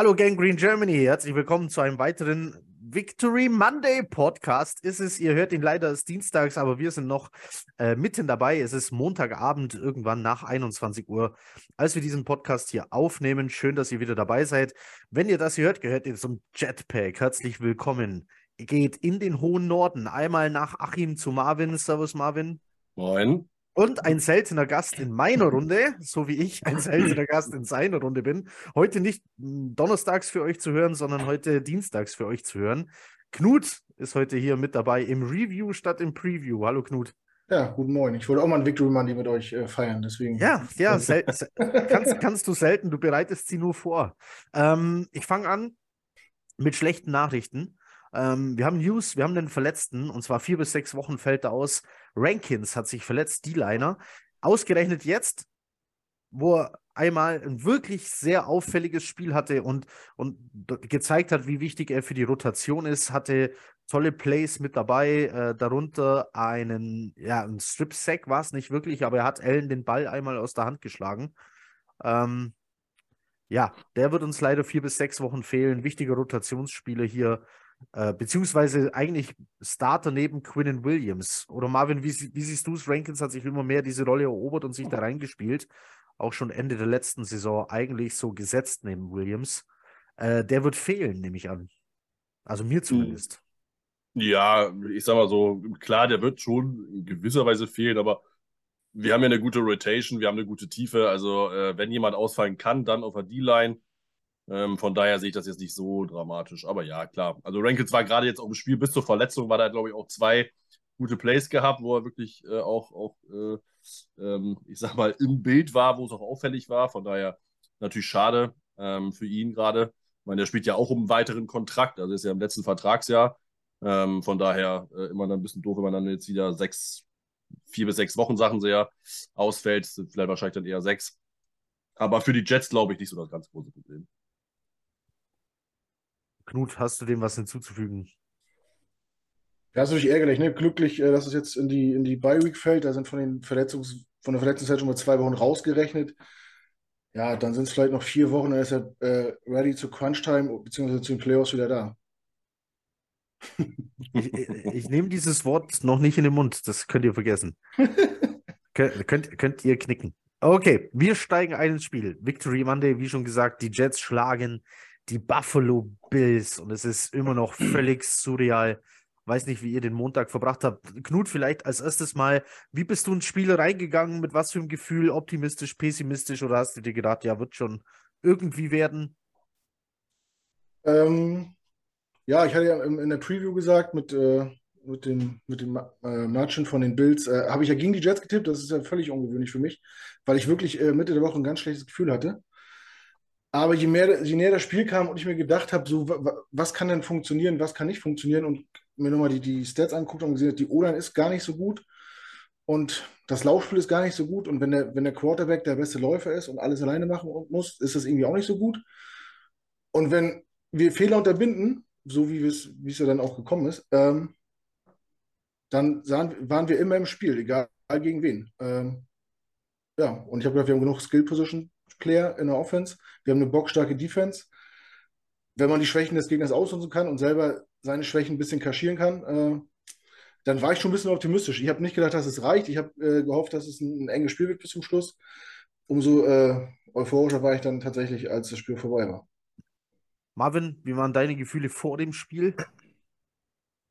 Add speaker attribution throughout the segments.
Speaker 1: Hallo Gang Green Germany, herzlich willkommen zu einem weiteren Victory Monday Podcast. Ist es, ihr hört ihn leider als Dienstags, aber wir sind noch äh, mitten dabei. Es ist Montagabend, irgendwann nach 21 Uhr, als wir diesen Podcast hier aufnehmen. Schön, dass ihr wieder dabei seid. Wenn ihr das hier hört, gehört ihr zum Jetpack. Herzlich willkommen. Geht in den hohen Norden, einmal nach Achim zu Marvin. Servus Marvin.
Speaker 2: Moin.
Speaker 1: Und ein seltener Gast in meiner Runde, so wie ich ein seltener Gast in seiner Runde bin. Heute nicht donnerstags für euch zu hören, sondern heute dienstags für euch zu hören. Knut ist heute hier mit dabei im Review statt im Preview. Hallo Knut.
Speaker 3: Ja, guten Morgen. Ich wollte auch mal ein Victory Monday mit euch äh, feiern, deswegen.
Speaker 1: Ja, ja, kannst, kannst du selten, du bereitest sie nur vor. Ähm, ich fange an mit schlechten Nachrichten. Ähm, wir haben News, wir haben den Verletzten, und zwar vier bis sechs Wochen fällt er aus. Rankins hat sich verletzt, die Liner. Ausgerechnet jetzt, wo er einmal ein wirklich sehr auffälliges Spiel hatte und, und gezeigt hat, wie wichtig er für die Rotation ist, hatte tolle Plays mit dabei, äh, darunter einen, ja, ein Strip-Sack war es nicht wirklich, aber er hat Allen den Ball einmal aus der Hand geschlagen. Ähm, ja, der wird uns leider vier bis sechs Wochen fehlen. Wichtiger Rotationsspieler hier äh, beziehungsweise eigentlich Starter neben Quinnen Williams. Oder Marvin, wie, wie siehst du es? Rankins hat sich immer mehr diese Rolle erobert und sich da reingespielt. Auch schon Ende der letzten Saison eigentlich so gesetzt neben Williams. Äh, der wird fehlen, nehme ich an. Also mir hm. zumindest.
Speaker 2: Ja, ich sag mal so, klar, der wird schon in gewisser Weise fehlen, aber wir haben ja eine gute Rotation, wir haben eine gute Tiefe. Also, äh, wenn jemand ausfallen kann, dann auf der D-Line. Ähm, von daher sehe ich das jetzt nicht so dramatisch. Aber ja, klar. Also Rankins war gerade jetzt auch im Spiel bis zur Verletzung, war da, glaube ich, auch zwei gute Plays gehabt, wo er wirklich äh, auch, auch äh, ähm, ich sag mal, im Bild war, wo es auch auffällig war. Von daher natürlich schade ähm, für ihn gerade. Ich meine, der spielt ja auch um einen weiteren Kontrakt, also ist ja im letzten Vertragsjahr. Ähm, von daher äh, immer dann ein bisschen doof, wenn man dann jetzt wieder sechs, vier bis sechs Wochen Sachen sehr ausfällt. Vielleicht wahrscheinlich dann eher sechs. Aber für die Jets glaube ich nicht so das ganz große Problem.
Speaker 1: Knut, hast du dem was hinzuzufügen?
Speaker 3: Ja, ist natürlich ärgerlich, ne? Glücklich, äh, dass es jetzt in die, in die Bye-Week fällt. Da sind von, den Verletzungs-, von der Verletzungszeit schon mal zwei Wochen rausgerechnet. Ja, dann sind es vielleicht noch vier Wochen, dann ist er äh, ready zu Crunch-Time, beziehungsweise zu den Playoffs wieder da.
Speaker 1: ich, ich, ich nehme dieses Wort noch nicht in den Mund, das könnt ihr vergessen. Kön könnt, könnt ihr knicken. Okay, wir steigen ein ins Spiel. Victory Monday, wie schon gesagt, die Jets schlagen die Buffalo Bills und es ist immer noch völlig surreal. Weiß nicht, wie ihr den Montag verbracht habt. Knut, vielleicht als erstes Mal, wie bist du ins Spiel reingegangen? Mit was für einem Gefühl? Optimistisch, pessimistisch oder hast du dir gedacht, ja, wird schon irgendwie werden?
Speaker 3: Ähm, ja, ich hatte ja in, der Preview gesagt, mit, äh, mit dem, mit dem äh, Margin von den Bills, äh, habe ich ja gegen die Jets getippt. Das ist ja völlig ungewöhnlich für mich, weil ich wirklich äh, Mitte der Woche ein ganz schlechtes Gefühl hatte. Aber je, mehr, je näher das Spiel kam und ich mir gedacht habe, so, was kann denn funktionieren, was kann nicht funktionieren und mir nochmal die, die Stats anguckt und gesehen, die O-Line ist gar nicht so gut und das Laufspiel ist gar nicht so gut und wenn der, wenn der Quarterback der beste Läufer ist und alles alleine machen muss, ist das irgendwie auch nicht so gut. Und wenn wir Fehler unterbinden, so wie es ja dann auch gekommen ist, ähm, dann sahen, waren wir immer im Spiel, egal gegen wen. Ähm, ja, und ich habe gedacht, wir haben genug Skill Position Player in der Offense. Wir haben eine bockstarke Defense. Wenn man die Schwächen des Gegners ausnutzen kann und selber seine Schwächen ein bisschen kaschieren kann, äh, dann war ich schon ein bisschen optimistisch. Ich habe nicht gedacht, dass es reicht. Ich habe äh, gehofft, dass es ein, ein enges Spiel wird bis zum Schluss. Umso äh, euphorischer war ich dann tatsächlich, als das Spiel vorbei war.
Speaker 1: Marvin, wie waren deine Gefühle vor dem Spiel?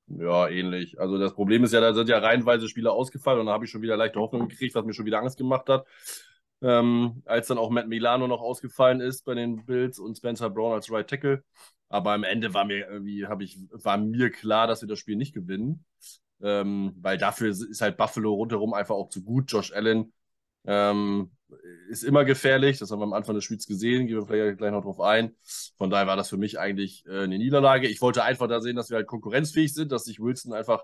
Speaker 2: Ja, ähnlich. Also das Problem ist ja, da sind ja reihenweise Spieler ausgefallen und da habe ich schon wieder leichte Hoffnung gekriegt, was mir schon wieder Angst gemacht hat. Ähm, als dann auch Matt Milano noch ausgefallen ist bei den Bills und Spencer Brown als Right Tackle. Aber am Ende war mir irgendwie, habe ich, war mir klar, dass wir das Spiel nicht gewinnen. Ähm, weil dafür ist halt Buffalo rundherum einfach auch zu gut. Josh Allen ähm, ist immer gefährlich. Das haben wir am Anfang des Spiels gesehen. Gehen wir vielleicht gleich noch drauf ein. Von daher war das für mich eigentlich äh, eine Niederlage. Ich wollte einfach da sehen, dass wir halt konkurrenzfähig sind, dass sich Wilson einfach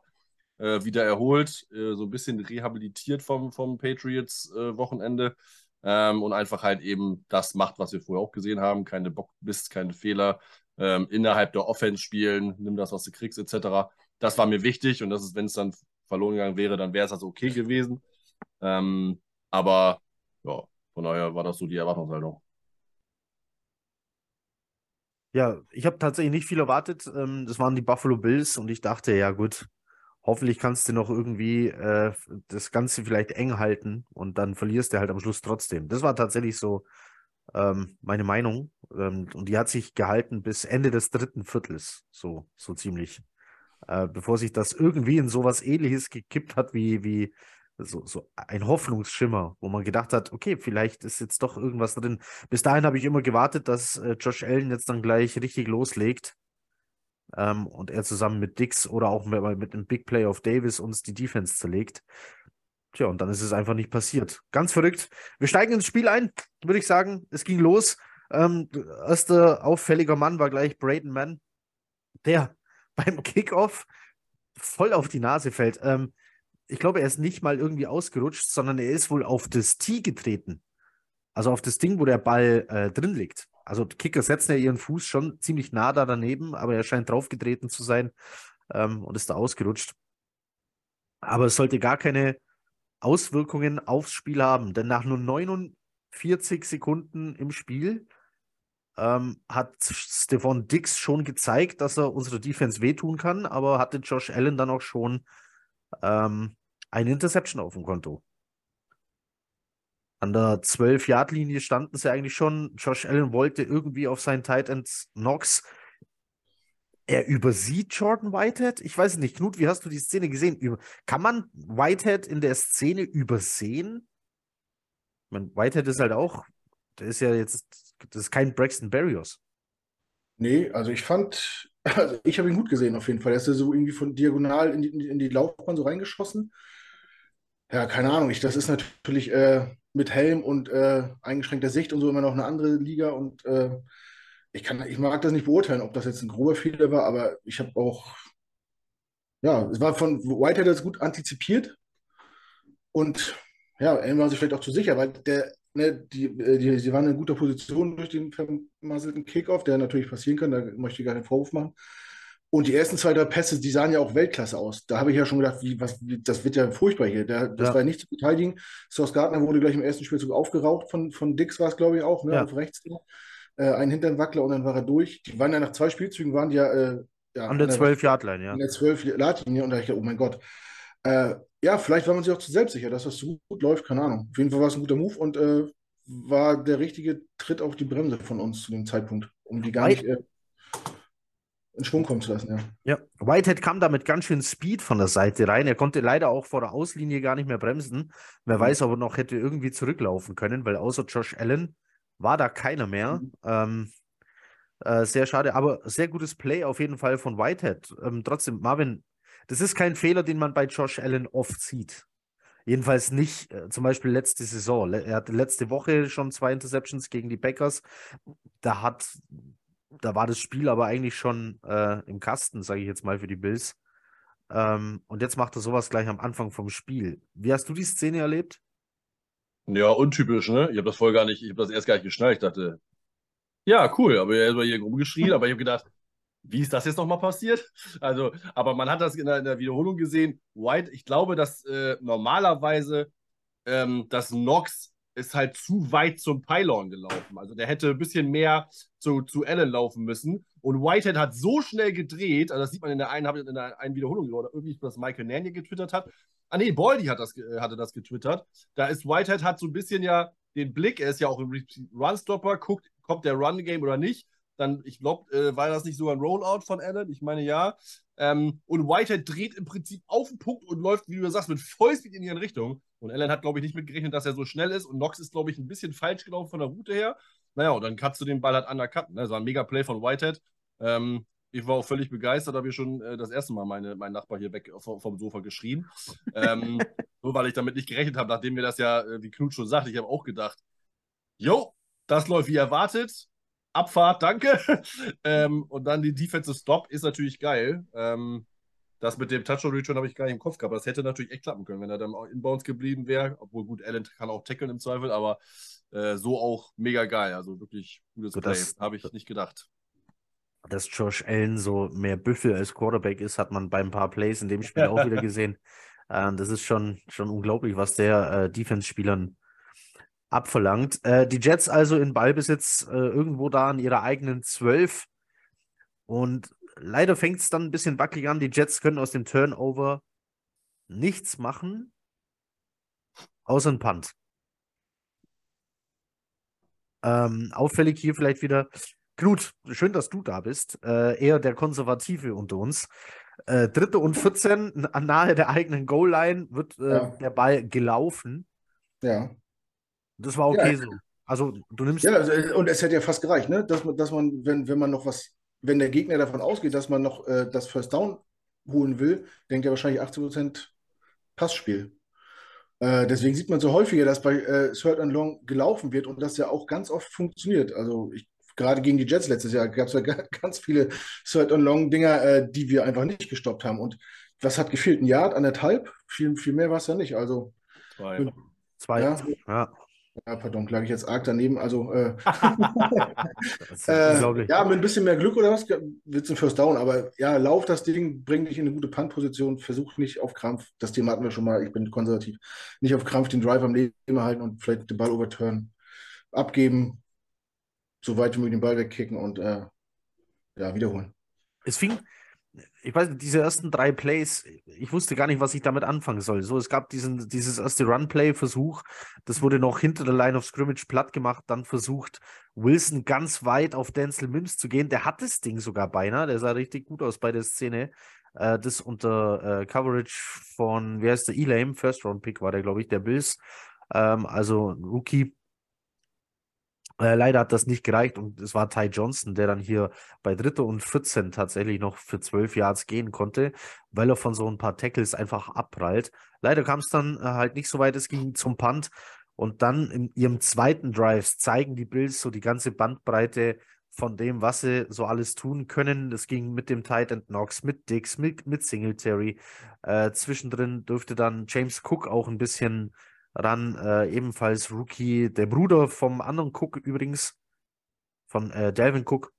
Speaker 2: äh, wieder erholt, äh, so ein bisschen rehabilitiert vom, vom Patriots-Wochenende. Äh, ähm, und einfach halt eben das macht, was wir vorher auch gesehen haben. Keine Bockmist, keine Fehler. Ähm, innerhalb der Offense spielen, nimm das, was du kriegst, etc. Das war mir wichtig und das ist, wenn es dann verloren gegangen wäre, dann wäre es also okay gewesen. Ähm, aber ja, von daher war das so die Erwartungshaltung.
Speaker 1: Ja, ich habe tatsächlich nicht viel erwartet. Ähm, das waren die Buffalo Bills und ich dachte, ja gut, hoffentlich kannst du noch irgendwie äh, das Ganze vielleicht eng halten und dann verlierst du halt am Schluss trotzdem. Das war tatsächlich so ähm, meine Meinung. Ähm, und die hat sich gehalten bis Ende des dritten Viertels, so, so ziemlich. Äh, bevor sich das irgendwie in sowas ähnliches gekippt hat wie, wie so, so ein Hoffnungsschimmer, wo man gedacht hat, okay, vielleicht ist jetzt doch irgendwas drin. Bis dahin habe ich immer gewartet, dass äh, Josh Allen jetzt dann gleich richtig loslegt ähm, und er zusammen mit Dix oder auch mit, mit einem Big Play of Davis uns die Defense zerlegt. Tja, und dann ist es einfach nicht passiert. Ganz verrückt. Wir steigen ins Spiel ein, würde ich sagen. Es ging los. Ähm, erster auffälliger Mann war gleich Braden Mann, der beim Kickoff voll auf die Nase fällt. Ähm, ich glaube, er ist nicht mal irgendwie ausgerutscht, sondern er ist wohl auf das Tee getreten. Also auf das Ding, wo der Ball äh, drin liegt. Also Kicker setzen ja ihren Fuß schon ziemlich nah da daneben, aber er scheint draufgetreten zu sein ähm, und ist da ausgerutscht. Aber es sollte gar keine Auswirkungen aufs Spiel haben, denn nach nur 49 Sekunden im Spiel ähm, hat Stefan Dix schon gezeigt, dass er unserer Defense wehtun kann, aber hatte Josh Allen dann auch schon ähm, eine Interception auf dem Konto. An der 12-Yard-Linie standen sie eigentlich schon. Josh Allen wollte irgendwie auf seinen Tight End Knox. Er übersieht Jordan Whitehead? Ich weiß nicht. Knut, wie hast du die Szene gesehen? Kann man Whitehead in der Szene übersehen? Ich meine, Whitehead ist halt auch, der ist ja jetzt, das ist kein Braxton Berrios.
Speaker 3: Nee, also ich fand, also ich habe ihn gut gesehen auf jeden Fall. Er ist ja so irgendwie von diagonal in die, in die Laufbahn so reingeschossen. Ja, keine Ahnung. Ich, das ist natürlich äh, mit Helm und äh, eingeschränkter Sicht und so immer noch eine andere Liga. Und äh, ich, kann, ich mag das nicht beurteilen, ob das jetzt ein grober Fehler war, aber ich habe auch, ja, es war von Whitehead das gut antizipiert. Und ja, Helm war sich vielleicht auch zu sicher, weil der ne, die, äh, die, sie waren in guter Position durch den vermasselten Kickoff, der natürlich passieren kann, da möchte ich gar keinen Vorwurf machen. Und die ersten zwei, drei Pässe, die sahen ja auch Weltklasse aus. Da habe ich ja schon gedacht, wie, was, wie, das wird ja furchtbar hier. Der, das ja. war ja nicht zu verteidigen. Sauce Gardner wurde gleich im ersten Spielzug aufgeraucht, von, von Dix war es, glaube ich, auch, ne, ja. auf rechts. Äh, ein Hinternwackler und dann war er durch. Die waren ja nach zwei Spielzügen, waren die ja, äh, ja
Speaker 1: an der 12-Yard-Line, ja.
Speaker 3: An der 12-Yard-Linie und da ich ja, oh mein Gott. Äh, ja, vielleicht war man sich auch zu selbstsicher, dass das so gut läuft, keine Ahnung. Auf jeden Fall war es ein guter Move und äh, war der richtige Tritt auf die Bremse von uns zu dem Zeitpunkt, um die gar nicht äh, in Schwung kommen zu lassen.
Speaker 1: Ja. ja, Whitehead kam da mit ganz schön Speed von der Seite rein. Er konnte leider auch vor der Auslinie gar nicht mehr bremsen. Wer mhm. weiß, ob er noch hätte irgendwie zurücklaufen können, weil außer Josh Allen war da keiner mehr. Mhm. Ähm, äh, sehr schade, aber sehr gutes Play auf jeden Fall von Whitehead. Ähm, trotzdem, Marvin, das ist kein Fehler, den man bei Josh Allen oft sieht. Jedenfalls nicht, äh, zum Beispiel letzte Saison. Le er hatte letzte Woche schon zwei Interceptions gegen die Packers. Da hat, da war das Spiel aber eigentlich schon äh, im Kasten, sage ich jetzt mal, für die Bills. Ähm, und jetzt macht er sowas gleich am Anfang vom Spiel. Wie hast du die Szene erlebt?
Speaker 2: Ja, untypisch, ne? Ich habe das voll gar nicht, ich habe das erst gar nicht geschnallt. Ich dachte, ja, cool, aber er ist mal hier rumgeschrien, aber ich habe gedacht, wie ist das jetzt nochmal passiert? Also, aber man hat das in der, in der Wiederholung gesehen. White, ich glaube, dass äh, normalerweise ähm, das Nox ist halt zu weit zum Pylon gelaufen. Also der hätte ein bisschen mehr zu, zu Allen laufen müssen. Und Whitehead hat so schnell gedreht, also das sieht man in der einen, in der einen Wiederholung, oder irgendwie, was Michael Nanny getwittert hat. Ah nee, Baldy hat das, äh, hatte das getwittert. Da ist Whitehead hat so ein bisschen ja den Blick, er ist ja auch im Runstopper, guckt, kommt der Run-Game oder nicht dann, ich glaube, äh, war das nicht sogar ein Rollout von Allen? Ich meine ja. Ähm, und Whitehead dreht im Prinzip auf den Punkt und läuft, wie du sagst, mit Vollspeed in ihren Richtung. Und Allen hat, glaube ich, nicht mitgerechnet, dass er so schnell ist. Und Knox ist, glaube ich, ein bisschen falsch gelaufen von der Route her. Naja, und dann kannst du den Ball halt undercut. Ne? Das war ein mega Play von Whitehead. Ähm, ich war auch völlig begeistert, habe ich schon äh, das erste Mal meine, meinen Nachbar hier weg vom, vom Sofa geschrien. ähm, nur weil ich damit nicht gerechnet habe, nachdem mir das ja, äh, wie Knut schon sagt, ich habe auch gedacht, jo, das läuft wie erwartet. Abfahrt, danke. ähm, und dann die Defensive Stop ist natürlich geil. Ähm, das mit dem Touchdown-Return habe ich gar nicht im Kopf gehabt. Das hätte natürlich echt klappen können, wenn er dann auch inbounds geblieben wäre. Obwohl, gut, Allen kann auch tackeln im Zweifel, aber äh, so auch mega geil. Also wirklich gutes so, Play. Habe ich nicht gedacht.
Speaker 1: Dass Josh Allen so mehr Büffel als Quarterback ist, hat man bei ein paar Plays in dem Spiel auch wieder gesehen. Äh, das ist schon, schon unglaublich, was der äh, Defense-Spielern abverlangt. Äh, die Jets also in Ballbesitz äh, irgendwo da an ihrer eigenen 12. Und leider fängt es dann ein bisschen wackelig an. Die Jets können aus dem Turnover nichts machen, außer ein Punt. Ähm, auffällig hier vielleicht wieder. Knut, schön, dass du da bist. Äh, eher der Konservative unter uns. Äh, dritte und 14, nahe der eigenen Goal-Line wird äh,
Speaker 3: Ja.
Speaker 1: der Ball gelaufen.
Speaker 3: Ja.
Speaker 1: Das war okay
Speaker 3: Ja.
Speaker 1: so. Also du nimmst
Speaker 3: Ja, also, und es hätte ja fast gereicht, ne? Dass man, dass man, wenn, wenn man noch was, wenn der Gegner davon ausgeht, dass man noch äh, das First Down holen will, denkt er wahrscheinlich 80% Passspiel. Äh, deswegen sieht man so häufiger, dass bei äh, Third and Long gelaufen wird und das ja auch ganz oft funktioniert. Also ich, gerade gegen die Jets letztes Jahr gab es ja ga- ganz viele Third and Long Dinger, äh, die wir einfach nicht gestoppt haben. Und was hat gefehlt? Ein Yard, anderthalb? Viel, viel mehr war es ja nicht. Also,
Speaker 2: Zwei.
Speaker 1: zwei.
Speaker 3: Ja.
Speaker 1: Ja.
Speaker 3: Ja, pardon, lag ich jetzt arg daneben. Also, äh, Äh, ja, mit ein bisschen mehr Glück oder was wird es ein First Down. Aber ja, lauf das Ding, bring dich in eine gute Punt-Position, versuch nicht auf Krampf, das Thema hatten wir schon mal, ich bin konservativ, nicht auf Krampf den Drive am Leben halten und vielleicht den Ball overturnen, abgeben, so weit wie möglich den Ball wegkicken und äh, ja, wiederholen.
Speaker 1: Es fing, ich weiß diese ersten drei Plays, ich wusste gar nicht, was ich damit anfangen soll. So, es gab diesen, dieses erste Run-Play-Versuch, das wurde noch hinter der Line of Scrimmage platt gemacht, dann versucht Wilson ganz weit auf Denzel Mims zu gehen. Der hat das Ding sogar beinahe, der sah richtig gut aus bei der Szene. Äh, das unter äh, Coverage von, wie heißt der, Elam, First-Round-Pick war der, glaube ich, der Bills. Ähm, also Rookie. Äh, leider hat das nicht gereicht und es war Ty Johnson, der dann hier bei Dritte und 14 tatsächlich noch für 12 Yards gehen konnte, weil er von so ein paar Tackles einfach abprallt. Leider kam es dann äh, halt nicht so weit, es ging zum Punt und dann in ihrem zweiten Drive zeigen die Bills so die ganze Bandbreite von dem, was sie so alles tun können. Das ging mit dem Tight End Knox, mit Dix, mit, mit Singletary. Äh, zwischendrin dürfte dann James Cook auch ein bisschen ran, äh, ebenfalls Rookie, der Bruder vom anderen Cook übrigens, von äh, Delvin Cook,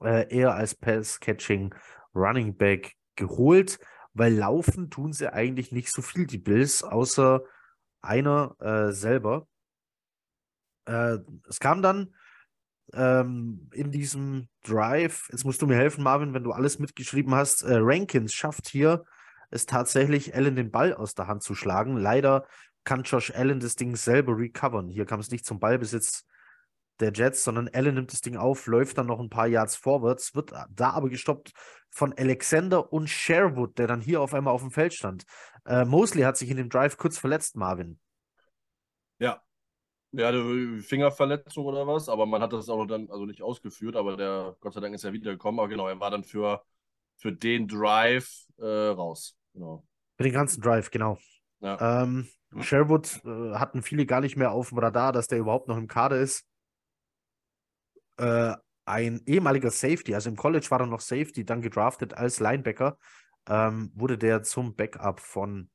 Speaker 1: äh, eher als Pass-Catching Running Back geholt, weil laufen tun sie eigentlich nicht so viel, die Bills, außer einer äh, selber. Äh, es kam dann ähm, in diesem Drive, jetzt musst du mir helfen, Marvin, wenn du alles mitgeschrieben hast, äh, Rankins schafft hier es tatsächlich, Allen den Ball aus der Hand zu schlagen. Leider kann Josh Allen das Ding selber recovern. Hier kam es nicht zum Ballbesitz der Jets, sondern Allen nimmt das Ding auf, läuft dann noch ein paar Yards vorwärts, wird da aber gestoppt von Alexander und Sherwood, der dann hier auf einmal auf dem Feld stand. Äh, Mosley hat sich in dem Drive kurz verletzt, Marvin.
Speaker 2: Ja. Der hatte Fingerverletzung oder was, aber man hat das auch dann also nicht ausgeführt, aber der, Gott sei Dank, ist er wiedergekommen. Aber genau, er war dann für, für den Drive äh, raus. Genau.
Speaker 1: Für den ganzen Drive, genau.
Speaker 2: Ja.
Speaker 1: Ähm, Sherwood äh, hatten viele gar nicht mehr auf dem Radar, dass der überhaupt noch im Kader ist. Äh, ein ehemaliger Safety, also im College war er noch Safety, dann gedraftet als Linebacker, ähm, wurde der zum Backup von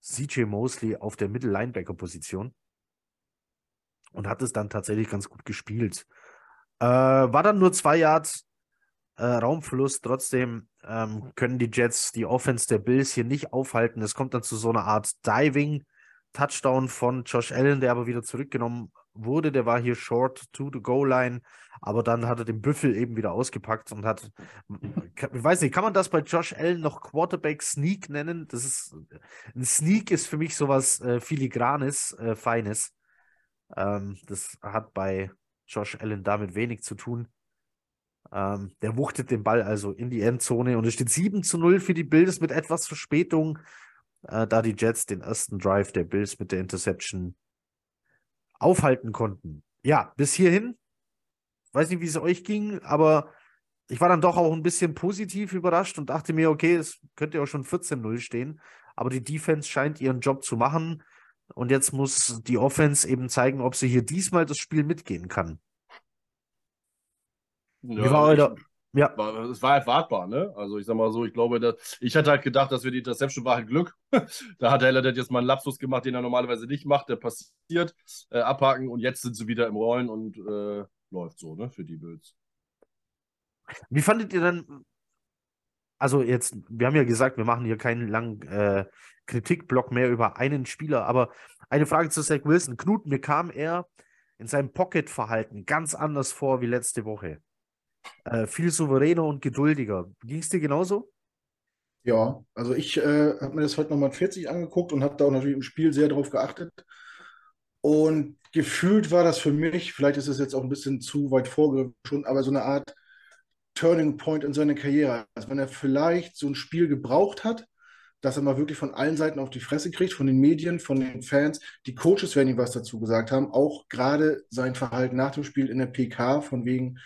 Speaker 1: CJ Mosley auf der Mittel-Linebacker-Position und hat es dann tatsächlich ganz gut gespielt. Äh, war dann nur zwei Yards äh, Raumverlust. Trotzdem ähm, können die Jets die Offense der Bills hier nicht aufhalten. Es kommt dann zu so einer Art Diving-Touchdown von Josh Allen, der aber wieder zurückgenommen wurde. Der war hier short to the goal line, aber dann hat er den Büffel eben wieder ausgepackt und hat, ich weiß nicht, kann man das bei Josh Allen noch Quarterback Sneak nennen? Das ist, ein Sneak ist für mich sowas äh, filigranes, äh, feines. Ähm, das hat bei Josh Allen damit wenig zu tun. Ähm, der wuchtet den Ball also in die Endzone und es steht 7 zu 0 für die Bills mit etwas Verspätung, äh, da die Jets den ersten Drive der Bills mit der Interception aufhalten konnten. Ja, bis hierhin. Weiß nicht, wie es euch ging, aber ich war dann doch auch ein bisschen positiv überrascht und dachte mir, okay, es könnte auch schon 14-0 stehen, aber die Defense scheint ihren Job zu machen und jetzt muss die Offense eben zeigen, ob sie hier diesmal das Spiel mitgehen kann.
Speaker 2: Ja,
Speaker 1: Wie war euer, ja,
Speaker 2: war, es war erwartbar, ne? Also ich sag mal so, ich glaube, dass, ich hatte halt gedacht, dass wir die Interception war halt Glück. da hat Heller jetzt mal einen Lapsus gemacht, den er normalerweise nicht macht, der passiert, äh, abhaken und jetzt sind sie wieder im Rollen und äh, läuft so, ne, für die Bills.
Speaker 1: Wie fandet ihr denn, also jetzt, wir haben ja gesagt, wir machen hier keinen langen äh, Kritikblock mehr über einen Spieler, aber eine Frage zu Zach Wilson. Knut, mir kam er in seinem Pocket-Verhalten ganz anders vor wie letzte Woche. Äh, viel souveräner und geduldiger. Ging es dir genauso?
Speaker 3: Ja, also ich äh, habe mir das heute nochmal 40 angeguckt und habe da auch natürlich im Spiel sehr drauf geachtet. Und gefühlt war das für mich, vielleicht ist es jetzt auch ein bisschen zu weit vorgegriffen, aber so eine Art Turning Point in seiner Karriere. Also wenn er vielleicht so ein Spiel gebraucht hat, dass er mal wirklich von allen Seiten auf die Fresse kriegt, von den Medien, von den Fans. Die Coaches werden ihm was dazu gesagt haben. Auch gerade sein Verhalten nach dem Spiel in der PK, von wegen,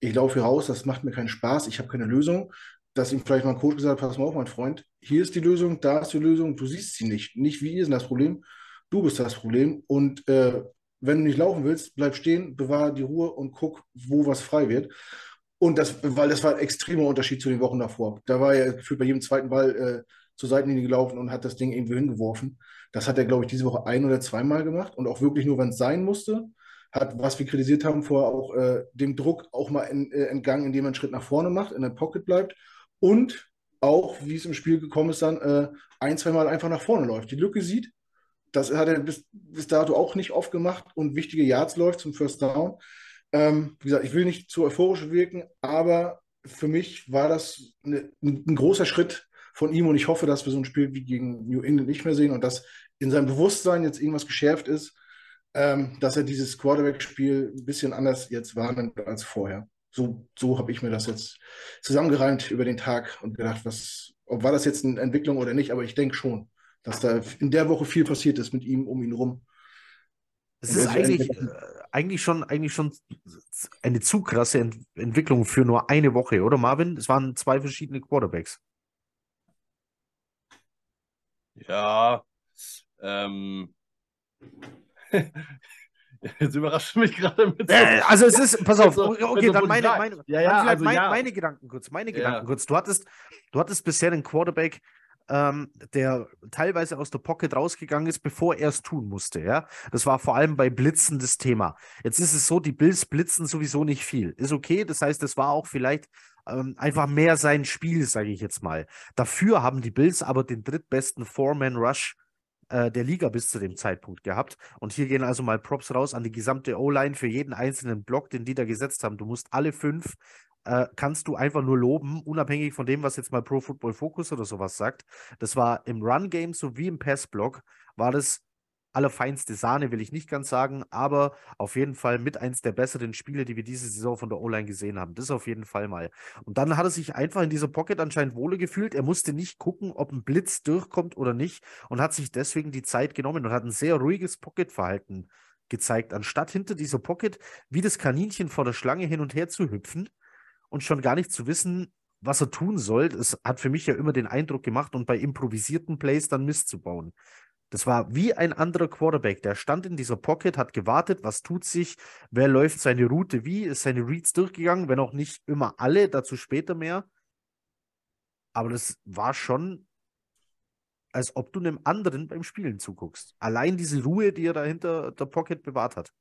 Speaker 3: ich laufe hier raus, das macht mir keinen Spaß, ich habe keine Lösung. Dass ihm vielleicht mal ein Coach gesagt hat, pass mal auf, mein Freund, hier ist die Lösung, da ist die Lösung, du siehst sie nicht. Nicht wie ist denn das Problem, du bist das Problem. Und äh, wenn du nicht laufen willst, bleib stehen, bewahre die Ruhe und guck, wo was frei wird. Und das, weil das war ein extremer Unterschied zu den Wochen davor. Da war er gefühlt bei jedem zweiten Ball äh, zur Seitenlinie gelaufen und hat das Ding irgendwo hingeworfen. Das hat er, glaube ich, diese Woche ein- oder zweimal gemacht und auch wirklich nur, wenn es sein musste. Hat, was wir kritisiert haben, vorher auch äh, dem Druck auch mal in, äh, entgangen, indem er einen Schritt nach vorne macht, in der Pocket bleibt und auch, wie es im Spiel gekommen ist, dann äh, ein, zweimal einfach nach vorne läuft. Die Lücke sieht, das hat er bis, bis dato auch nicht oft gemacht und wichtige Yards läuft zum First Down. Ähm, wie gesagt, ich will nicht zu euphorisch wirken, aber für mich war das eine, ein großer Schritt von ihm und ich hoffe, dass wir so ein Spiel wie gegen New England nicht mehr sehen und dass in seinem Bewusstsein jetzt irgendwas geschärft ist, ähm, dass er dieses Quarterback-Spiel ein bisschen anders jetzt wahrnimmt als vorher. So, so habe ich mir das jetzt zusammengereimt über den Tag und gedacht, was, ob war das jetzt eine Entwicklung oder nicht, aber ich denke schon, dass da in der Woche viel passiert ist mit ihm um ihn rum.
Speaker 1: Es ist eigentlich, äh, eigentlich, schon, eigentlich schon eine zu krasse Ent Entwicklung für nur eine Woche, oder Marvin? Es waren zwei verschiedene Quarterbacks.
Speaker 2: Ja, ähm. Jetzt überrascht mich gerade mit.
Speaker 1: So, äh, also es ist, pass auf, so, okay, dann meine, meine,
Speaker 2: ja, ja, also
Speaker 1: meine,
Speaker 2: ja.
Speaker 1: meine Gedanken kurz, meine. Gedanken kurz. Du hattest, du hattest bisher einen Quarterback, ähm, der teilweise aus der Pocket rausgegangen ist, bevor er es tun musste. Ja, das war vor allem bei Blitzen das Thema. Jetzt ist es so, die Bills blitzen sowieso nicht viel. Ist okay. Das heißt, das war auch vielleicht ähm, einfach mehr sein Spiel, sage ich jetzt mal. Dafür haben die Bills aber den drittbesten Four-Man-Rush äh, der Liga bis zu dem Zeitpunkt gehabt. Und hier gehen also mal Props raus an die gesamte O-Line für jeden einzelnen Block, den die da gesetzt haben. Du musst alle fünf äh, kannst du einfach nur loben, unabhängig von dem, was jetzt mal Pro Football Focus oder sowas sagt. Das war im Run-Game sowie im Pass-Block, war das allerfeinste Sahne, will ich nicht ganz sagen, aber auf jeden Fall mit eins der besseren Spiele, die wir diese Saison von der O-Line gesehen haben. Das auf jeden Fall mal. Und dann hat er sich einfach in dieser Pocket anscheinend wohle gefühlt. Er musste nicht gucken, ob ein Blitz durchkommt oder nicht und hat sich deswegen die Zeit genommen und hat ein sehr ruhiges Pocket-Verhalten gezeigt, anstatt hinter dieser Pocket wie das Kaninchen vor der Schlange hin und her zu hüpfen und schon gar nicht zu wissen, was er tun soll. Es hat für mich ja immer den Eindruck gemacht und bei improvisierten Plays dann Mist zu bauen. Das war wie ein anderer Quarterback. Der stand in dieser Pocket, hat gewartet, was tut sich, wer läuft seine Route wie, ist seine Reads durchgegangen, wenn auch nicht immer alle, dazu später mehr. Aber das war schon, als ob du einem anderen beim Spielen zuguckst. Allein diese Ruhe, die er da hinter der Pocket bewahrt hat.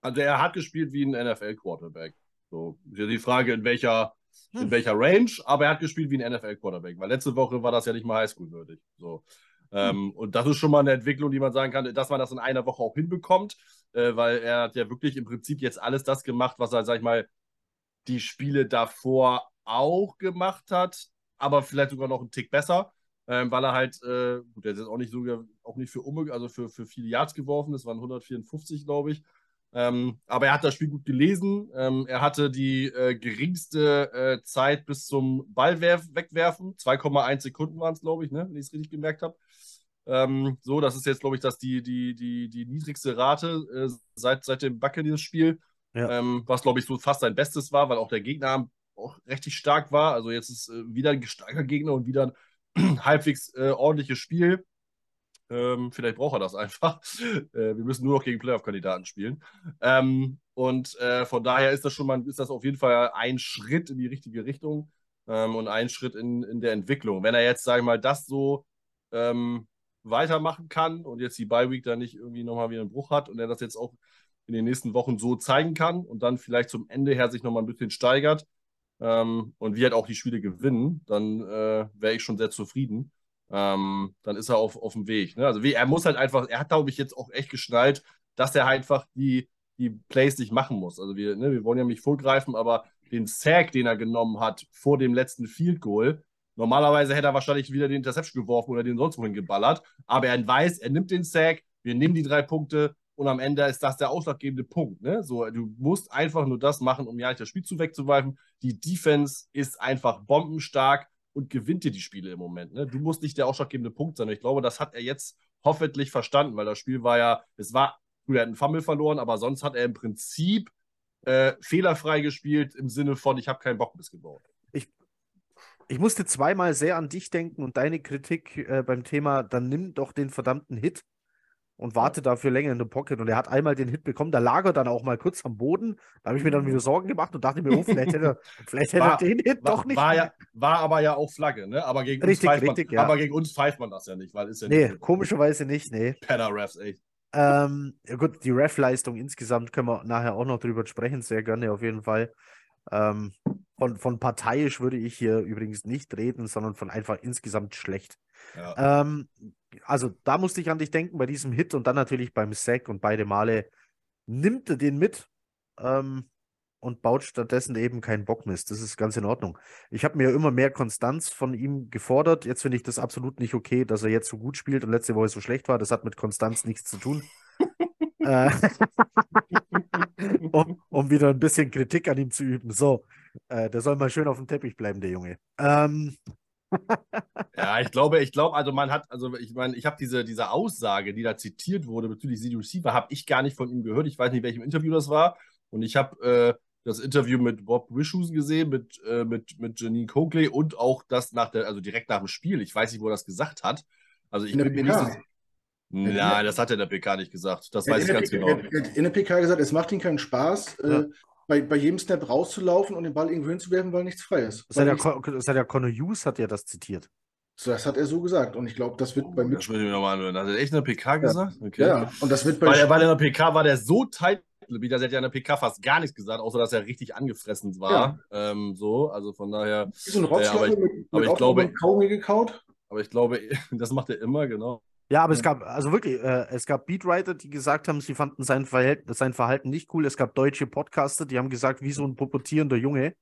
Speaker 2: Also er hat gespielt wie ein NFL-Quarterback. So, ist ja die Frage, in welcher, hm. in welcher Range, aber er hat gespielt wie ein NFL-Quarterback, weil letzte Woche war das ja nicht mal Highschool würdig. So. Ähm, und das ist schon mal eine Entwicklung, die man sagen kann, dass man das in einer Woche auch hinbekommt, äh, weil er hat ja wirklich im Prinzip jetzt alles das gemacht, was er, sag ich mal, die Spiele davor auch gemacht hat, aber vielleicht sogar noch einen Tick besser, ähm, weil er halt, äh, gut, der ist jetzt auch nicht so, auch nicht für Umme, also für, für viele Yards geworfen, das waren 154, glaube ich. Ähm, aber er hat das Spiel gut gelesen. Ähm, er hatte die äh, geringste äh, Zeit bis zum Ballwerf wegwerfen. 2,1 Sekunden waren es, glaube ich, ne? wenn ich es richtig gemerkt habe. Ähm, so, das ist jetzt, glaube ich, das die, die, die, die niedrigste Rate äh, seit, seit dem Buccaneers-Spiel. Ja. Ähm, was, glaube ich, so fast sein Bestes war, weil auch der Gegner auch richtig stark war. Also jetzt ist äh, wieder ein gesteigerter Gegner und wieder ein halbwegs äh, ordentliches Spiel. Ähm, vielleicht braucht er das einfach. Äh, wir müssen nur noch gegen Playoff-Kandidaten spielen. Ähm, und äh, von daher ist das schon mal, ist das auf jeden Fall ein Schritt in die richtige Richtung ähm, und ein Schritt in, in der Entwicklung. Wenn er jetzt, sage ich mal, das so ähm, weitermachen kann und jetzt die Bye-Week da nicht irgendwie nochmal wieder einen Bruch hat und er das jetzt auch in den nächsten Wochen so zeigen kann und dann vielleicht zum Ende her sich nochmal ein bisschen steigert ähm, und wir halt auch die Spiele gewinnen, dann äh, wäre ich schon sehr zufrieden ähm, dann ist er auf, auf dem Weg. Ne? Also er muss halt einfach, er hat, glaube ich, jetzt auch echt geschnallt, dass er einfach die, die Plays nicht machen muss. Also wir, ne, wir wollen ja nicht vorgreifen, aber den Sack, den er genommen hat vor dem letzten Field Goal. Normalerweise hätte er wahrscheinlich wieder den Interception geworfen oder den sonst wohin geballert. Aber er weiß, er nimmt den Sack, wir nehmen die drei Punkte und am Ende ist das der ausschlaggebende Punkt. Ne? So, du musst einfach nur das machen, um ja nicht das Spiel zu wegzuwerfen. Die Defense ist einfach bombenstark und gewinnt dir die Spiele im Moment. Ne? Du musst nicht der ausschlaggebende Punkt sein. Und ich glaube, das hat er jetzt hoffentlich verstanden, weil das Spiel war ja, es war, er hat einen Fumble verloren, aber sonst hat er im Prinzip äh, fehlerfrei gespielt im Sinne von, ich habe keinen Bock missgebaut.
Speaker 1: Ich, musste zweimal sehr an dich denken und deine Kritik äh, beim Thema, dann nimm doch den verdammten Hit und warte dafür länger in der Pocket. Und er hat einmal den Hit bekommen, da lag er dann auch mal kurz am Boden. Da habe ich mir dann wieder Sorgen gemacht und dachte mir, oh, vielleicht hätte er, vielleicht hätte
Speaker 2: War-
Speaker 1: den Hit
Speaker 2: War,
Speaker 1: doch nicht.
Speaker 2: war, ja, war aber ja auch Flagge, ne? Aber gegen,
Speaker 1: Richtig,
Speaker 2: uns, pfeift man,
Speaker 1: richtig, ja.
Speaker 2: aber gegen uns pfeift man das ja nicht, weil ist ja
Speaker 1: nee,
Speaker 2: nicht
Speaker 1: komischerweise nicht, nee.
Speaker 2: Penner-Refs, echt.
Speaker 1: Ähm, ja gut, die Ref-Leistung insgesamt können wir nachher auch noch drüber sprechen, sehr gerne auf jeden Fall. Ähm, von, von parteiisch würde ich hier übrigens nicht reden, sondern von einfach insgesamt schlecht.
Speaker 2: Ja.
Speaker 1: Ähm, also da musste ich an dich denken bei diesem Hit und dann natürlich beim Sack und beide Male nimmt er den mit ähm, und baut stattdessen eben keinen Bockmist. Das ist ganz in Ordnung. Ich habe mir immer mehr Konstanz von ihm gefordert. Jetzt finde ich das absolut nicht okay, dass er jetzt so gut spielt und letzte Woche so schlecht war. Das hat mit Konstanz nichts zu tun. Äh, um, um wieder ein bisschen Kritik an ihm zu üben. So, äh, der soll mal schön auf dem Teppich bleiben, der Junge. Ähm,
Speaker 2: Ja, ich glaube, ich glaube, also man hat, also ich meine, ich habe diese, diese Aussage, die da zitiert wurde bezüglich CD Receiver, habe ich gar nicht von ihm gehört. Ich weiß nicht, welchem Interview das war. Und ich habe äh, das Interview mit Bob Wishoes gesehen, mit, äh, mit, mit Janine Coakley und auch das nach der, also direkt nach dem Spiel. Ich weiß nicht, wo er das gesagt hat. Also ich bin mir nicht so. Nein, das hat er in der PK nicht gesagt. Das
Speaker 3: Er
Speaker 2: weiß ich ganz
Speaker 3: der,
Speaker 2: genau.
Speaker 3: PK, er hat in der PK gesagt, es macht ihm keinen Spaß,
Speaker 1: Ja.
Speaker 3: äh, bei, bei jedem Snap rauszulaufen und den Ball irgendwo hinzuwerfen, weil nichts frei ist.
Speaker 1: das,
Speaker 3: Weil
Speaker 1: hat ja,
Speaker 3: nichts-
Speaker 1: Con- das hat ja Connor Hughes hat ja das zitiert.
Speaker 3: das hat er so gesagt. Und ich glaube, das wird bei
Speaker 2: Das
Speaker 3: Mitch.
Speaker 2: muss ich mir nochmal anhören. Hat er echt in der PK gesagt? Okay.
Speaker 3: Ja, und das wird bei
Speaker 2: Weil, er- weil in der PK war der so tight, das hat ja in der PK fast gar nichts gesagt, außer dass er richtig angefressen war. Ähm, so, also von daher,
Speaker 3: so ein
Speaker 2: Ja, aber
Speaker 3: Rotzlöffel
Speaker 2: ich-
Speaker 3: mit,
Speaker 2: aber
Speaker 3: mit
Speaker 2: ich glaube-
Speaker 3: Kaugummi gekaut.
Speaker 2: aber ich glaube, das macht er immer, genau.
Speaker 1: Ja, aber es
Speaker 3: Ja.
Speaker 1: gab, also wirklich, äh, es gab Beatwriter, die gesagt haben, sie fanden sein Verhalten, sein Verhalten nicht cool. Es gab deutsche Podcaster, die haben gesagt, wie so ein pubertierender Junge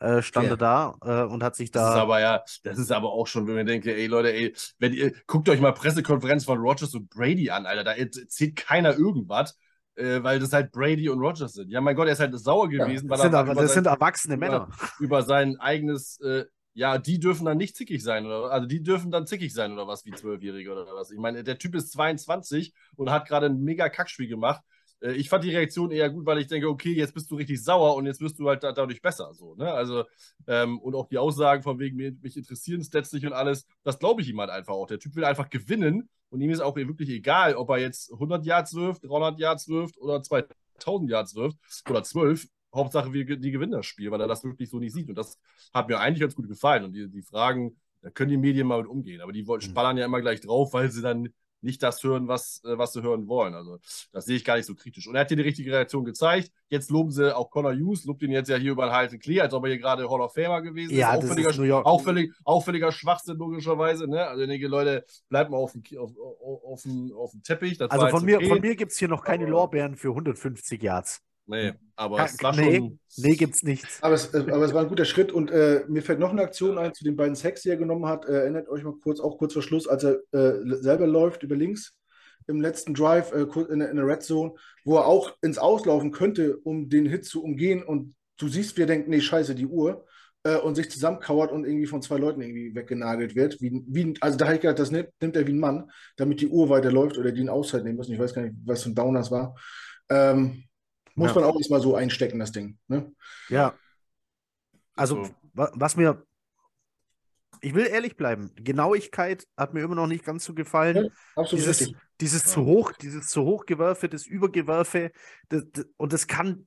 Speaker 1: äh, stand
Speaker 3: Ja.
Speaker 1: er da äh, und hat sich
Speaker 2: Das ist
Speaker 1: da.
Speaker 2: aber ja, das ist aber auch schon, wenn man denkt, ey Leute, ey, wenn ihr, guckt euch mal Pressekonferenz von Rogers und Brady an, Alter, da erzählt keiner irgendwas, äh, weil das halt Brady und Rogers sind. Ja, mein Gott, er ist halt sauer
Speaker 3: Ja,
Speaker 2: gewesen, weil
Speaker 1: das sind,
Speaker 2: er
Speaker 1: aber, das
Speaker 2: sein-
Speaker 1: sind erwachsene
Speaker 2: über-
Speaker 1: Männer.
Speaker 2: über sein eigenes, äh, ja, die dürfen dann nicht zickig sein, oder also die dürfen dann zickig sein oder was, wie Zwölfjährige oder was. Ich meine, der Typ ist 22 und hat gerade ein mega Kackspiel gemacht. Äh, Ich fand die Reaktion eher gut, weil ich denke, okay, jetzt bist du richtig sauer und jetzt wirst du halt da, dadurch besser. So, ne? Also, ähm, und auch die Aussagen von wegen, mich interessieren Stats nicht und alles, das glaube ich ihm halt einfach auch. Der Typ will einfach gewinnen und ihm ist auch wirklich egal, ob er jetzt 100 Yards wirft, 300 Yards wirft oder 2000 Yards wirft oder 12. Hauptsache, wir die gewinnen das Spiel, weil er das wirklich so nicht sieht. Und das hat mir eigentlich ganz gut gefallen. Und die, die Fragen, da können die Medien mal mit umgehen. Aber die
Speaker 1: Mhm.
Speaker 2: spallern ja immer gleich drauf, weil sie dann nicht das hören, was, äh, was sie hören wollen. Also das sehe ich gar nicht so kritisch. Und er hat hier die richtige Reaktion gezeigt. Jetzt loben sie auch Connor Hughes, lobt ihn jetzt ja hier über den heißen Klee, als ob er hier gerade Hall of Famer gewesen
Speaker 1: Ja,
Speaker 2: ist. Völliger,
Speaker 1: ist
Speaker 2: auch völliger Schwachsinn, logischerweise. Ne? Also denke, Leute, bleibt mal auf dem, auf, auf, auf auf dem Teppich. Das
Speaker 1: Also von mir,
Speaker 2: okay.
Speaker 1: von mir gibt es hier noch keine Lorbeeren für 150 Yards.
Speaker 2: Nee, aber
Speaker 1: Ka-
Speaker 2: es war
Speaker 1: nee,
Speaker 2: schon.
Speaker 1: nee, gibt's nichts.
Speaker 3: Aber es, äh, aber es war ein guter Schritt und äh, mir fällt noch eine Aktion ein zu den beiden Sacks, die er genommen hat. Äh, erinnert euch mal kurz, auch kurz vor Schluss, als er äh, selber läuft über links im letzten Drive äh, kurz in, der- in der Red Zone, wo er auch ins Auslaufen könnte, um den Hit zu umgehen und du siehst, wie er denkt, nee, scheiße, die Uhr äh, und sich zusammenkauert und irgendwie von zwei Leuten irgendwie weggenagelt wird. Wie, wie, also da habe ich gedacht, das nimmt, nimmt er wie ein Mann, damit die Uhr weiterläuft oder die einen Auszeit nehmen müssen. Ich weiß gar nicht, was für ein Downer das war. Ähm, muss
Speaker 1: Ja.
Speaker 3: man auch erstmal so einstecken, das Ding. Ne?
Speaker 1: Ja. Also,
Speaker 2: So.
Speaker 1: wa- was mir. Ich will ehrlich bleiben. Genauigkeit hat mir immer noch nicht ganz so gefallen.
Speaker 3: Ja, Absolut
Speaker 1: Dieses,
Speaker 3: richtig.
Speaker 1: dieses zu hoch, dieses zu hoch Gewerfe, das Übergewerfe, das, das, und das kann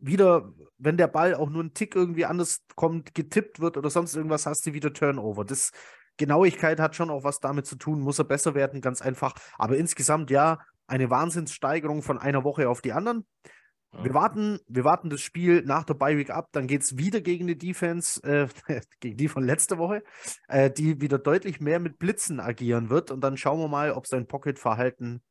Speaker 1: wieder, wenn der Ball auch nur ein Tick irgendwie anders kommt, getippt wird oder sonst irgendwas, hast du wieder Turnover. Das Genauigkeit hat schon auch was damit zu tun, muss er besser werden, ganz einfach. Aber insgesamt ja, eine Wahnsinnssteigerung von einer Woche auf die anderen.
Speaker 2: Ja.
Speaker 1: Wir warten, wir warten das Spiel nach der Bye Week ab, dann geht es wieder gegen die Defense, äh, gegen die von letzter Woche, äh, die wieder deutlich mehr mit Blitzen agieren wird. Und dann schauen wir mal, ob sein Pocket-Verhalten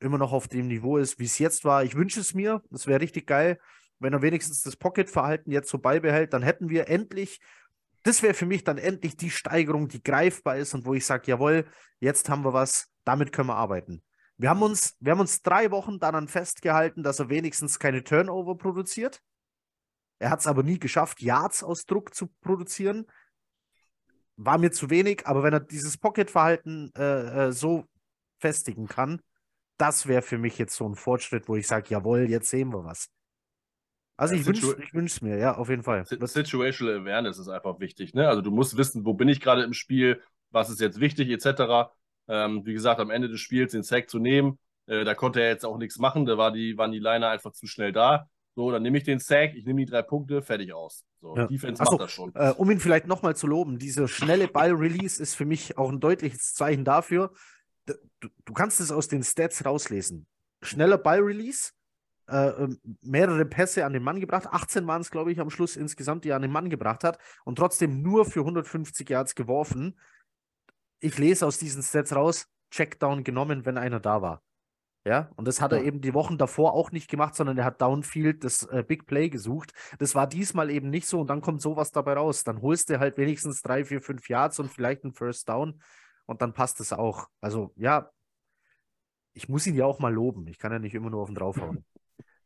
Speaker 1: immer noch auf dem Niveau ist, wie es jetzt war. Ich wünsche es mir, das wäre richtig geil. wenn er wenigstens das Pocket-Verhalten jetzt so beibehält, dann hätten wir endlich, das wäre für mich dann endlich die Steigerung, die greifbar ist und wo ich sage, jawohl, jetzt haben wir was, damit können wir arbeiten. Wir haben uns, wir haben uns drei Wochen daran festgehalten, dass er wenigstens keine Turnover produziert. Er hat es aber nie geschafft, Yards aus Druck zu produzieren. War mir zu wenig, aber wenn er dieses Pocket-Verhalten äh, äh, so festigen kann, das wäre für mich jetzt so ein Fortschritt, wo ich sage, jawohl, jetzt sehen wir was. Also
Speaker 2: Ja,
Speaker 1: ich wünsche wünsch's mir, ja, auf jeden Fall.
Speaker 2: Situational Awareness ist einfach wichtig. Ne? Also du musst wissen, wo bin ich gerade im Spiel, was ist jetzt wichtig, etc. Ähm, wie gesagt, am Ende des Spiels den Sack zu nehmen, äh, da konnte er jetzt auch nichts machen, da war die, waren die Liner einfach zu schnell da. So, dann nehme ich den Sack, ich nehme die drei Punkte, fertig aus. So,
Speaker 1: Ja.
Speaker 2: Defense
Speaker 1: Ach so,
Speaker 2: macht das schon.
Speaker 1: Äh, um ihn vielleicht nochmal zu loben, dieser schnelle Ball-Release ist für mich auch ein deutliches Zeichen dafür. Du, du kannst es aus den Stats rauslesen. Schneller Ball-Release, äh, ähm, mehrere Pässe an den Mann gebracht. 18 waren es, glaube ich, am Schluss insgesamt, die er an den Mann gebracht hat. Und trotzdem nur für 150 Yards geworfen. Ich lese aus diesen Stats raus, Checkdown genommen, wenn einer da war. Ja, und das hat er
Speaker 3: Ja.
Speaker 1: eben die Wochen davor auch nicht gemacht, sondern er hat Downfield das äh, Big Play gesucht. Das war diesmal eben nicht so und dann kommt sowas dabei raus. Dann holst du halt wenigstens drei, vier, fünf Yards und vielleicht einen First Down und dann passt es auch. Also ja, ich muss ihn ja auch mal loben. Ich kann ja nicht immer nur auf ihn draufhauen.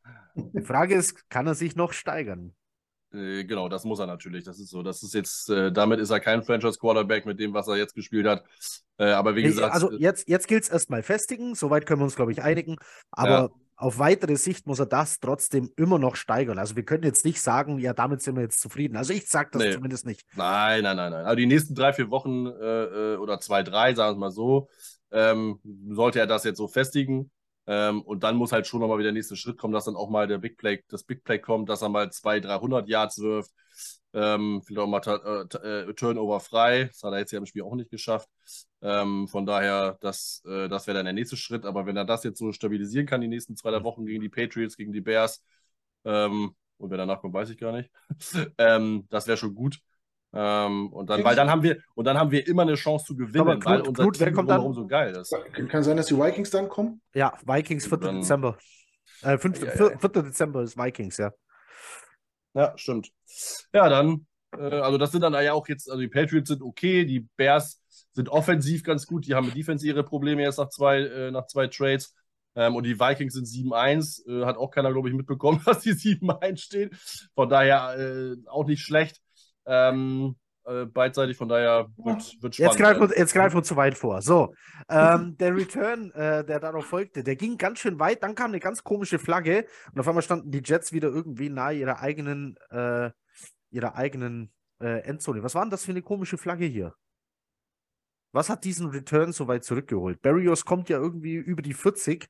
Speaker 1: Die Frage ist, kann er sich noch steigern?
Speaker 2: Äh, genau, das muss er natürlich. Das ist so. Das ist jetzt, äh, damit ist er kein Franchise-Quarterback mit dem, was er jetzt gespielt hat. Äh, aber wie gesagt,
Speaker 1: also
Speaker 2: äh,
Speaker 1: jetzt, jetzt gilt es erstmal festigen, soweit können wir uns, glaube ich, einigen. Aber
Speaker 2: Ja.
Speaker 1: auf weitere Sicht muss er das trotzdem immer noch steigern. Also wir können jetzt nicht sagen, ja, damit sind wir jetzt zufrieden. Also ich sage das
Speaker 2: Nee.
Speaker 1: zumindest nicht.
Speaker 2: Nein, nein, nein, nein. Also die nächsten drei, vier Wochen äh, oder zwei, drei, sagen wir es mal so, ähm, sollte er das jetzt so festigen. Ähm, und dann muss halt schon nochmal wieder der nächste Schritt kommen, dass dann auch mal der Big Play, das Big Play kommt, dass er mal 200, 300 Yards wirft. Ähm, vielleicht auch mal äh, äh, Turnover frei. Das hat er jetzt ja im Spiel auch nicht geschafft. Ähm, von daher, das, äh, das wäre dann der nächste Schritt. Aber wenn er das jetzt so stabilisieren kann, die nächsten zwei, drei Wochen gegen die Patriots, gegen die Bears, ähm, und wer danach kommt, weiß ich gar nicht. ähm, das wäre schon gut. Ähm, und dann, weil dann haben wir, und dann haben wir immer eine Chance zu gewinnen,
Speaker 1: Knut-
Speaker 2: weil unser
Speaker 1: Knut,
Speaker 2: Team
Speaker 1: kommt dann?
Speaker 2: so geil ist.
Speaker 3: Kann sein, dass die Vikings dann kommen?
Speaker 1: Ja, Vikings 4.
Speaker 2: Dann-
Speaker 1: Dezember. Äh, 5,
Speaker 2: Ja, ja,
Speaker 1: 4.
Speaker 2: ja.
Speaker 1: 4. Dezember ist Vikings, ja.
Speaker 2: Ja, stimmt. Ja, dann, äh, also das sind dann ja auch jetzt, also die Patriots sind okay, die Bears sind offensiv ganz gut, die haben mit Defense ihre Probleme jetzt nach zwei, äh, nach zwei Trades. Ähm, und die Vikings sind 7-1, äh, hat auch keiner, glaube ich, mitbekommen, dass die 7-1 stehen. Von daher äh, auch nicht schlecht. Ähm, äh, beidseitig, von daher wird, wird spannend.
Speaker 1: Jetzt greifen, wir, jetzt greifen wir zu weit vor. So, ähm, der Return, äh, der darauf folgte, der ging ganz schön weit. Dann kam eine ganz komische Flagge und auf einmal standen die Jets wieder irgendwie nahe ihrer eigenen, äh, ihrer eigenen äh, Endzone. Was war denn das für eine komische Flagge hier? Was hat diesen Return so weit zurückgeholt? Barrios kommt ja irgendwie über die 40.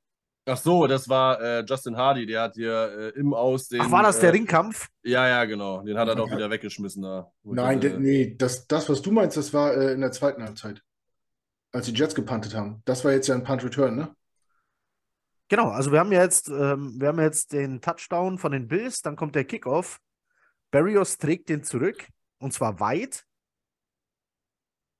Speaker 2: Ach so, das war äh, Justin Hardy, der hat hier äh, im Aussehen.
Speaker 1: Ach, war das der
Speaker 2: äh,
Speaker 1: Ringkampf?
Speaker 2: Ja, ja, genau. Den hat er doch wieder weggeschmissen da.
Speaker 3: Nein, de, nee, das, das, was du meinst, das war äh, in der zweiten Halbzeit. Als die Jets gepuntet haben. Das war jetzt ja ein Punt-Return, ne?
Speaker 1: Genau, also wir haben ja jetzt, ähm, wir haben jetzt den Touchdown von den Bills, dann kommt der Kickoff. Barrios trägt den zurück und zwar weit.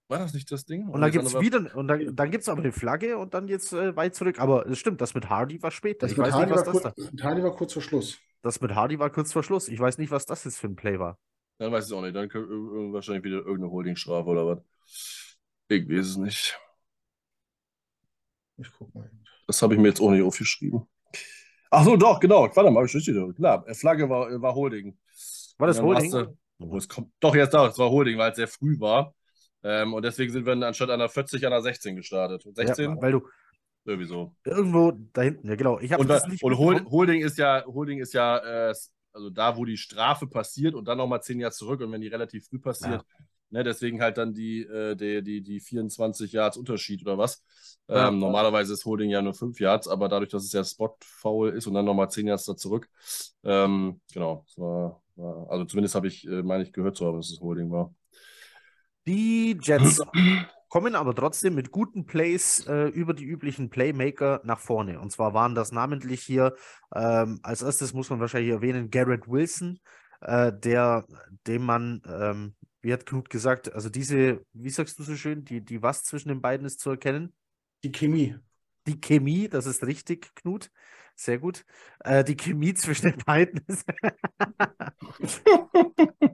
Speaker 2: War das nicht das Ding?
Speaker 1: Und dann gibt es wieder, und dann, dann gibt es aber eine Flagge und dann jetzt äh, weit zurück. Aber es stimmt, das mit Hardy war später.
Speaker 3: Das
Speaker 1: ich
Speaker 3: mit
Speaker 1: weiß
Speaker 3: Hardy
Speaker 1: nicht, was
Speaker 3: war,
Speaker 1: das
Speaker 3: kurz,
Speaker 1: da.
Speaker 3: Hardy war kurz vor Schluss.
Speaker 1: Das mit Hardy war kurz vor Schluss. Ich weiß nicht, was das jetzt für ein Play war.
Speaker 2: Dann weiß ich es auch nicht. Dann wahrscheinlich wieder irgendeine Holdingstrafe oder was. Ich weiß es nicht.
Speaker 3: Ich guck mal.
Speaker 2: Das habe ich mir jetzt auch nicht aufgeschrieben. Ach so, doch, genau. Warte mal, ich wieder. Klar, äh, Flagge war, äh, war Holding.
Speaker 1: War das
Speaker 2: Und
Speaker 1: Holding?
Speaker 2: du- Oh, es kommt, doch, jetzt da, es war Holding, weil es sehr früh war. Ähm, und deswegen sind wir anstatt einer 40 an einer 16 gestartet. 16?
Speaker 1: Ja, weil du
Speaker 2: Sowieso.
Speaker 1: irgendwo da hinten, ja genau. Ich habe
Speaker 2: Und,
Speaker 1: das nicht
Speaker 2: und Hold. Holding ist ja, Holding ist ja, äh, also da, wo die Strafe passiert und dann nochmal 10 Jahre zurück und wenn die relativ früh passiert, ne, deswegen halt dann die, äh, die, die, die 24 Yards Unterschied oder was.
Speaker 1: Ja.
Speaker 2: Ähm, normalerweise ist Holding ja nur 5 Yards, aber dadurch, dass es ja Spot-Foul ist und dann nochmal 10 Yards da zurück, ähm, genau, war, war, also zumindest habe ich, äh, meine ich, gehört zu haben, dass es Holding war.
Speaker 1: Die Jets kommen aber trotzdem mit guten Plays äh, über die üblichen Playmaker nach vorne. Und zwar waren das namentlich hier, ähm, als erstes muss man wahrscheinlich erwähnen, Garrett Wilson, äh, der, dem man, ähm, wie hat Knut gesagt, also diese, wie sagst du so schön, die, die was zwischen den beiden ist zu erkennen?
Speaker 3: Die Chemie.
Speaker 1: Die Chemie, das ist richtig, Knut. Sehr gut. Äh, die Chemie zwischen den beiden ist.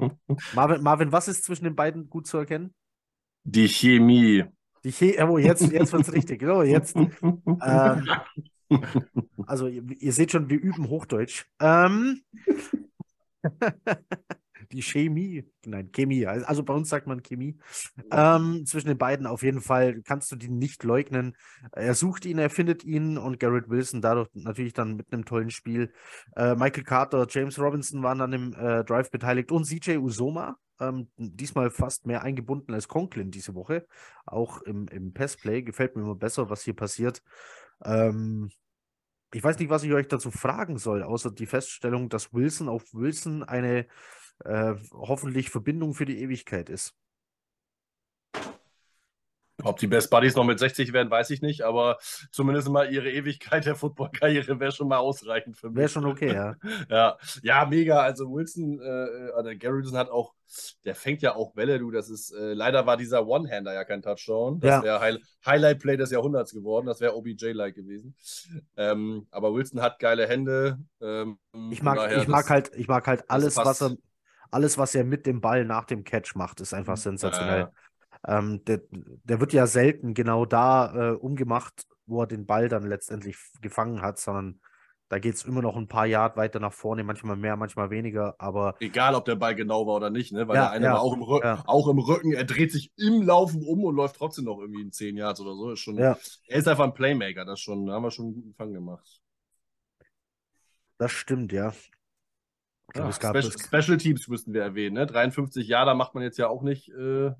Speaker 1: Marvin, Marvin, was ist zwischen den beiden gut zu erkennen?
Speaker 2: Die Chemie.
Speaker 1: Die Chemie, oh, jetzt, jetzt wird es richtig. Oh, jetzt. Ähm, also, ihr, ihr, seht schon, wir üben Hochdeutsch. Ähm, die Chemie, nein, Chemie, also bei uns sagt man Chemie. Ähm, zwischen den beiden auf jeden Fall kannst du die nicht leugnen. Er sucht ihn, er findet ihn und Garrett Wilson dadurch natürlich dann mit einem tollen Spiel. Äh, Michael Carter, James Robinson waren dann im äh, Drive beteiligt und CJ Usoma. Ähm, diesmal fast mehr eingebunden als Conklin diese Woche. Auch im, im Passplay. Gefällt mir immer besser, was hier passiert. Ähm, ich weiß nicht, was ich euch dazu fragen soll, außer die Feststellung, dass Wilson auf Wilson eine äh, hoffentlich Verbindung für die Ewigkeit ist.
Speaker 2: Ob die Best Buddies noch mit 60 werden, weiß ich nicht, aber zumindest mal ihre Ewigkeit der Football-Karriere wäre schon mal ausreichend für mich.
Speaker 1: Wäre schon okay, ja.
Speaker 2: ja. ja, mega. Also Wilson, äh, oder Gary Wilson hat auch, der fängt ja auch Bälle, du. Das ist, äh, leider war dieser One-Hander ja kein Touchdown. Das ja. wäre High Highlight-Play des Jahrhunderts geworden. Das wäre OBJ-like gewesen. Ähm, aber Wilson hat geile Hände. Ähm,
Speaker 1: ich mag, ich mag halt, ich mag halt alles, was er, alles, was er mit dem Ball nach dem Catch macht, ist einfach sensationell. Äh, ähm, der, der wird ja selten genau da äh, umgemacht, wo er den Ball dann letztendlich gefangen hat, sondern da geht es immer noch ein paar Yard weiter nach vorne, manchmal mehr, manchmal weniger, aber.
Speaker 2: Egal, ob der Ball genau war oder nicht, ne? Weil ja, der eine ja, war auch im, ja. auch im, Rücken, er dreht sich im Laufen um und läuft trotzdem noch irgendwie in 10 Yards oder so. Ist schon, Er ist einfach ein Playmaker, das schon, da haben wir schon einen guten Fang gemacht.
Speaker 1: Das stimmt, ja.
Speaker 2: Glaub, Special, Special, Teams müssten wir erwähnen, ne? 53 Jahre, da macht man jetzt ja auch nicht. Äh,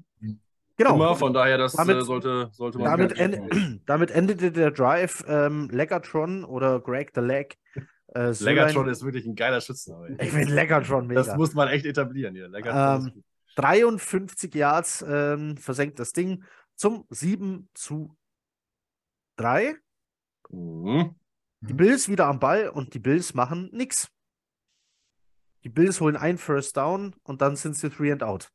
Speaker 2: Genau. Immer, von daher, das damit, äh, sollte, sollte man.
Speaker 1: Damit, end, damit, endete der Drive ähm, Legatron oder Greg the Leg.
Speaker 2: Äh, so Legatron ein, ist wirklich ein geiler Schützname.
Speaker 1: Ich finde Legatron mega.
Speaker 2: Das muss man echt etablieren hier.
Speaker 1: Ähm, 53 Yards ähm, versenkt das Ding zum 7 zu 3. Mhm. Die Bills wieder am Ball und die Bills machen nichts. Die Bills holen ein First Down und dann sind sie three and out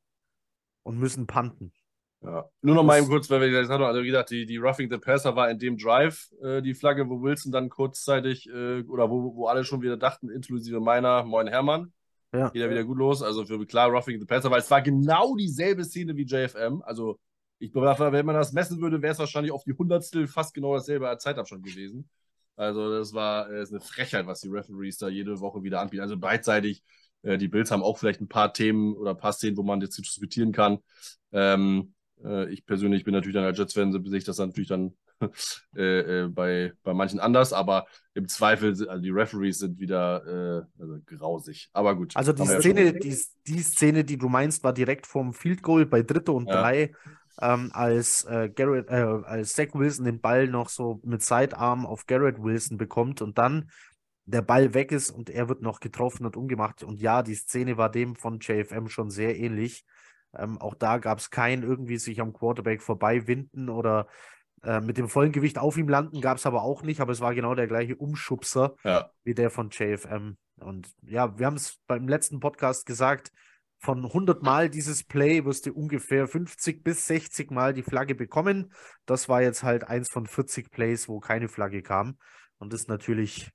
Speaker 1: und müssen punten.
Speaker 2: Ja. Nur noch mal eben kurz, weil wir gesagt haben, also wie gesagt, die, die Roughing the Passer war in dem Drive äh, die Flagge, wo Wilson dann kurzzeitig äh, oder wo, wo alle schon wieder dachten, inklusive meiner, moin Hermann. Ja. Geht ja wieder gut los. Also für klar Roughing the Passer, weil es war genau dieselbe Szene wie JFM. Also ich wenn man das messen würde, wäre es wahrscheinlich auf die Hundertstel fast genau dasselbe als Zeitabstand gewesen. Also das war äh, ist eine Frechheit, was die Referees da jede Woche wieder anbieten. Also beidseitig. Äh, die Bills haben auch vielleicht ein paar Themen oder ein paar Szenen, wo man jetzt diskutieren kann. Ähm, äh, ich persönlich bin natürlich dann als Jets-Fan, sehe ich das natürlich dann äh, äh, bei, bei manchen anders, aber im Zweifel, also die Referees sind wieder äh, also grausig. Aber gut.
Speaker 1: Also die Szene, die, die Szene, die du meinst, war direkt vorm Field Goal bei Dritte und ja. Drei, ähm, als äh, Garrett, äh, als Zach Wilson den Ball noch so mit Sidearm auf Garrett Wilson bekommt und dann der Ball weg ist und er wird noch getroffen und umgemacht. Und ja, die Szene war dem von JFM schon sehr ähnlich. Ähm, auch da gab es kein irgendwie sich am Quarterback vorbeiwinden oder äh, mit dem vollen Gewicht auf ihm landen, gab es aber auch nicht, aber es war genau der gleiche Umschubser ja. wie der von JFM. Und ja, wir haben es beim letzten Podcast gesagt, von 100 Mal dieses Play wirst du ungefähr 50 bis 60 Mal die Flagge bekommen. Das war jetzt halt eins von 40 Plays, wo keine Flagge kam. Und das ist natürlich.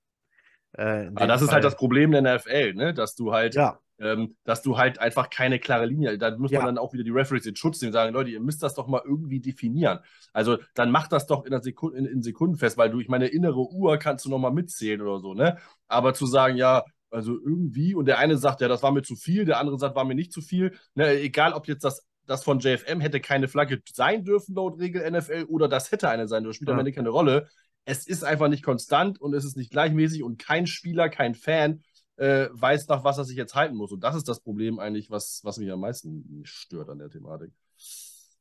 Speaker 2: Äh, Aber das Fall, ist halt das Problem der NFL, ne? dass du halt ja ähm, dass du halt einfach keine klare Linie, da muss ja. man dann auch wieder die Referees in Schutz nehmen und sagen, Leute, ihr müsst das doch mal irgendwie definieren. Also dann mach das doch in, Sekunde, in, in Sekunden fest, weil du, ich meine, innere Uhr kannst du noch mal mitzählen oder so, ne? Aber zu sagen, ja, also irgendwie, und der eine sagt, ja, das war mir zu viel, der andere sagt, war mir nicht zu viel, ne? egal ob jetzt das das von JFM hätte keine Flagge sein dürfen laut Regel NFL oder das hätte eine sein dürfen, spielt ja. am Ende keine Rolle. Es ist einfach nicht konstant und es ist nicht gleichmäßig und kein Spieler, kein Fan äh, weiß, nach was er sich jetzt halten muss. Und das ist das Problem eigentlich, was, was mich am meisten stört an der Thematik.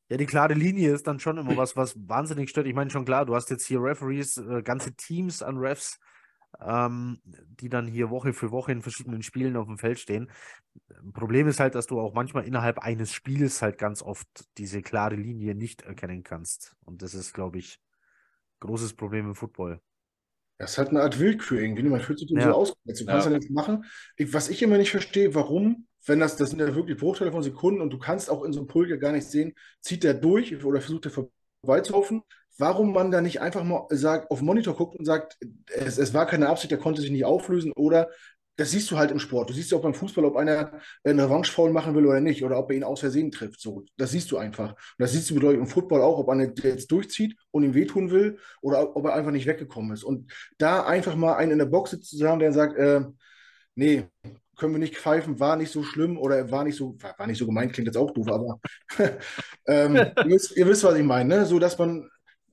Speaker 1: Ja, die klare Linie ist dann schon immer was, was wahnsinnig stört. Ich meine schon klar, du hast jetzt hier Referees, äh, ganze Teams an Refs, ähm, die dann hier Woche für Woche in verschiedenen Spielen auf dem Feld stehen. Problem ist halt, dass du auch manchmal innerhalb eines Spiels halt ganz oft diese klare Linie nicht erkennen kannst. Und das ist, glaube ich, großes Problem im Football.
Speaker 3: Das ist halt eine Art Willkür irgendwie. Ne? Man fühlt sich ja. so ausgesetzt. Du kannst ja, ja nichts machen. Ich, was ich immer nicht verstehe, warum, wenn das, das sind ja wirklich Bruchteile von Sekunden und du kannst auch in so einem Pult ja gar nicht sehen, zieht der durch oder versucht der vorbeizulaufen, warum man da nicht einfach mal sagt, auf Monitor guckt und sagt, es, es war keine Absicht, der konnte sich nicht auflösen oder das siehst du halt im Sport. Du siehst ja auch beim Fußball, ob einer einen Revanche-Foul machen will oder nicht, oder ob er ihn aus Versehen trifft. So, das siehst du einfach. Und das siehst du im Football auch, ob einer jetzt durchzieht und ihm wehtun will oder ob er einfach nicht weggekommen ist. Und da einfach mal einen in der Box sitzen zu haben, der sagt, äh, nee, können wir nicht pfeifen, war nicht so schlimm oder war nicht so, war nicht so gemeint, klingt jetzt auch doof, aber ähm, ihr, wisst, ihr, wisst, was ich meine, ne? So dass man,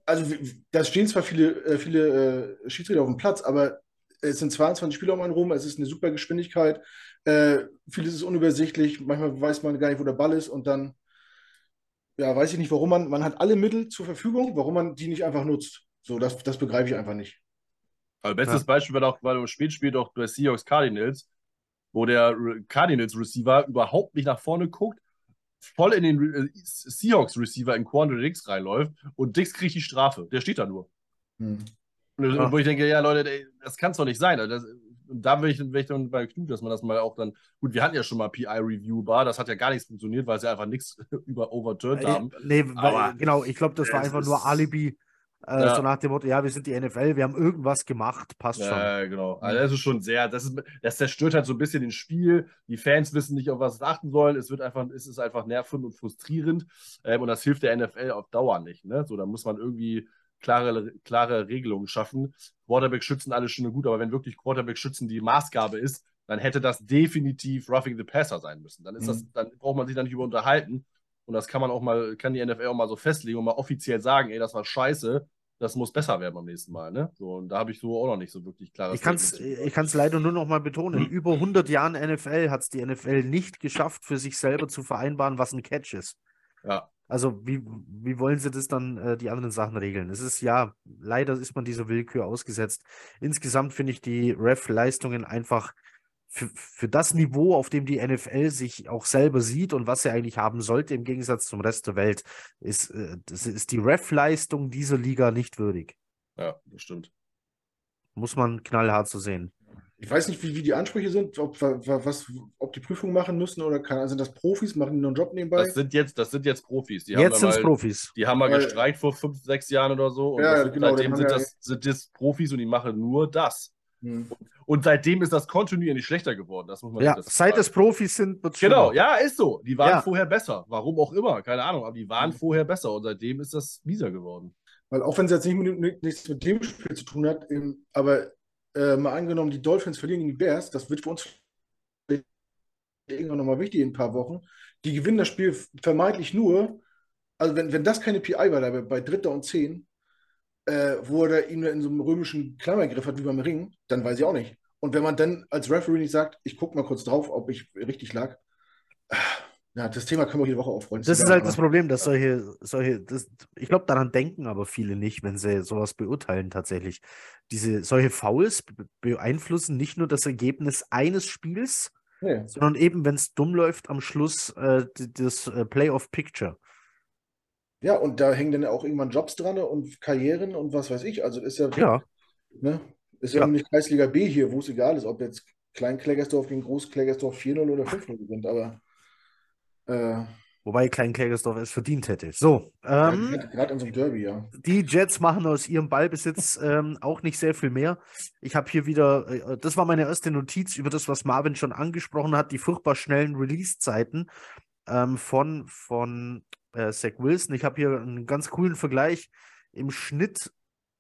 Speaker 3: also da stehen zwar viele, äh, viele äh, Schiedsrichter auf dem Platz, aber es sind 22 Spieler um einen rum, es ist eine super Geschwindigkeit, äh, vieles ist unübersichtlich, manchmal weiß man gar nicht, wo der Ball ist und dann, ja, weiß ich nicht, warum man, man hat alle Mittel zur Verfügung, warum man die nicht einfach nutzt. So, das, das begreife ich einfach nicht.
Speaker 2: Also bestes ja. Beispiel war doch, weil im Spiel spielt auch bei Seahawks Cardinals, wo der Cardinals Receiver überhaupt nicht nach vorne guckt, voll in den äh, Seahawks Receiver in Quandre Dix reinläuft und Dix kriegt die Strafe. Der steht da nur. Hm. Ja. Wo ich denke, ja, Leute, ey, das kann es doch nicht sein. Das, und da will ich, will ich dann bei Knut, dass man das mal auch dann. Gut, wir hatten ja schon mal PI-Review-Bar, das hat ja gar nichts funktioniert, weil sie einfach nichts über overturned haben.
Speaker 1: Nee, weil, genau, ich glaube, das war einfach nur Alibi. Äh, ja. So nach dem Motto, ja, wir sind die NFL, wir haben irgendwas gemacht, passt schon.
Speaker 2: Ja, genau. Also das ist schon sehr, das, ist, das zerstört halt so ein bisschen den Spiel. Die Fans wissen nicht, auf was sie achten sollen. Es wird einfach, es ist einfach nervend und frustrierend. Ähm, und das hilft der NFL auf Dauer nicht. Ne? So, da muss man irgendwie klare, klare Regelungen schaffen. Quarterback schützen alles schön und gut, aber wenn wirklich Quarterback schützen die Maßgabe ist, dann hätte das definitiv Roughing the Passer sein müssen. Dann ist mhm. das, dann braucht man sich da nicht über unterhalten. Und das kann man auch mal, kann die NFL auch mal so festlegen und mal offiziell sagen, ey, das war scheiße, das muss besser werden beim nächsten Mal. Ne? So, und da habe ich so auch noch nicht so wirklich klare
Speaker 1: Ich kann es leider nur noch mal betonen. In über 100 Jahren NFL hat es die NFL nicht geschafft, für sich selber zu vereinbaren, was ein Catch ist.
Speaker 2: Ja.
Speaker 1: Also wie, wie wollen sie das dann äh, die anderen Sachen regeln? Es ist ja, leider ist man dieser Willkür ausgesetzt. Insgesamt finde ich die Ref-Leistungen einfach für, für das Niveau, auf dem die NFL sich auch selber sieht und was sie eigentlich haben sollte, im Gegensatz zum Rest der Welt, ist, äh, das ist die Ref-Leistung dieser Liga nicht würdig.
Speaker 2: Ja, das stimmt.
Speaker 1: Muss man knallhart so sehen.
Speaker 3: Ich weiß nicht, wie, wie die Ansprüche sind, ob, was, ob die Prüfung machen müssen oder kann, sind das Profis, machen die noch einen Job nebenbei?
Speaker 2: Das sind jetzt, das sind jetzt Profis. Die
Speaker 1: jetzt sind es Profis.
Speaker 2: Die haben mal Weil, gestreikt vor fünf, sechs Jahren oder so. Und ja, genau, seitdem sind, ja das, sind das Profis und die machen nur das. Hm. Und, seitdem ist das kontinuierlich schlechter geworden. Das muss man
Speaker 1: ja, seit es Profis sind,
Speaker 2: wird Genau, ja, ist so. Die waren ja. vorher besser. Warum auch immer, keine Ahnung, aber die waren hm. vorher besser und seitdem ist das mieser geworden.
Speaker 3: Weil auch wenn es jetzt nicht mit, nichts mit dem Spiel zu tun hat, eben, aber äh, mal angenommen, die Dolphins verlieren gegen die Bears, das wird für uns irgendwann nochmal wichtig in ein paar Wochen. Die gewinnen das Spiel vermeintlich nur, also wenn, wenn das keine PI war, bei, bei Dritter und Zehn, äh, wo er ihn in so einem römischen Klammergriff hat wie beim Ring, dann weiß ich auch nicht. Und wenn man dann als Referee nicht sagt, ich gucke mal kurz drauf, ob ich richtig lag, ja, das Thema können wir jede Woche aufrollen.
Speaker 1: Das, ist halt das Problem, dass solche, solche, das, ich glaube, daran denken aber viele nicht, wenn sie sowas beurteilen tatsächlich. Diese, solche Fouls beeinflussen nicht nur das Ergebnis eines Spiels, nee. sondern eben, wenn es dumm läuft, am Schluss äh, das äh, Playoff-Picture.
Speaker 3: Ja, und da hängen dann auch irgendwann Jobs dran und Karrieren und was weiß ich. Also ist ja,
Speaker 1: ja.
Speaker 3: Ne, ist ja, ja. nicht Kreisliga B hier, wo es egal ist, ob jetzt Klein-Klägersdorf gegen Groß-Klägersdorf 4-0 oder 5-0 gewinnt, aber
Speaker 1: äh, Wobei Klein Klägersdorf es verdient hätte. So. Ähm,
Speaker 3: ja, Gerade in so einem Derby, ja.
Speaker 1: Die Jets machen aus ihrem Ballbesitz ähm, auch nicht sehr viel mehr. Ich habe hier wieder, äh, das war meine erste Notiz über das, was Marvin schon angesprochen hat, die furchtbar schnellen Release-Zeiten ähm, von, von äh, Zach Wilson. Ich habe hier einen ganz coolen Vergleich. Im Schnitt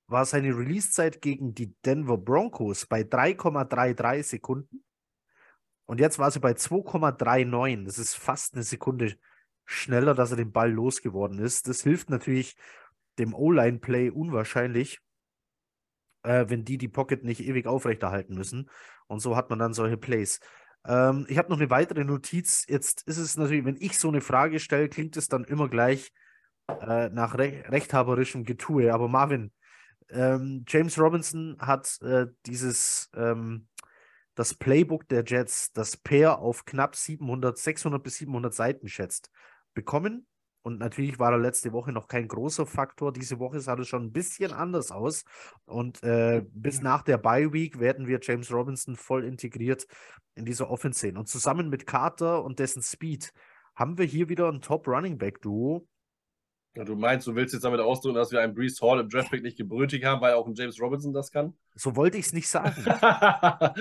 Speaker 1: war seine Release-Zeit gegen die Denver Broncos bei 3,33 Sekunden. Und jetzt war sie bei 2,39. Das ist fast eine Sekunde schneller, dass er den Ball losgeworden ist. Das hilft natürlich dem O-Line-Play unwahrscheinlich, äh, wenn die die Pocket nicht ewig aufrechterhalten müssen. Und so hat man dann solche Plays. Ähm, ich habe noch eine weitere Notiz. Jetzt ist es natürlich, wenn ich so eine Frage stelle, klingt es dann immer gleich äh, nach Re rechthaberischem Getue. Aber Marvin, ähm, James Robinson hat äh, dieses ähm, das Playbook der Jets, das Pair auf knapp 700, 600 bis 700 Seiten schätzt, bekommen. Und natürlich war er letzte Woche noch kein großer Faktor. Diese Woche sah es schon ein bisschen anders aus. Und äh, bis nach der Bye Week werden wir James Robinson voll integriert in dieser Offense sehen. Und zusammen mit Carter und dessen Speed haben wir hier wieder ein Top Running Back Duo,
Speaker 2: Ja, du meinst, du willst jetzt damit ausdrücken, dass wir einen Brees Hall im Draftpick nicht gebrütigt haben, weil auch ein James Robinson das kann?
Speaker 1: So wollte ich es nicht sagen.
Speaker 2: ja,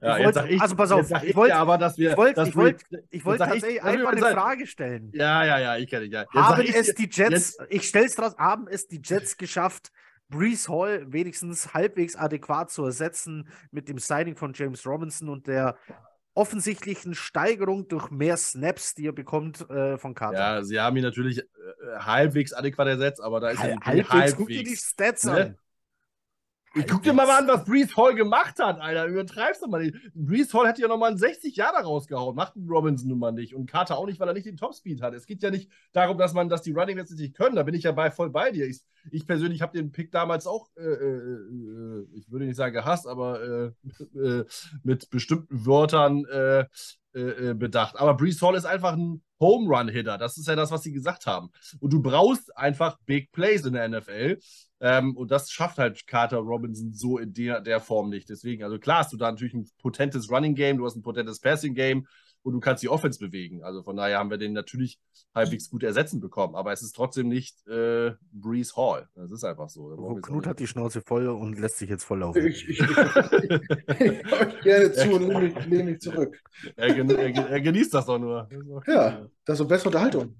Speaker 1: wollte-
Speaker 2: ich,
Speaker 1: also pass auf, ich
Speaker 2: ich
Speaker 1: wollte-
Speaker 2: dir aber, dass wir.
Speaker 1: Ich wollte ich wollt, ich wollt
Speaker 2: ich-
Speaker 1: tatsächlich
Speaker 2: mich
Speaker 1: einfach eine
Speaker 2: sagen.
Speaker 1: Frage stellen.
Speaker 2: Ja, ja, ja, ich kenne dich. Ja.
Speaker 1: Haben
Speaker 2: ich
Speaker 1: es die Jets,
Speaker 2: jetzt-
Speaker 1: ich stell's draus, haben es die Jets geschafft, Brees Hall wenigstens halbwegs adäquat zu ersetzen mit dem Signing von James Robinson und der offensichtlichen Steigerung durch mehr Snaps, die er bekommt äh, von Carter.
Speaker 2: Ja, sie haben ihn natürlich äh, halbwegs adäquat ersetzt, aber da ist
Speaker 1: Hal-
Speaker 2: ja
Speaker 1: halbwegs, guck dir die Stats
Speaker 2: ne?
Speaker 1: an.
Speaker 2: Ich guck dir mal an, was Brees Hall gemacht hat, Alter. Übertreibst du mal nicht. Brees Hall hätte ja nochmal einen 60 Jahre rausgehauen. Macht ein Robinson nun mal nicht. Und Carter auch nicht, weil er nicht den Topspeed hat. Es geht ja nicht darum, dass man, dass die Running Backs nicht können. Da bin ich ja bei, voll bei dir. Ich, ich persönlich habe den Pick damals auch, äh, äh, äh, ich würde nicht sagen gehasst, aber äh, äh, mit bestimmten Wörtern äh, äh, bedacht. Aber Brees Hall ist einfach ein Home Run Hitter. Das ist ja das, was sie gesagt haben. Und du brauchst einfach Big Plays in der NFL. Ähm, und das schafft halt Carter Robinson so in der, der Form nicht. Deswegen, also klar hast du da natürlich ein potentes Running Game, du hast ein potentes Passing Game und du kannst die Offense bewegen. Also von daher haben wir den natürlich halbwegs gut ersetzen bekommen. Aber es ist trotzdem nicht äh, Breeze Hall. Das ist einfach so. Jetzt
Speaker 1: Knut hat die Schnauze voll und lässt sich jetzt voll laufen.
Speaker 3: Ich, ich, ich, ich euch gerne zu und lehne mich, zurück.
Speaker 2: er, gen er, er genießt das doch nur. Das doch-
Speaker 3: Ja, das ist so bessere Unterhaltung.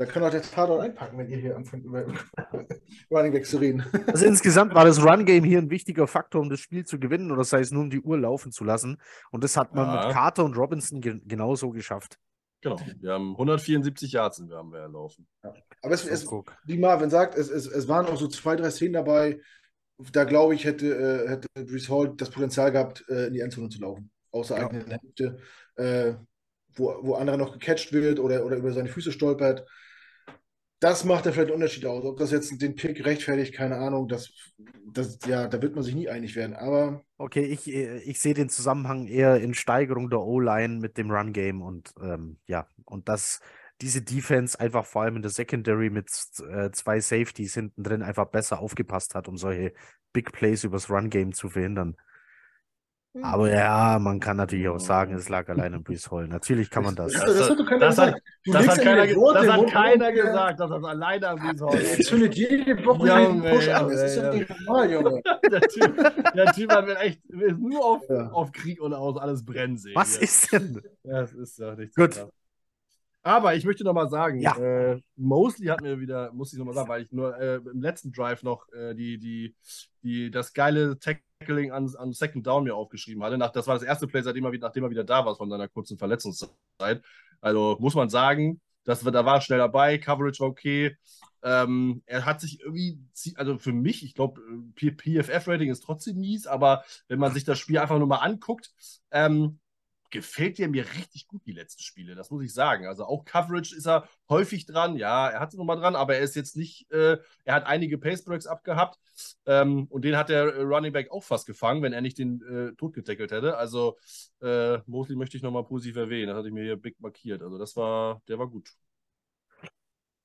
Speaker 3: Da kann auch der Tatort einpacken, wenn ihr hier anfangt, über Running Backs zu reden.
Speaker 1: Also insgesamt war das Run-Game hier ein wichtiger Faktor, um das Spiel zu gewinnen oder sei es nur um die Uhr laufen zu lassen. Und das hat man
Speaker 2: Ja.
Speaker 1: mit Carter und Robinson ge genauso geschafft.
Speaker 2: Genau. Wir haben 174 Yards sind wir haben wir erlaufen.
Speaker 3: Aber es, es, wie Marvin sagt, es, es, es waren auch so zwei, drei Szenen dabei, da glaube ich, hätte, äh, hätte Brees Hall das Potenzial gehabt, äh, in die Endzone zu laufen. Außer
Speaker 1: Ja.
Speaker 3: eigenen Hälfte, äh, wo, wo andere noch gecatcht wird oder, oder über seine Füße stolpert. Das macht ja vielleicht einen Unterschied aus. Ob das jetzt den Pick rechtfertigt, keine Ahnung. Das, das, ja, da wird man sich nie einig werden. Aber
Speaker 1: Okay, ich, ich sehe den Zusammenhang eher in Steigerung der O-Line mit dem Run-Game und ähm, ja, und dass diese Defense einfach vor allem in der Secondary mit äh, zwei Safeties hinten drin einfach besser aufgepasst hat, um solche Big Plays übers Run-Game zu verhindern. Aber ja, man kann natürlich auch sagen, es lag allein an Brees Hall. Natürlich kann man das.
Speaker 3: Das,
Speaker 2: Das
Speaker 3: das
Speaker 2: hat-
Speaker 3: hat doch keiner
Speaker 2: das hat-
Speaker 3: gesagt. Du
Speaker 2: Das hat keiner,
Speaker 3: den
Speaker 2: ge-
Speaker 3: Wort
Speaker 2: das hat keiner gesagt, dass das alleine an Brees Hall
Speaker 3: Jetzt
Speaker 2: ist.
Speaker 3: zündet jede Woche
Speaker 2: Junge,
Speaker 3: einen Push an. Das ist ja nicht normal, Junge.
Speaker 2: Der Typ, der typ hat mir echt will nur auf,
Speaker 3: Ja.
Speaker 2: auf Krieg und aus alles brennen sehen.
Speaker 1: Was
Speaker 2: hier.
Speaker 1: ist denn?
Speaker 2: Ja, das ist ja nicht
Speaker 1: Gut.
Speaker 2: Aber ich möchte noch mal sagen,
Speaker 1: Ja.
Speaker 2: äh, Mosley hat mir wieder, muss ich noch mal sagen, weil ich nur äh, im letzten Drive noch äh, die, die, die, das geile Tackling an, an Second Down mir aufgeschrieben hatte. Nach, das war das erste Play, seitdem er, nachdem er wieder da war von seiner kurzen Verletzungszeit. Also muss man sagen, das, da war er schnell dabei, Coverage okay. Ähm, er hat sich irgendwie, also für mich, ich glaube, PFF-Rating ist trotzdem mies, aber wenn man sich das Spiel einfach nur mal anguckt, ähm, gefällt der mir richtig gut, die letzten Spiele. Das muss ich sagen. Also auch Coverage ist er häufig dran. Ja, er hat es nochmal dran, aber er ist jetzt nicht, äh, er hat einige Pacebreaks abgehabt ähm, und den hat der äh, Running Back auch fast gefangen, wenn er nicht den äh, tot getackelt hätte. Also äh, Mosley möchte ich nochmal positiv erwähnen. Das hatte ich mir hier big markiert. Also das war, der war gut.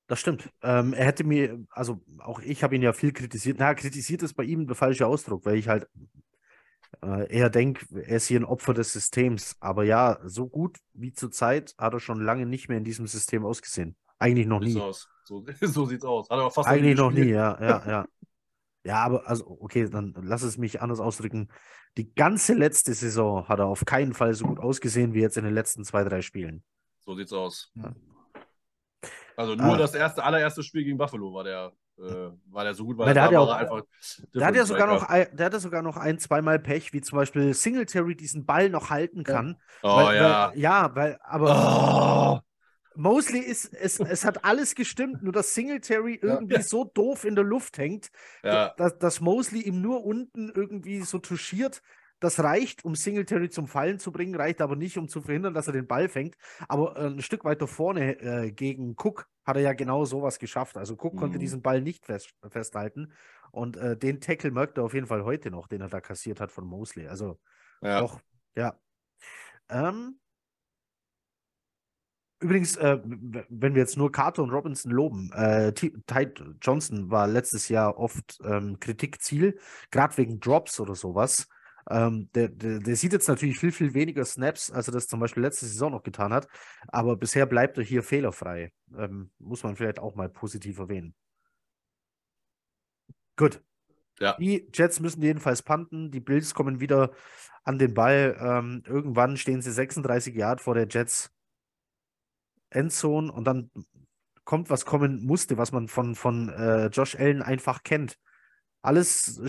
Speaker 1: Das stimmt. Ähm, er hätte mir, also auch ich habe ihn ja viel kritisiert. Na, kritisiert ist bei ihm der falsche Ausdruck, weil ich halt äh, eher denke, er ist hier ein Opfer des Systems. Aber ja, so gut wie zurzeit hat er schon lange nicht mehr in diesem System ausgesehen. Eigentlich noch nie.
Speaker 2: So, so sieht's aus. Hat er auch fast
Speaker 1: Eigentlich noch nie, ja, ja, ja. Ja, aber also, okay, dann lass es mich anders ausdrücken. Die ganze letzte Saison hat er auf keinen Fall so gut ausgesehen wie jetzt in den letzten zwei, drei Spielen.
Speaker 2: So sieht's aus.
Speaker 1: Ja.
Speaker 2: Also nur
Speaker 1: Ah.
Speaker 2: das erste, allererste Spiel gegen Buffalo war der, äh, war der so gut, weil
Speaker 1: Weil der
Speaker 2: da
Speaker 1: hat ja
Speaker 2: war
Speaker 1: auch-
Speaker 2: er einfach.
Speaker 1: Der hat ja sogar noch, der hatte sogar noch ein, zweimal Pech, wie zum Beispiel Singletary diesen Ball noch halten kann.
Speaker 2: Oh
Speaker 1: weil,
Speaker 2: ja.
Speaker 1: Weil, ja, weil, aber
Speaker 2: Oh.
Speaker 1: Mosley ist, es, es hat alles gestimmt, nur dass Singletary irgendwie so doof in der Luft hängt,
Speaker 2: Ja.
Speaker 1: dass, dass Mosley ihm nur unten irgendwie so touchiert. Das reicht, um Singletary zum Fallen zu bringen, reicht aber nicht, um zu verhindern, dass er den Ball fängt. Aber äh, ein Stück weiter vorne äh, gegen Cook hat er ja genau sowas geschafft. Also Cook konnte
Speaker 2: Mhm.
Speaker 1: diesen Ball nicht fest, festhalten. Und äh, den Tackle merkt er auf jeden Fall heute noch, den er da kassiert hat von Mosley. Also
Speaker 2: ja.
Speaker 1: auch, ja. Ähm, übrigens, äh, wenn wir jetzt nur Carter und Robinson loben, äh, Ty Johnson war letztes Jahr oft ähm, Kritikziel, gerade wegen Drops oder sowas. Ähm, der, der, der, sieht jetzt natürlich viel, viel weniger Snaps, als er das zum Beispiel letzte Saison noch getan hat. Aber bisher bleibt er hier fehlerfrei. Ähm, muss man vielleicht auch mal positiv erwähnen. Gut. Ja. Die Jets müssen jedenfalls panten. Die Bills kommen wieder an den Ball. Ähm, irgendwann stehen sie 36 Yard vor der Jets Endzone und dann kommt, was kommen musste, was man von, von äh, Josh Allen einfach kennt. Alles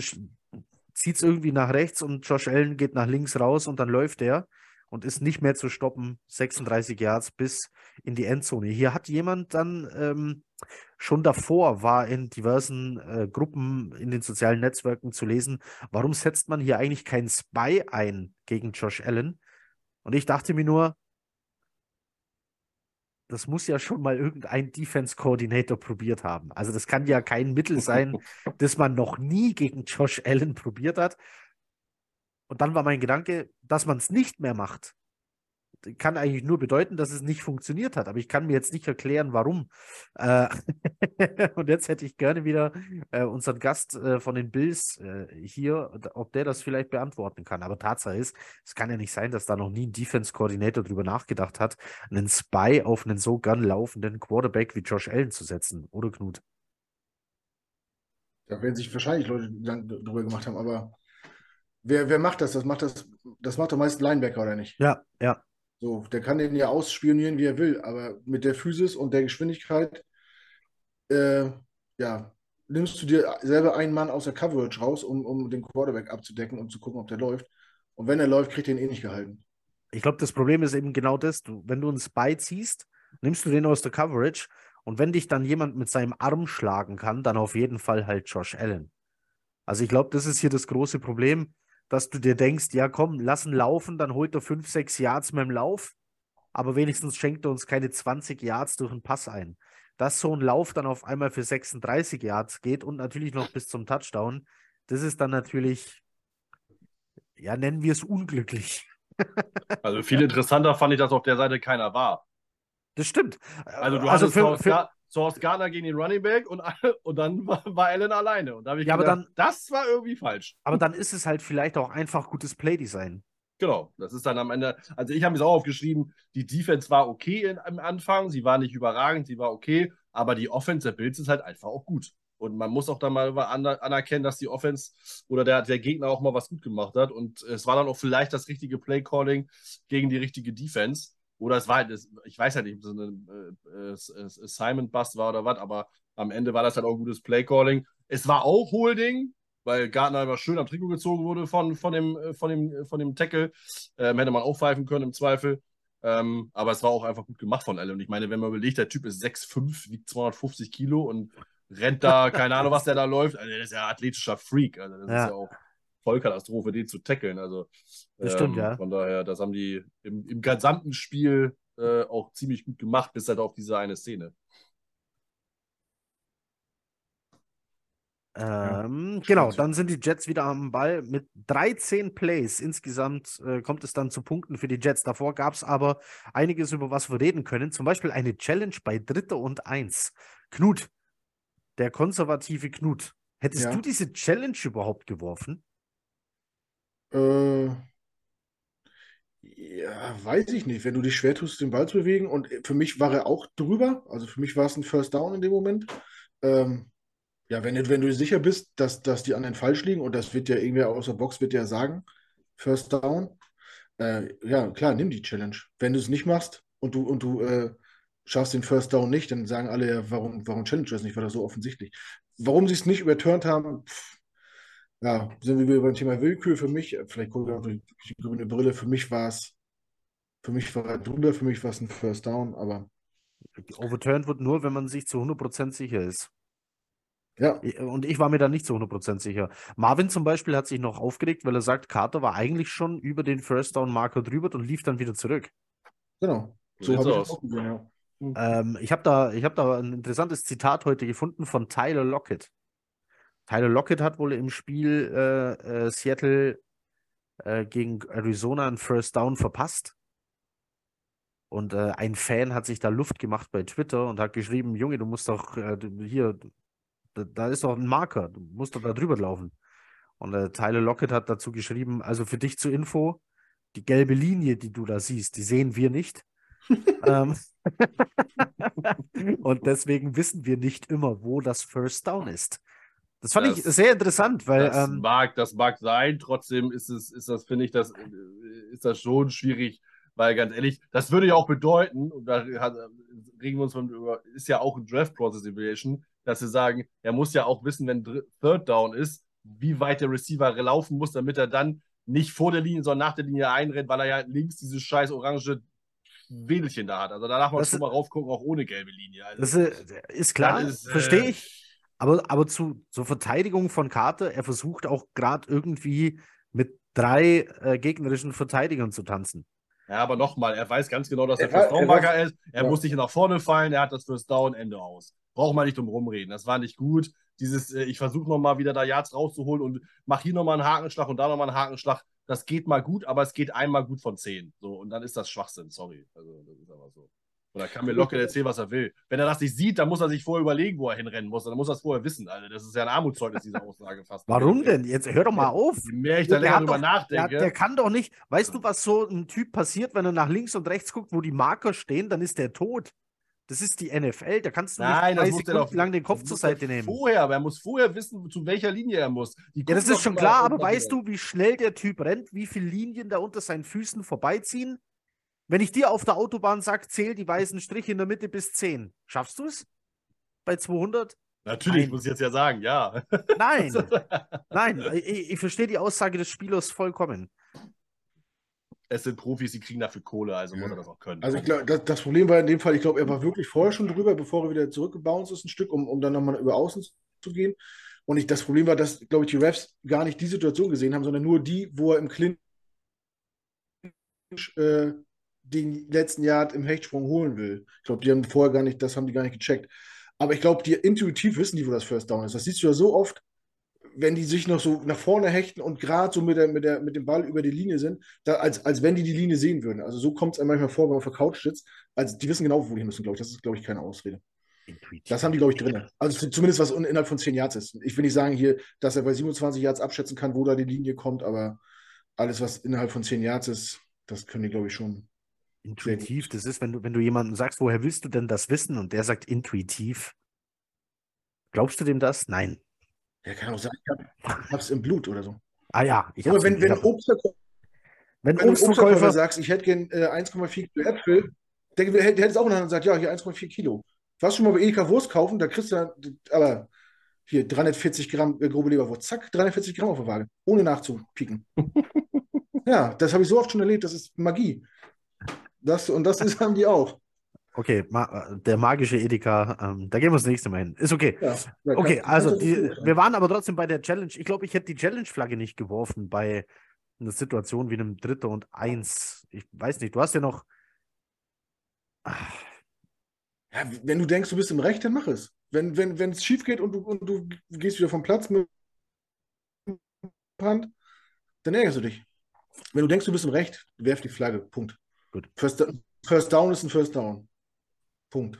Speaker 1: zieht es irgendwie nach rechts und Josh Allen geht nach links raus und dann läuft er und ist nicht mehr zu stoppen. 36 Yards bis in die Endzone. Hier hat jemand dann ähm, schon davor war in diversen äh, Gruppen in den sozialen Netzwerken zu lesen, warum setzt man hier eigentlich keinen Spy ein gegen Josh Allen? Und ich dachte mir nur, das muss ja schon mal irgendein Defense Coordinator probiert haben. Also das kann ja kein Mittel sein, das man noch nie gegen Josh Allen probiert hat. Und dann war mein Gedanke, dass man es nicht mehr macht kann eigentlich nur bedeuten, dass es nicht funktioniert hat. Aber ich kann mir jetzt nicht erklären, warum. Äh, und jetzt hätte ich gerne wieder äh, unseren Gast äh, von den Bills äh, hier, ob der das vielleicht beantworten kann. Aber Tatsache ist, es kann ja nicht sein, dass da noch nie ein Defense-Coordinator drüber nachgedacht hat, einen Spy auf einen so gern laufenden Quarterback wie Josh Allen zu setzen. Oder Knut?
Speaker 3: Da werden sich wahrscheinlich Leute drüber gemacht haben, aber wer, wer macht das? Das macht das, das macht doch meist Linebacker, oder nicht?
Speaker 1: Ja, ja.
Speaker 3: So, der kann den ja ausspionieren, wie er will, aber mit der Physis und der Geschwindigkeit, äh, ja, nimmst du dir selber einen Mann aus der Coverage raus, um, um den Quarterback abzudecken und zu gucken, ob der läuft. Und wenn er läuft, kriegt er ihn eh nicht gehalten.
Speaker 1: Ich glaube, das Problem ist eben genau das. Du, wenn du einen Spy ziehst, nimmst du den aus der Coverage und wenn dich dann jemand mit seinem Arm schlagen kann, dann auf jeden Fall halt Josh Allen. Also ich glaube, das ist hier das große Problem dass du dir denkst, ja komm, lass ihn laufen, dann holt er 5, 6 Yards mit dem Lauf, aber wenigstens schenkt er uns keine 20 Yards durch einen Pass ein. Dass so ein Lauf dann auf einmal für 36 Yards geht und natürlich noch bis zum Touchdown, das ist dann natürlich, ja, nennen wir es unglücklich.
Speaker 2: Also viel interessanter fand ich, dass auf der Seite keiner war.
Speaker 1: Das stimmt.
Speaker 2: Also du also hattest für, für, Source Gardner gegen den Running Back und, und dann war, war Allen alleine. Und da habe ich
Speaker 1: ja, gedacht, aber dann,
Speaker 2: das war irgendwie falsch.
Speaker 1: Aber dann ist es halt vielleicht auch einfach gutes Playdesign.
Speaker 2: Genau, das ist dann am Ende. Also ich habe es auch aufgeschrieben, die Defense war okay in, am Anfang, sie war nicht überragend, sie war okay, aber die Offense der Bills ist halt einfach auch gut. Und man muss auch dann mal anerkennen, dass die Offense oder der, der Gegner auch mal was gut gemacht hat. Und es war dann auch vielleicht das richtige Play-Calling gegen die richtige Defense. Oder es war halt, ich weiß halt nicht, ob es ein äh, äh, Simon Bust war oder was, aber am Ende war das halt auch ein gutes Play-Calling. Es war auch Holding, weil Gardner immer schön am Trikot gezogen wurde von, von, dem, äh, von, dem, von dem Tackle. Ähm, hätte man auch pfeifen können im Zweifel. Ähm, aber es war auch einfach gut gemacht von Allen. Und ich meine, wenn man überlegt, der Typ ist 6'5, wiegt 250 Kilo und rennt da, keine Ahnung, was der da läuft. Also, der ist ja athletischer Freak. Also, das ja. ist ja auch Vollkatastrophe, den zu tackeln. Also,
Speaker 1: das stimmt, ähm, ja.
Speaker 2: Von daher, das haben die im, im gesamten Spiel äh, auch ziemlich gut gemacht, bis halt auf diese eine Szene.
Speaker 1: Ähm, genau, dann sind die Jets wieder am Ball mit 13 Plays. Insgesamt äh, kommt es dann zu Punkten für die Jets. Davor gab es aber einiges, über was wir reden können. Zum Beispiel eine Challenge bei Dritter und Eins. Knut, der konservative Knut. Hättest ja. du diese Challenge überhaupt geworfen?
Speaker 3: Äh, ja, weiß ich nicht. Wenn du dich schwer tust, den Ball zu bewegen und für mich war er auch drüber, also für mich war es ein First Down in dem Moment. Ähm, ja, wenn, wenn du sicher bist, dass, dass die anderen falsch liegen und das wird ja irgendwer aus der Box wird ja sagen, First Down, äh, ja, klar, nimm die Challenge. Wenn du es nicht machst und du, und du äh, schaffst den First Down nicht, dann sagen alle ja, warum, warum challenge das nicht, war das so offensichtlich. Warum sie es nicht überturnt haben, pff, ja, sind wir wieder beim Thema Willkür. Für mich, vielleicht gucke ich auch durch die grüne Brille, für mich war es, für mich war er drüber, für mich war es ein First Down, aber.
Speaker 1: Overturned wird nur, wenn man sich zu 100% sicher ist.
Speaker 3: Ja.
Speaker 1: Und ich war mir da nicht zu 100% sicher. Marvin zum Beispiel hat sich noch aufgeregt, weil er sagt, Carter war eigentlich schon über den First Down Marker drüber und lief dann wieder zurück.
Speaker 3: Genau. So habe ich es auch gesehen, ja.
Speaker 1: Hm. Ähm, ich habe da, hab da ein interessantes Zitat heute gefunden von Tyler Lockett. Tyler Lockett hat wohl im Spiel äh, äh, Seattle äh, gegen Arizona einen First Down verpasst. Und äh, ein Fan hat sich da Luft gemacht bei Twitter und hat geschrieben: Junge, du musst doch äh, hier, da, da, ist doch ein Marker, du musst doch da drüber laufen. Und äh, Tyler Lockett hat dazu geschrieben, also für dich zur Info, die gelbe Linie, die du da siehst, die sehen wir nicht. ähm, und deswegen wissen wir nicht immer, wo das First Down ist. Das fand
Speaker 2: Das-
Speaker 1: ich sehr interessant, weil
Speaker 2: Das,
Speaker 1: ähm,
Speaker 2: mag, das mag sein, trotzdem ist es, ist das, finde ich, das, äh, ist das schon schwierig, weil ganz ehrlich, das würde ja auch bedeuten, und da hat, regen wir uns von über, ist ja auch ein Draft Process Evaluation, dass sie sagen, er muss ja auch wissen, wenn Third Down ist, wie weit der Receiver laufen muss, damit er dann nicht vor der Linie, sondern nach der Linie einrennt, weil er ja links dieses scheiß orange Wedelchen da hat. Also da darf man
Speaker 1: Das
Speaker 2: schon
Speaker 1: ist-
Speaker 2: mal raufgucken, auch ohne gelbe Linie. Also,
Speaker 1: das ist, ist klar, verstehe
Speaker 2: äh,
Speaker 1: ich. Aber, aber zu, zur Verteidigung von Carter, er versucht auch gerade irgendwie mit drei äh, gegnerischen Verteidigern zu tanzen.
Speaker 2: Ja, aber nochmal, er weiß ganz genau, dass er
Speaker 3: Er
Speaker 2: First Down
Speaker 3: er war-
Speaker 2: Marker ist. Er
Speaker 3: ja.
Speaker 2: muss nicht nach vorne fallen, er hat das First Down, Ende aus. Braucht man nicht drum rumreden. Das war nicht gut. Dieses, äh, ich versuche nochmal wieder da Yards rauszuholen und mach hier nochmal einen Hakenschlag und da nochmal einen Hakenschlag. Das geht mal gut, aber es geht einmal gut von zehn. So, und dann ist das Schwachsinn, sorry. Also, das ist aber so. Und da kann mir Locke erzählen, was er will. Wenn er das nicht sieht, dann muss er sich vorher überlegen, wo er hinrennen muss. Dann muss er es vorher wissen. Alter. Das ist ja ein Armutszeugnis, diese Aussage fast.
Speaker 1: Warum denn? Jetzt hör doch mal auf.
Speaker 2: Je mehr ich da
Speaker 1: Der
Speaker 2: länger drüber
Speaker 1: doch- Der,
Speaker 2: nachdenke.
Speaker 1: der kann doch nicht. Weißt du, was so ein Typ passiert, wenn er nach links und rechts guckt, wo die Marker stehen, dann ist der tot. Das ist die NFL. Da kannst du
Speaker 2: Nein,
Speaker 1: nicht drei
Speaker 2: muss
Speaker 1: Sekunden lang den Kopf zur Seite nehmen.
Speaker 2: Vorher, aber er muss vorher wissen, zu welcher Linie er muss.
Speaker 1: Ja, das ist schon klar, aber weißt du, wie schnell der Typ rennt, wie viele Linien da unter seinen Füßen vorbeiziehen? Wenn ich dir auf der Autobahn sage, zähl die weißen Striche in der Mitte bis 10. Schaffst du es? Bei 200?
Speaker 2: Natürlich,
Speaker 1: Nein.
Speaker 2: muss ich jetzt ja sagen, ja.
Speaker 1: Nein, nein. Ich, ich verstehe die Aussage des Spielers vollkommen.
Speaker 2: es sind Profis, die kriegen dafür Kohle, also muss
Speaker 3: Ja.
Speaker 2: er das auch können.
Speaker 3: Also ich glaube, das, das Problem war in dem Fall, ich glaube, er war wirklich vorher schon drüber, bevor er wieder zurückgebounced ist, ein Stück, um, um dann nochmal über Außen zu gehen. Und ich, das Problem war, dass, glaube ich, die Refs gar nicht die Situation gesehen haben, sondern nur die, wo er im Clinch äh, den letzten Yard im Hechtsprung holen will. Ich glaube, die haben vorher gar nicht, das haben die gar nicht gecheckt. Aber ich glaube, die intuitiv wissen die, wo das First Down ist. Das siehst du ja so oft, wenn die sich noch so nach vorne hechten und gerade so mit, der, mit, der, mit dem Ball über die Linie sind, da, als, als wenn die die Linie sehen würden. Also so kommt es einem manchmal vor, wenn man auf der Couch sitzt. Also die wissen genau, wo die hin müssen, glaube ich. Das ist, glaube ich, keine Ausrede.
Speaker 1: Intuitiv.
Speaker 3: Das haben die, glaube ich, drin. Also zumindest was innerhalb von 10 Yards ist. Ich will nicht sagen hier, dass er bei 27 Yards abschätzen kann, wo da die Linie kommt, aber alles, was innerhalb von 10 Yards ist, das können die, glaube ich, schon.
Speaker 1: Intuitiv, das ist, wenn du, wenn du jemandem sagst, woher willst du denn das wissen? Und der sagt intuitiv. Glaubst du dem das? Nein.
Speaker 3: Ja, kann auch sein, ich habe es im Blut oder so.
Speaker 1: Ah ja, ich
Speaker 3: Aber
Speaker 1: hab's
Speaker 3: wenn, wenn,
Speaker 1: hab-
Speaker 3: Obstverkäufer,
Speaker 1: wenn
Speaker 3: wenn du Obstverkäufer
Speaker 1: Obstverkäufer
Speaker 3: sagst, ich hätte gern äh, 1,4 Kilo Äpfel, der, der hätte es auch der Hand und sagt, ja, hier 1,4 Kilo. Warst schon mal bei Edeka Wurst kaufen, da kriegst du dann, aber hier 340 Gramm äh, grobe Leberwurst, zack, 340 Gramm auf der Waage, ohne nachzupieken. ja, das habe ich so oft schon erlebt, das ist Magie. Das, und das ist, haben die auch.
Speaker 1: Okay, der magische Edeka, ähm, da gehen wir das nächste Mal hin. Ist okay.
Speaker 3: Ja,
Speaker 1: Okay, also die, wir waren aber trotzdem bei der Challenge. Ich glaube, ich hätte die Challenge-Flagge nicht geworfen bei einer Situation wie einem Dritter und Eins. Ich weiß nicht, du hast ja noch.
Speaker 3: Ja, wenn du denkst, du bist im Recht, dann mach es. Wenn wenn wenn, es schief geht und du, und du gehst wieder vom Platz mit Hand, dann ärgerst du dich. Wenn du denkst, du bist im Recht, werf die Flagge. Punkt.
Speaker 1: Gut.
Speaker 3: First, First Down ist ein First Down. Punkt.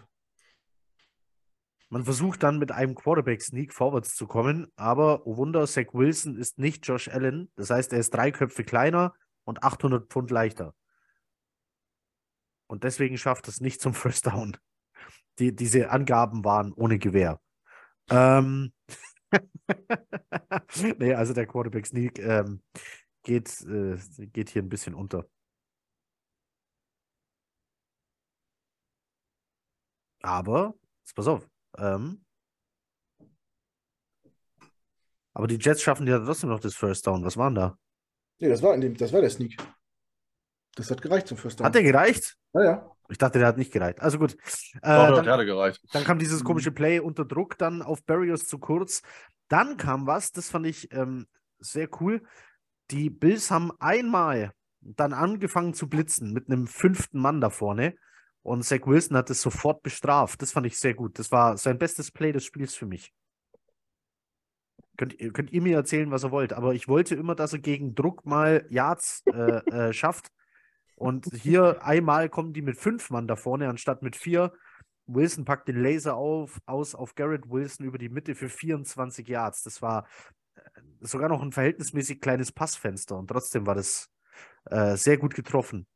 Speaker 1: Man versucht dann mit einem Quarterback-Sneak vorwärts zu kommen, aber oh Wunder, Zach Wilson ist nicht Josh Allen. Das heißt, er ist drei Köpfe kleiner und 800 Pfund leichter. Und deswegen schafft es nicht zum First Down. Die, diese Angaben waren ohne Gewehr. Ähm nee, also der Quarterback-Sneak ähm, geht, äh, geht hier ein bisschen unter. Aber, jetzt pass auf, ähm, aber die Jets schaffen ja trotzdem noch das First Down. Was waren da?
Speaker 3: Nee, das war, in dem, das war der Sneak. Das hat gereicht zum First Down.
Speaker 1: Hat der gereicht?
Speaker 3: Ja, ja.
Speaker 1: Ich dachte, der hat nicht gereicht. Also gut. Äh,
Speaker 2: Doch,
Speaker 1: dann,
Speaker 2: der hatte gereicht.
Speaker 1: dann kam dieses komische Play unter Druck dann auf Barrios zu kurz. Dann kam was, das fand ich ähm, sehr cool. Die Bills haben einmal dann angefangen zu blitzen mit einem fünften Mann da vorne. Und Zach Wilson hat es sofort bestraft. Das fand ich sehr gut. Das war sein bestes Play des Spiels für mich. Könnt, ihr- könnt ihr mir erzählen, was ihr wollt, aber ich wollte immer, dass er gegen Druck mal Yards äh, äh, schafft. Und hier einmal kommen die mit fünf Mann da vorne, anstatt mit vier. Wilson packt den Laser auf, aus auf Garrett Wilson über die Mitte für 24 Yards. Das war sogar noch ein verhältnismäßig kleines Passfenster und trotzdem war das äh, sehr gut getroffen.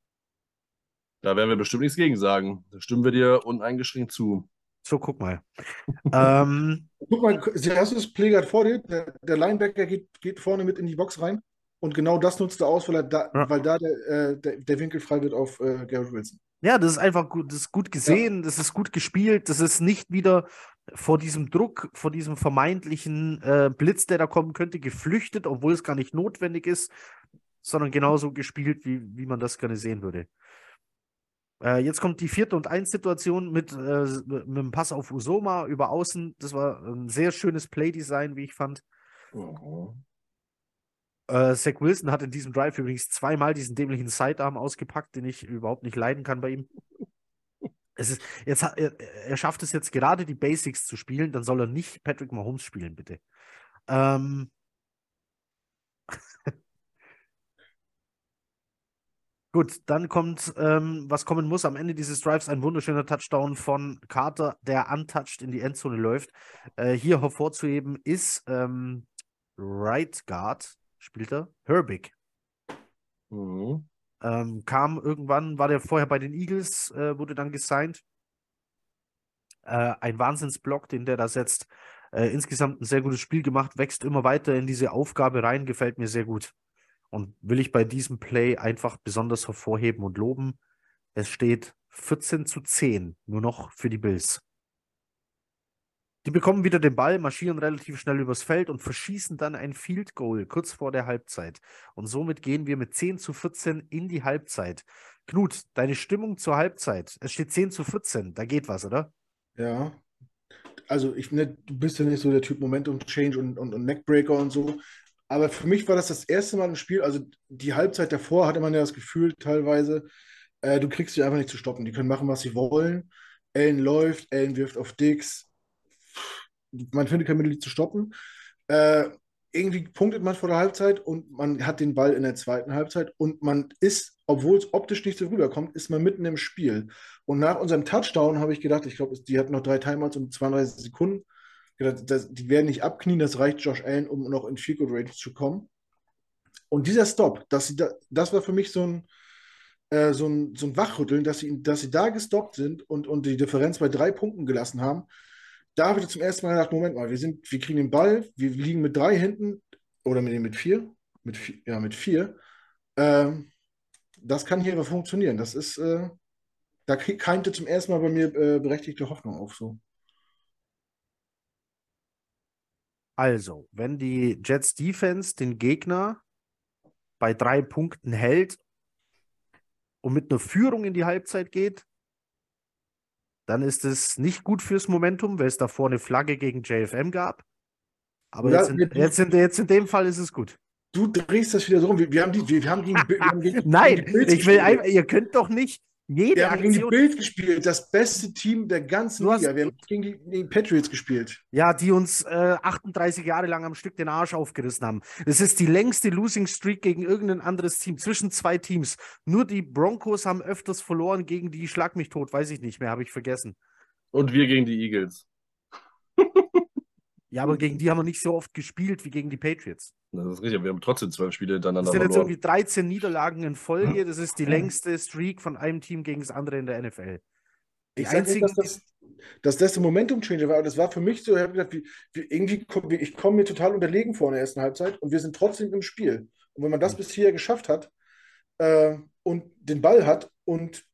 Speaker 2: Da werden wir bestimmt nichts gegen sagen. Da stimmen wir dir uneingeschränkt zu.
Speaker 1: So, guck mal. ähm,
Speaker 3: Guck mal, hast du das Play gerade vor dir? Der, der Linebacker geht, geht vorne mit in die Box rein und genau das nutzt er aus, weil, er da,
Speaker 1: Ja.
Speaker 3: weil da der, äh, der, der Winkel frei wird auf äh, Garrett Wilson.
Speaker 1: ja, das ist einfach gut, das ist gut gesehen, das ist gut gespielt, das ist nicht wieder vor diesem Druck, vor diesem vermeintlichen äh, Blitz, der da kommen könnte, geflüchtet, obwohl es gar nicht notwendig ist, sondern genauso gespielt, wie, wie man das gerne sehen würde. Äh, jetzt kommt die vierte und eins Situation mit, äh, mit dem Pass auf Usoma über außen. Das war ein sehr schönes Playdesign, wie ich fand. Äh, Zach Wilson hat in diesem Drive übrigens zweimal diesen dämlichen Sidearm ausgepackt, den ich überhaupt nicht leiden kann bei ihm. Es ist, jetzt, er, er schafft es jetzt gerade, die Basics zu spielen, dann soll er nicht Patrick Mahomes spielen, bitte. Ähm, Gut, dann kommt, ähm, was kommen muss. Am Ende dieses Drives ein wunderschöner Touchdown von Carter, der untouched in die Endzone läuft. Äh, hier hervorzuheben ist ähm, Right Guard, spielt er, Herbig.
Speaker 2: Mhm.
Speaker 1: Ähm, kam irgendwann, war der vorher bei den Eagles, äh, wurde dann gesigned. Äh, ein Wahnsinnsblock, den der da setzt. Äh, insgesamt ein sehr gutes Spiel gemacht, wächst immer weiter in diese Aufgabe rein, gefällt mir sehr gut. Und will ich bei diesem Play einfach besonders hervorheben und loben. Es steht 14 zu 10, nur noch für die Bills. Die bekommen wieder den Ball, marschieren relativ schnell übers Feld und verschießen dann ein Field Goal kurz vor der Halbzeit. Und somit gehen wir mit 10 zu 14 in die Halbzeit. Knut, deine Stimmung zur Halbzeit. Es steht 10 zu 14, da geht was, oder?
Speaker 3: Ja. Also, ich, ne, du bist ja nicht so der Typ Momentum Change und, und, und Neckbreaker und so. Aber für mich war das das erste Mal im Spiel, also die Halbzeit davor hatte man ja das Gefühl teilweise, äh, du kriegst sie einfach nicht zu stoppen. Die können machen, was sie wollen. Allen läuft, Allen wirft auf Dix. Man findet kein Mittel, die zu stoppen. Äh, irgendwie punktet man vor der Halbzeit und man hat den Ball in der zweiten Halbzeit und man ist, obwohl es optisch nicht so rüberkommt, ist man mitten im Spiel. Und nach unserem Touchdown habe ich gedacht, ich glaube, die hatten noch drei Timeouts um 32 Sekunden. Gedacht, das, die werden nicht abknien, das reicht Josh Allen, um noch in Field Goal Range zu kommen. Und dieser Stop, dass sie da, das war für mich so ein, äh, so ein, so ein Wachrütteln, dass sie, dass sie da gestoppt sind und, und die Differenz bei drei Punkten gelassen haben. Da habe ich zum ersten Mal gedacht, Moment mal, wir, sind, wir kriegen den Ball, wir liegen mit drei hinten oder mit, mit vier, mit ja, mit vier. Ähm, das kann hier aber funktionieren. Das ist, äh, da keimte zum ersten Mal bei mir äh, berechtigte Hoffnung auf so.
Speaker 1: Also, wenn die Jets Defense den Gegner bei drei Punkten hält und mit einer Führung in die Halbzeit geht, dann ist es nicht gut fürs Momentum, weil es davor eine Flagge gegen JFM gab. Aber
Speaker 3: Ja,
Speaker 1: jetzt, in, jetzt, in, jetzt in dem Fall ist es gut.
Speaker 3: Du drehst das wieder so rum. Wir, wir haben, die, wir, wir haben gegen, wir haben gegen,
Speaker 1: Nein,
Speaker 3: gegen
Speaker 1: ich will einfach, ihr könnt doch nicht jede
Speaker 3: Wir haben gegen die. Bills gespielt, das beste Team der ganzen
Speaker 1: hast-
Speaker 3: Liga. Wir haben gegen die, die Patriots gespielt.
Speaker 1: Ja, die uns äh, 38 Jahre lang am Stück den Arsch aufgerissen haben. Das ist die längste Losing Streak gegen irgendein anderes Team, zwischen zwei Teams. Nur die Broncos haben öfters verloren gegen die Schlag mich tot, weiß ich nicht mehr, habe ich vergessen.
Speaker 2: Und wir gegen die Eagles.
Speaker 1: Ja, aber gegen die haben wir nicht so oft gespielt wie gegen die Patriots.
Speaker 2: Das ist richtig, wir haben trotzdem zwölf Spiele
Speaker 1: Das
Speaker 2: hintereinander
Speaker 1: sind jetzt irgendwie 13 Niederlagen in Folge. Das ist die längste Streak von einem Team gegen das andere in der NFL. Die
Speaker 3: Ich sage nicht,
Speaker 1: einzigen,
Speaker 3: dass das, dass das der Momentum-Changer war, aber das war für mich so, ich habe gedacht, wie, wie, irgendwie, komm- wie- ich komme mir total unterlegen vor in der ersten Halbzeit und wir sind trotzdem im Spiel. Und wenn man das bis hier geschafft hat äh, und den Ball hat und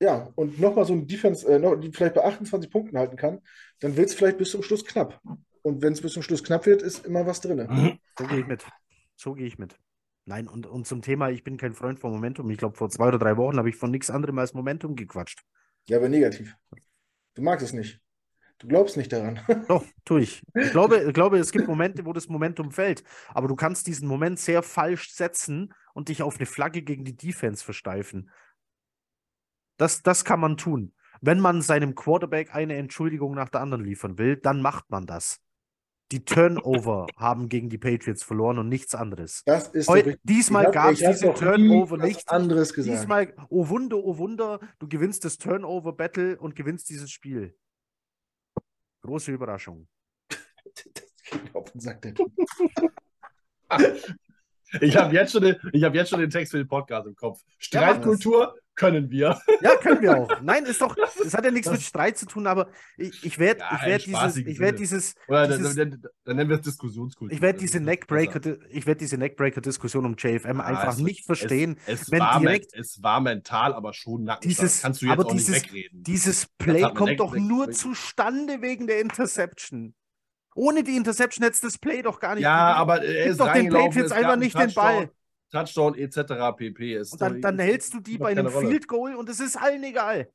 Speaker 3: ja, und nochmal so ein Defense, äh, noch, die vielleicht bei 28 Punkten halten kann, dann wird es vielleicht bis zum Schluss knapp. Und wenn es bis zum Schluss knapp wird, ist immer was drin.
Speaker 1: So gehe ich mit. So gehe ich mit. Nein, und, und zum Thema, ich bin kein Freund von Momentum. Ich glaube, vor zwei oder drei Wochen habe ich von nichts anderem als Momentum gequatscht.
Speaker 3: Ja, aber negativ. Du magst es nicht. Du glaubst nicht daran.
Speaker 1: Doch, tue ich. Ich glaube, ich glaube, es gibt Momente, wo das Momentum fällt. Aber du kannst diesen Moment sehr falsch setzen und dich auf eine Flagge gegen die Defense versteifen. Das, das kann man tun. Wenn man seinem Quarterback eine Entschuldigung nach der anderen liefern will, dann macht man das. Die Turnover haben gegen die Patriots verloren und nichts anderes.
Speaker 3: Das ist
Speaker 1: Heu- diesmal gab es diese Turnover
Speaker 3: was
Speaker 1: nicht.
Speaker 3: anderes gesagt.
Speaker 1: Diesmal, oh Wunder, oh Wunder, du gewinnst das Turnover-Battle und gewinnst dieses Spiel. Große Überraschung.
Speaker 3: Das geht auf den Sack, der Typ.
Speaker 2: Ich habe jetzt, schon den- ich hab jetzt schon den Text für den Podcast im Kopf. Streitkultur können wir.
Speaker 1: Ja, können wir auch. Nein, ist doch, es hat ja nichts mit Streit zu tun, aber ich, ich werde
Speaker 2: Ja,
Speaker 1: ich werd dieses, ich werd dieses,
Speaker 2: Oder
Speaker 1: dieses
Speaker 2: dann, dann, nennen wir es Diskussionskultur.
Speaker 1: ich werde diese Neckbreaker, ich werde diese Neckbreaker-Diskussion um JFM
Speaker 2: Ah,
Speaker 1: einfach
Speaker 2: es-
Speaker 1: nicht verstehen.
Speaker 2: Es, es,
Speaker 1: wenn
Speaker 2: war
Speaker 1: direkt-
Speaker 2: es war mental, aber schon Nacken.
Speaker 1: Dieses-
Speaker 2: kannst du jetzt
Speaker 1: aber
Speaker 2: auch
Speaker 1: dieses-
Speaker 2: nicht wegreden.
Speaker 1: Dieses Play kommt
Speaker 2: Neck-
Speaker 1: doch
Speaker 2: Neck-
Speaker 1: nur
Speaker 2: Neck-
Speaker 1: zustande wegen der Interception. Ohne die Interception hätte es das Play doch gar nicht
Speaker 2: ja,
Speaker 1: gegeben.
Speaker 2: aber er ist
Speaker 1: doch den Patriots
Speaker 2: es gab
Speaker 1: einfach nicht den Ball.
Speaker 2: Touchdown etc. pp. Ist
Speaker 1: Und dann, dann hältst du die bei einem
Speaker 2: Rolle.
Speaker 1: Field Goal und es ist allen egal.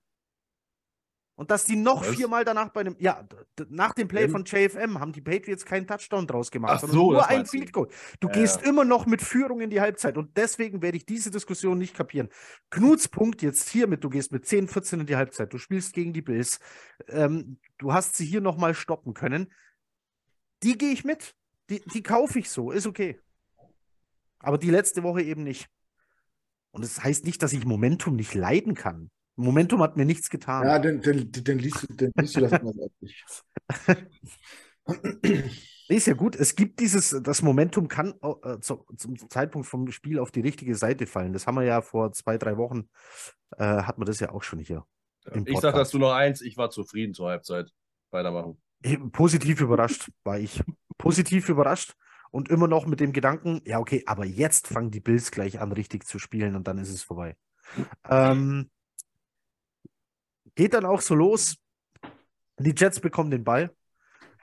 Speaker 1: Und dass die noch
Speaker 2: Was?
Speaker 1: viermal danach bei einem, ja, nach dem Play von JFM haben die Patriots keinen Touchdown draus gemacht,
Speaker 2: Ach
Speaker 1: sondern
Speaker 2: so,
Speaker 1: nur ein. Field Goal. Du
Speaker 2: Ja,
Speaker 1: gehst
Speaker 2: ja.
Speaker 1: immer noch mit Führung in die Halbzeit und deswegen werde ich diese Diskussion nicht kapieren. Knuts Punkt jetzt hiermit, du gehst mit 10, 14 in die Halbzeit, du spielst gegen die Bills, ähm, du hast sie hier nochmal stoppen können. Die gehe ich mit, die, die kaufe ich so, ist okay. Aber die letzte Woche eben nicht. Und das heißt nicht, dass ich Momentum nicht leiden kann. Momentum hat mir nichts getan.
Speaker 3: Ja, dann, dann, dann, liest, du, dann liest du das anders als ich.
Speaker 1: Nee, ist ja gut. Es gibt dieses, das Momentum kann äh, zu, zum Zeitpunkt vom Spiel auf die richtige Seite fallen. Das haben wir ja vor zwei, drei Wochen, äh, hat man das ja auch schon hier.
Speaker 2: Ich sag dazu noch eins, ich war zufrieden zur Halbzeit. Weitermachen.
Speaker 1: Positiv überrascht war ich. Positiv überrascht und immer noch mit dem Gedanken, ja, okay, aber jetzt fangen die Bills gleich an, richtig zu spielen und dann ist es vorbei. Ähm, geht dann auch so los. Die Jets bekommen den Ball.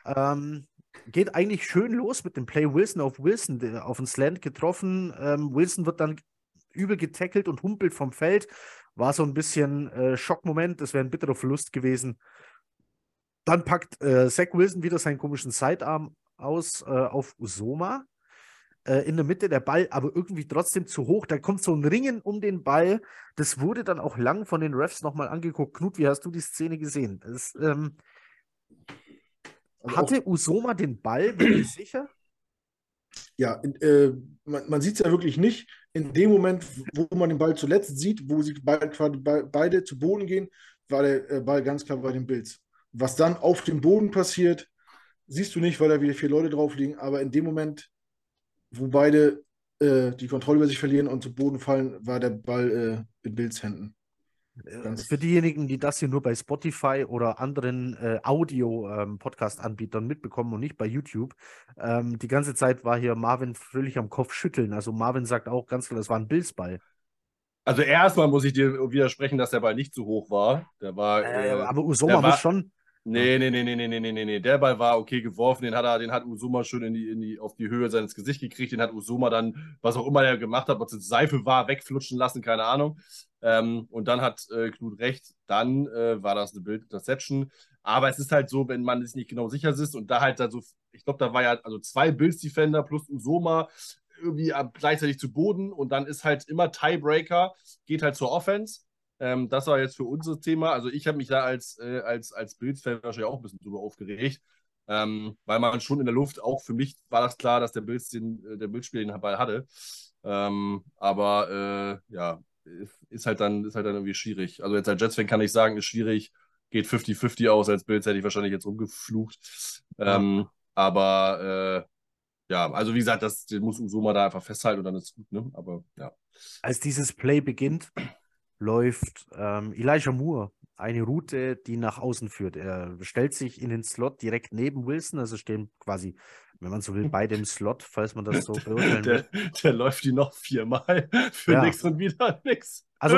Speaker 1: Ähm, geht eigentlich schön los mit dem Play Wilson auf Wilson, auf den Slant getroffen. Ähm, Wilson wird dann übel getackelt und humpelt vom Feld. War so ein bisschen äh, Schockmoment. Das wäre ein bitterer Verlust gewesen. Dann packt äh, Zach Wilson wieder seinen komischen Sidearm aus äh, auf Usoma. Äh, in der Mitte der Ball, aber irgendwie trotzdem zu hoch. Da kommt so ein Ringen um den Ball. Das wurde dann auch lang von den Refs nochmal angeguckt. Knut, wie hast du die Szene gesehen? Das, ähm,
Speaker 3: Also
Speaker 1: hatte Usoma den Ball, bin ich sicher?
Speaker 3: Ja, äh, man, man sieht es ja wirklich nicht. In dem Moment, wo man den Ball zuletzt sieht, wo sie be quasi be beide zu Boden gehen, war der äh, Ball ganz klar bei den Bills. Was dann auf dem Boden passiert, siehst du nicht, weil da wieder vier Leute drauf liegen. Aber in dem Moment, wo beide äh, die Kontrolle über sich verlieren und zu Boden fallen, war der Ball äh, in Bills Händen. Ganz-
Speaker 1: Für diejenigen, die das hier nur bei Spotify oder anderen äh, Audio-Podcast-Anbietern mitbekommen und nicht bei YouTube, ähm, die ganze Zeit war hier Marvin fröhlich am Kopf schütteln. Also Marvin sagt auch ganz klar, das war ein Bills-Ball.
Speaker 2: Also erstmal muss ich dir widersprechen, dass der Ball nicht zu hoch war. Der war.
Speaker 1: Äh,
Speaker 2: äh,
Speaker 1: aber Usoma muss schon.
Speaker 2: Nee, nee, nee, nee, nee, nee, nee, nee. Der Ball war okay geworfen, den hat er, den hat Usuma schön in die, in die, auf die Höhe seines Gesichts gekriegt, den hat Usuma dann, was auch immer er gemacht hat, was jetzt Seife war, wegflutschen lassen, keine Ahnung. Ähm, und dann hat äh, Knut recht, dann äh, war das eine Bild-Interception. Aber es ist halt so, wenn man sich nicht genau sicher ist und da halt dann so, ich glaube, da war ja also zwei Bills-Defender plus Usoma irgendwie gleichzeitig zu Boden und dann ist halt immer Tiebreaker, geht halt zur Offense ähm, das war jetzt für unser Thema. Also ich habe mich da als, äh, als, als Bills-Fan wahrscheinlich auch ein bisschen drüber aufgeregt, ähm, weil man schon in der Luft, auch für mich war das klar, dass der Bills den, äh, der Bildspieler den Ball hatte. Ähm, aber äh, ja, ist halt, dann, ist halt dann irgendwie schwierig. Also jetzt als Jets-Fan kann ich sagen, ist schwierig, geht 50-50 aus. Als Bills hätte ich wahrscheinlich jetzt rumgeflucht. Ähm, aber äh, ja, also wie gesagt, das muss Usoma da einfach festhalten und dann ist es gut, ne? Aber ja.
Speaker 1: Als dieses Play beginnt, läuft ähm, Elijah Moore eine Route, die nach außen führt. Er stellt sich in den Slot direkt neben Wilson, also stehen quasi, wenn man so will, beide im Slot, falls man das so beurteilen will.
Speaker 2: Der, der läuft die noch viermal für
Speaker 1: Ja.
Speaker 2: nix und wieder nix.
Speaker 1: Also,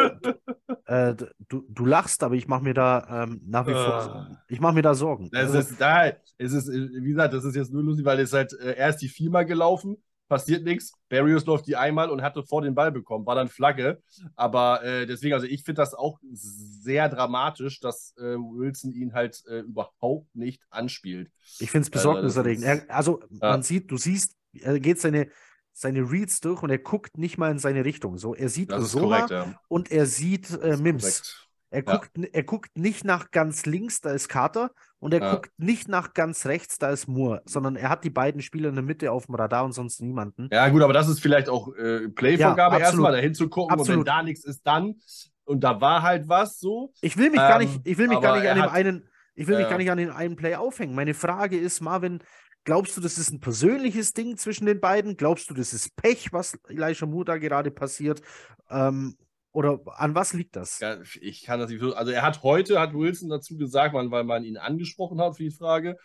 Speaker 1: äh, du, du lachst, aber ich mache mir da ähm, nach wie vor,
Speaker 2: Ah.
Speaker 1: ich mache mir da Sorgen.
Speaker 2: Das
Speaker 1: Also,
Speaker 2: ist da, es ist, äh, wie gesagt, das ist jetzt nur lustig, weil es halt, äh, er ist die viermal gelaufen, passiert nichts. Barrios läuft die einmal und hatte vor den Ball bekommen, war dann Flagge. Aber äh, deswegen, also ich finde das auch sehr dramatisch, dass äh, Wilson ihn halt äh, überhaupt nicht anspielt.
Speaker 1: ich finde es
Speaker 2: Also,
Speaker 1: besorgniserregend. Er, also,
Speaker 2: Ja.
Speaker 1: man sieht, du siehst, er geht seine, seine Reads durch und er guckt nicht mal in seine Richtung. So, er sieht
Speaker 2: korrekt, ja.
Speaker 1: und er sieht äh, Mims.
Speaker 2: korrekt.
Speaker 1: Er
Speaker 2: Ja.
Speaker 1: guckt, er guckt nicht nach ganz links, da ist Carter, und er
Speaker 2: Ja.
Speaker 1: guckt nicht nach ganz rechts, da ist Moore, sondern er hat die beiden Spieler in der Mitte auf dem Radar und sonst niemanden.
Speaker 2: Ja, gut, aber das ist vielleicht auch äh, Playvorgabe
Speaker 1: Ja, absolut.
Speaker 2: erstmal, da hinzugucken und wenn
Speaker 1: Absolut.
Speaker 2: da nichts ist, dann. Und da war halt was so.
Speaker 1: Ich will mich gar
Speaker 2: Ähm,
Speaker 1: nicht, ich will mich gar nicht an dem
Speaker 2: hat-
Speaker 1: einen, ich will mich gar nicht an den einen Play aufhängen. Meine Frage ist, Marvin, Glaubst du, das ist ein persönliches Ding zwischen den beiden? Glaubst du, das ist Pech, was Moore da gerade passiert? Ähm, oder an was liegt das?
Speaker 2: Ja, ich kann das nicht so. Also er hat heute, hat Wilson dazu gesagt, weil man ihn angesprochen hat für die Frage,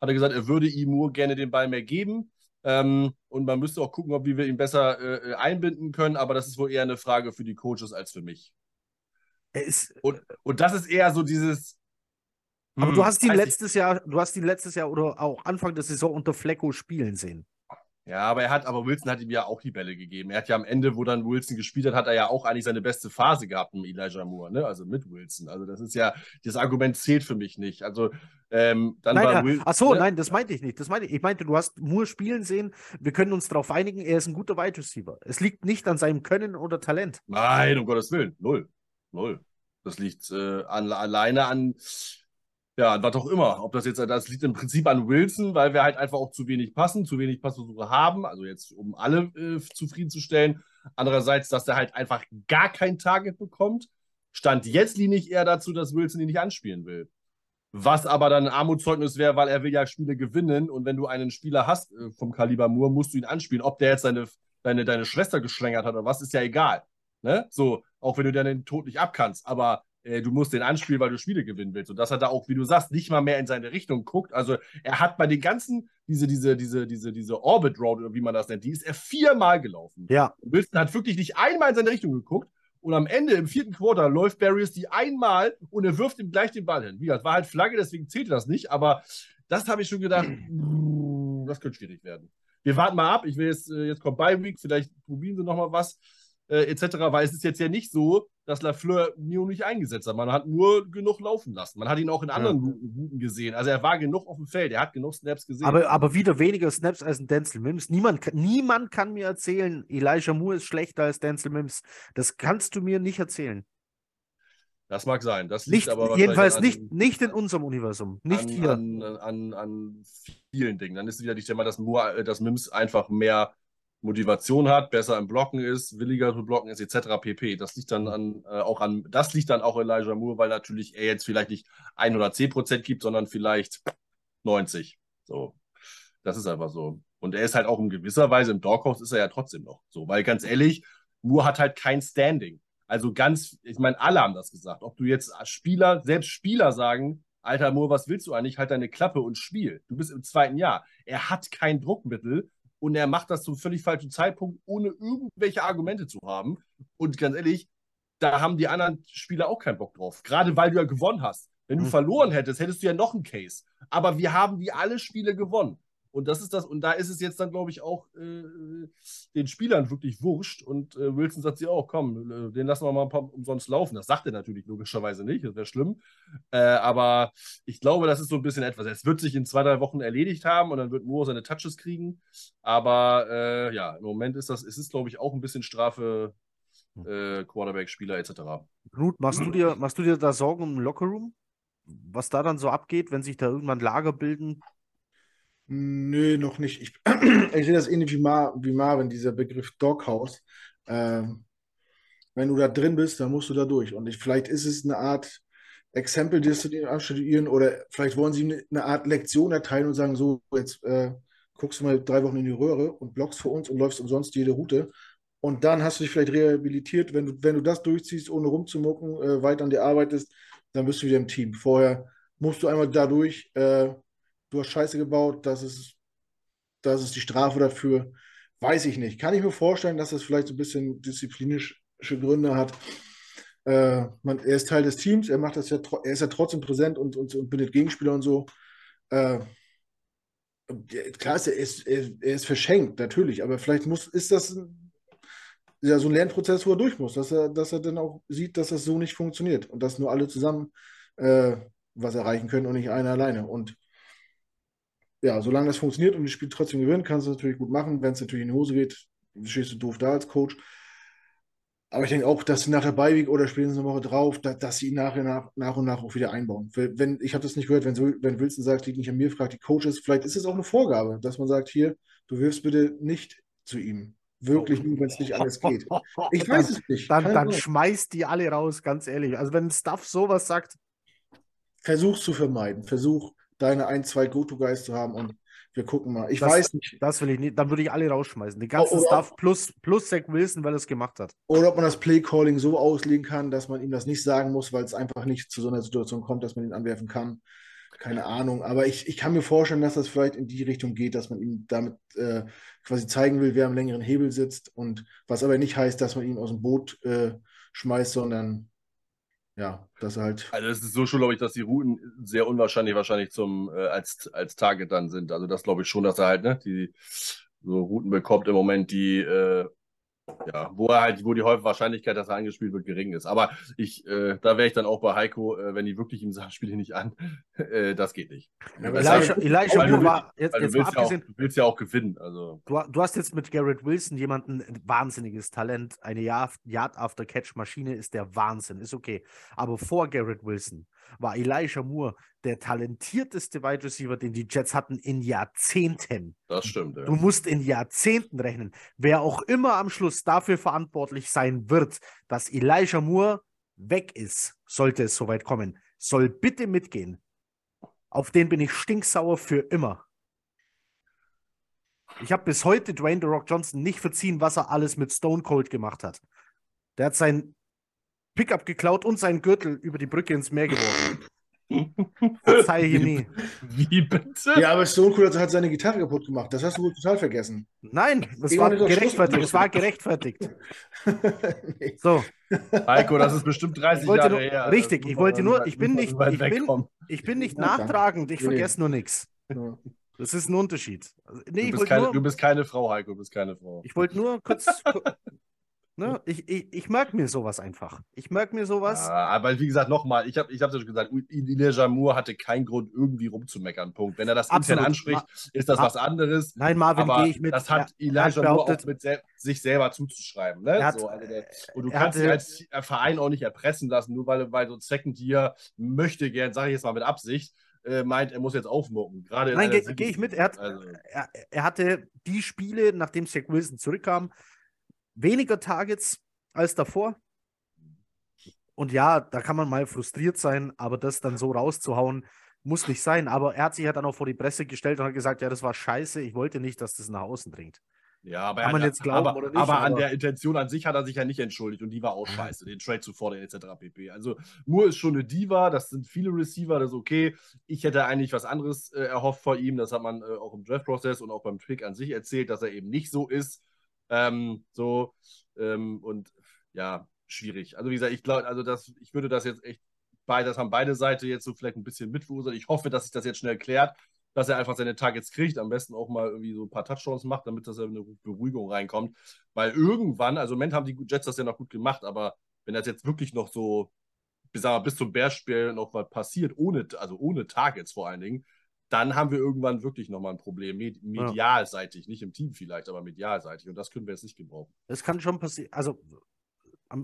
Speaker 2: hat er gesagt, er würde ihm Moore gerne den Ball mehr geben. Ähm, und man müsste auch gucken, ob wir ihn besser äh, einbinden können, aber das ist wohl eher eine Frage für die Coaches als für mich.
Speaker 1: Ist,
Speaker 2: und, und das ist eher so dieses.
Speaker 1: Aber hm, du hast ihn letztes Jahr, du hast ihn letztes Jahr oder auch Anfang der Saison unter Flecko spielen sehen.
Speaker 2: Ja, aber er hat, aber Wilson hat ihm ja auch die Bälle gegeben. Er hat ja am Ende, wo dann Wilson gespielt hat, hat er ja auch eigentlich seine beste Phase gehabt mit Elijah Moore, ne? Also mit Wilson. Also das ist ja, das Argument zählt für mich nicht. Also ähm, dann
Speaker 1: nein,
Speaker 2: war.
Speaker 1: Wilson. Ach so, ne? nein, das meinte ich nicht. Das meinte ich. Ich meinte, du hast Moore spielen sehen. Wir können uns darauf einigen, er ist ein guter Wide Receiver. Es liegt nicht an seinem Können oder Talent.
Speaker 2: Nein, um Gottes Willen. Null. Null. Das liegt äh, an, alleine an ja, was auch immer. Ob das jetzt, das liegt im Prinzip an Wilson, weil wir halt einfach auch zu wenig passen, zu wenig Passversuche haben, also jetzt, um alle äh, zufriedenzustellen. Andererseits, dass er halt einfach gar kein Target bekommt. Stand jetzt liege ich eher dazu, dass Wilson ihn nicht anspielen will. Was aber dann ein Armutszeugnis wäre, weil er will ja Spiele gewinnen und wenn du einen Spieler hast äh, vom Kaliber Moore, musst du ihn anspielen. Ob der jetzt deine, deine, deine Schwester geschlängert hat oder was, ist ja egal. Ne? So, auch wenn du dann den Tod nicht abkannst. Aber äh, du musst den anspielen, weil du Spiele gewinnen willst. Und dass er da auch, wie du sagst, nicht mal mehr in seine Richtung guckt. Also er hat bei den ganzen, diese, diese, diese, diese, diese Orbit Road, oder wie man das nennt, die ist er viermal gelaufen.
Speaker 1: Ja.
Speaker 2: Und Wilson hat wirklich nicht einmal in seine Richtung geguckt. Und am Ende, im vierten Quarter, läuft Barriers die einmal und er wirft ihm gleich den Ball hin. Wie gesagt, war halt Flagge, deswegen zählte das nicht. Aber das habe ich schon gedacht, das könnte schwierig werden. Wir warten mal ab. Ich will jetzt, äh, jetzt kommt Bye Week, vielleicht probieren sie nochmal was äh, etc., weil es ist jetzt ja nicht so, dass Lafleur Mio nicht eingesetzt hat. Man hat nur genug laufen lassen. Man hat ihn auch in anderen ja. Routen gesehen. Also er war genug auf dem Feld, er hat genug Snaps gesehen.
Speaker 1: Aber, aber wieder weniger Snaps als ein Denzel Mims. Niemand, niemand kann mir erzählen, Elijah Moore ist schlechter als Denzel Mims. Das kannst du mir nicht erzählen.
Speaker 2: Das mag sein. Das
Speaker 1: liegt nicht, aber jedenfalls an, nicht, nicht in unserem Universum. Nicht
Speaker 2: an,
Speaker 1: hier.
Speaker 2: An, an, vielen Dingen. Dann ist wieder die Thema, dass, Moore, äh, dass Mims einfach mehr Motivation hat, besser im Blocken ist, williger zu blocken ist, etc. pp. Das liegt dann an, äh, auch an, das liegt dann auch Elijah Moore, weil natürlich er jetzt vielleicht nicht 1 oder 10 Prozent gibt, sondern vielleicht 90. So. Das ist einfach so. Und er ist halt auch in gewisser Weise im Doghouse ist er ja trotzdem noch so, weil ganz ehrlich, Moore hat halt kein Standing. Also ganz, ich meine, alle haben das gesagt. Ob du jetzt Spieler, selbst Spieler sagen, Alter Moore, was willst du eigentlich? Halt deine Klappe und spiel. Du bist im zweiten Jahr. Er hat kein Druckmittel und er macht das zum völlig falschen Zeitpunkt, ohne irgendwelche Argumente zu haben. Und ganz ehrlich, da haben die anderen Spieler auch keinen Bock drauf. Gerade weil du ja gewonnen hast. Wenn du mhm. verloren hättest, hättest du ja noch einen Case. Aber wir haben die alle Spiele gewonnen. Und das ist das, und da ist es jetzt dann, glaube ich, auch äh, den Spielern wirklich wurscht. Und äh, Wilson sagt sich auch, komm, äh, den lassen wir mal ein paar umsonst laufen. Das sagt er natürlich logischerweise nicht, das wäre schlimm. Äh, aber ich glaube, das ist so ein bisschen etwas. Es wird sich in zwei, drei Wochen erledigt haben und dann wird Moore seine Touches kriegen. Aber äh, ja, im Moment ist das, es ist, glaube ich, auch ein bisschen Strafe äh, Quarterback-Spieler etc.
Speaker 1: Knut, machst du dir, machst du dir da Sorgen um Lockerroom? Was da dann so abgeht, wenn sich da irgendwann Lager bilden,
Speaker 3: Nö, noch nicht. Ich, ich sehe das ähnlich wie, Mar wie Marvin, dieser Begriff Doghouse. Ähm, wenn du da drin bist, dann musst du da durch. Und ich, vielleicht ist es eine Art Exempel, das zu anstudieren, oder vielleicht wollen sie eine Art Lektion erteilen und sagen: So, jetzt äh, guckst du mal drei Wochen in die Röhre und blockst für uns und läufst umsonst jede Route. Und dann hast du dich vielleicht rehabilitiert. Wenn du, wenn du das durchziehst, ohne rumzumucken, äh, weiter an dir arbeitest, dann bist du wieder im Team. Vorher musst du einmal dadurch. Äh, du hast Scheiße gebaut, das ist, das ist die Strafe dafür. Weiß ich nicht. Kann ich mir vorstellen, dass das vielleicht so ein bisschen disziplinische Gründe hat. Äh, man, er ist Teil des Teams, er macht das ja, er ist ja trotzdem präsent und, und, und bindet Gegenspieler und so. Äh, klar ist er, ist, er, ist verschenkt, natürlich, aber vielleicht muss, ist das ja, so ein Lernprozess, wo er durch muss, dass er, dass er dann auch sieht, dass das so nicht funktioniert und dass nur alle zusammen äh, was erreichen können und nicht einer alleine. Und ja, solange das funktioniert und das Spiel trotzdem gewinnt, kannst du es natürlich gut machen. Wenn es natürlich in die Hose geht, stehst du doof da als Coach. Aber ich denke auch, dass sie nachher Beiweg oder spätestens eine Woche drauf, dass, dass sie ihn nachher nach, nach und nach auch wieder einbauen. Wenn, ich habe das nicht gehört, wenn, wenn Wilson sagt, liegt nicht an mir, fragt die Coaches, vielleicht ist es auch eine Vorgabe, dass man sagt, hier, du wirfst bitte nicht zu ihm. Wirklich nur, wenn es nicht alles geht. Ich weiß
Speaker 1: dann,
Speaker 3: es nicht.
Speaker 1: Dann, dann schmeißt die alle raus, ganz ehrlich. Also wenn Stuff sowas sagt.
Speaker 3: Versuch zu vermeiden. Versuch deine ein, zwei Go-To-Guys zu haben und wir gucken mal. Ich
Speaker 1: Das-
Speaker 3: weiß nicht.
Speaker 1: Das will ich nicht. Dann würde ich alle rausschmeißen. Den ganzen
Speaker 3: oh,
Speaker 1: Stuff plus, plus Zach Wilson, weil er es gemacht hat.
Speaker 3: Oder ob man das Play-Calling so auslegen kann, dass man ihm das nicht sagen muss, weil es einfach nicht zu so einer Situation kommt, dass man ihn anwerfen kann. Keine Ahnung. Aber ich, ich kann mir vorstellen, dass das vielleicht in die Richtung geht, dass man ihm damit äh, quasi zeigen will, wer am längeren Hebel sitzt. Und was aber nicht heißt, dass man ihn aus dem Boot äh, schmeißt, sondern ja, dass er halt.
Speaker 2: Also es ist so schon, glaube ich, dass die Routen sehr unwahrscheinlich wahrscheinlich zum äh, als, als Target dann sind. Also das glaube ich schon, dass er halt, ne, die so Routen bekommt im Moment, die äh, ja, wo er halt, wo die häufige Wahrscheinlichkeit, dass er angespielt wird, gering ist. Aber ich, äh, da wäre ich dann auch bei Heiko, äh, wenn die wirklich ihm sagen, spiele nicht an, äh, das geht nicht.
Speaker 3: Ja,
Speaker 2: Weil
Speaker 1: Elijah,
Speaker 2: du-
Speaker 1: Elijah Moore war jetzt,
Speaker 2: willst, ja auch,
Speaker 1: abgesehen.
Speaker 2: du willst ja auch gewinnen. Also
Speaker 1: Du, du hast jetzt mit Garrett Wilson jemanden, ein wahnsinniges Talent, eine Yard Yard After Catch Maschine ist der Wahnsinn, ist okay. Aber vor Garrett Wilson war Elijah Moore der talentierteste Wide Receiver, den die Jets hatten in Jahrzehnten.
Speaker 2: das stimmt. Ja.
Speaker 1: Du musst in Jahrzehnten rechnen. Wer auch immer am Schluss dafür verantwortlich sein wird, dass Elijah Moore weg ist, sollte es soweit kommen, soll bitte mitgehen. Auf den bin ich stinksauer für immer. Ich habe bis heute Dwayne The Rock Johnson nicht verziehen, was er alles mit Stone Cold gemacht hat. Der hat sein Pickup geklaut und seinen Gürtel über die Brücke ins Meer geworfen. Verzeihe ich ihm nie.
Speaker 2: Wie bitte?
Speaker 3: Ja, aber Stone Cold hat seine Gitarre kaputt gemacht. Das hast du wohl total vergessen.
Speaker 1: Nein, das war gerechtfertigt. Es war gerechtfertigt.
Speaker 3: nee.
Speaker 1: So,
Speaker 2: Heiko, das ist bestimmt 30
Speaker 1: Ich wollte
Speaker 2: Jahre
Speaker 1: nur-
Speaker 2: her.
Speaker 1: richtig, ich wollte nur- ich bin nicht- ich bin- ich bin nicht nachtragend, ich vergesse nur nichts. Das ist ein Unterschied. Also, nee,
Speaker 2: Du bist, keine,
Speaker 1: nur,
Speaker 2: du bist keine Frau, Heiko, du bist keine Frau.
Speaker 1: ich wollte nur kurz. ne, ich, ich, ich merke mir sowas einfach. Ich merke mir sowas.
Speaker 2: Ja, aber wie gesagt, nochmal, ich habe ich ja schon gesagt, Elijah Moore hatte keinen Grund, irgendwie rumzumeckern. Punkt. Wenn er das intern
Speaker 1: Absolut.
Speaker 2: anspricht, ist das
Speaker 1: Ma-
Speaker 2: was anderes.
Speaker 1: Nein, Marvin, gehe ich mit.
Speaker 2: das hat Elijah Moore auch mit sel sich selber zuzuschreiben. Ne?
Speaker 1: Hat-
Speaker 2: so, also der, und du kannst
Speaker 1: hatte-
Speaker 2: dich als Verein auch nicht erpressen lassen, nur weil, weil so ein Second Year möchte gern, sage ich jetzt mal mit Absicht, äh, meint, er muss jetzt aufmucken. Gerade in
Speaker 1: Nein,
Speaker 2: einer
Speaker 1: geh- geh ich mit. Er hat-
Speaker 2: Also,
Speaker 1: er, er hatte die Spiele, nachdem Zach Wilson zurückkam, weniger Targets als davor. Und ja, da kann man mal frustriert sein, aber das dann so rauszuhauen, muss nicht sein. Aber er hat sich ja dann auch vor die Presse gestellt und hat gesagt, ja, das war scheiße, ich wollte nicht, dass das nach außen dringt.
Speaker 2: Ja, aber,
Speaker 1: Kann
Speaker 2: er
Speaker 1: man
Speaker 2: hat-
Speaker 1: jetzt glauben
Speaker 2: aber,
Speaker 1: oder nicht,
Speaker 2: aber an
Speaker 1: aber-
Speaker 2: der Intention an sich hat er sich ja nicht entschuldigt und die war auch scheiße, den Trade zu fordern etc. pp. Also Moore ist schon eine Diva, das sind viele Receiver, das ist okay. Ich hätte eigentlich was anderes äh, erhofft von ihm, das hat man äh, auch im Draft-Prozess und auch beim Pick an sich erzählt, dass er eben nicht so ist. Ähm, so ähm, und ja, schwierig. Also wie gesagt, ich glaube, also das, ich würde das jetzt echt das haben beide Seiten jetzt so vielleicht ein bisschen mitverursacht. Ich hoffe, dass sich das jetzt schnell klärt dass er einfach seine Targets kriegt, am besten auch mal irgendwie so ein paar Touchdowns macht, damit das in eine Beruhigung reinkommt. Weil irgendwann, also im Moment haben die Jets das ja noch gut gemacht, aber wenn das jetzt wirklich noch so, bis, sagen wir, bis zum Bears-Spiel noch was passiert, ohne, also ohne Targets vor allen Dingen, dann haben wir irgendwann wirklich nochmal ein Problem, med medialseitig, nicht im Team vielleicht, aber medialseitig. Und das können wir jetzt nicht gebrauchen.
Speaker 1: Das kann schon passieren. Also,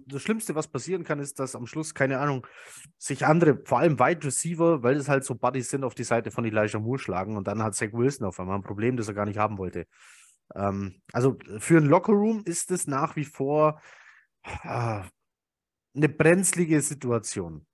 Speaker 1: das Schlimmste, was passieren kann, ist, dass am Schluss, keine Ahnung, sich andere, vor allem Wide Receiver, weil es halt so Buddies sind, auf die Seite von Elijah Moore schlagen und dann hat Zach Wilson auf einmal ein Problem, das er gar nicht haben wollte. Ähm, also für einen Lockerroom ist es nach wie vor ah, eine brenzlige Situation.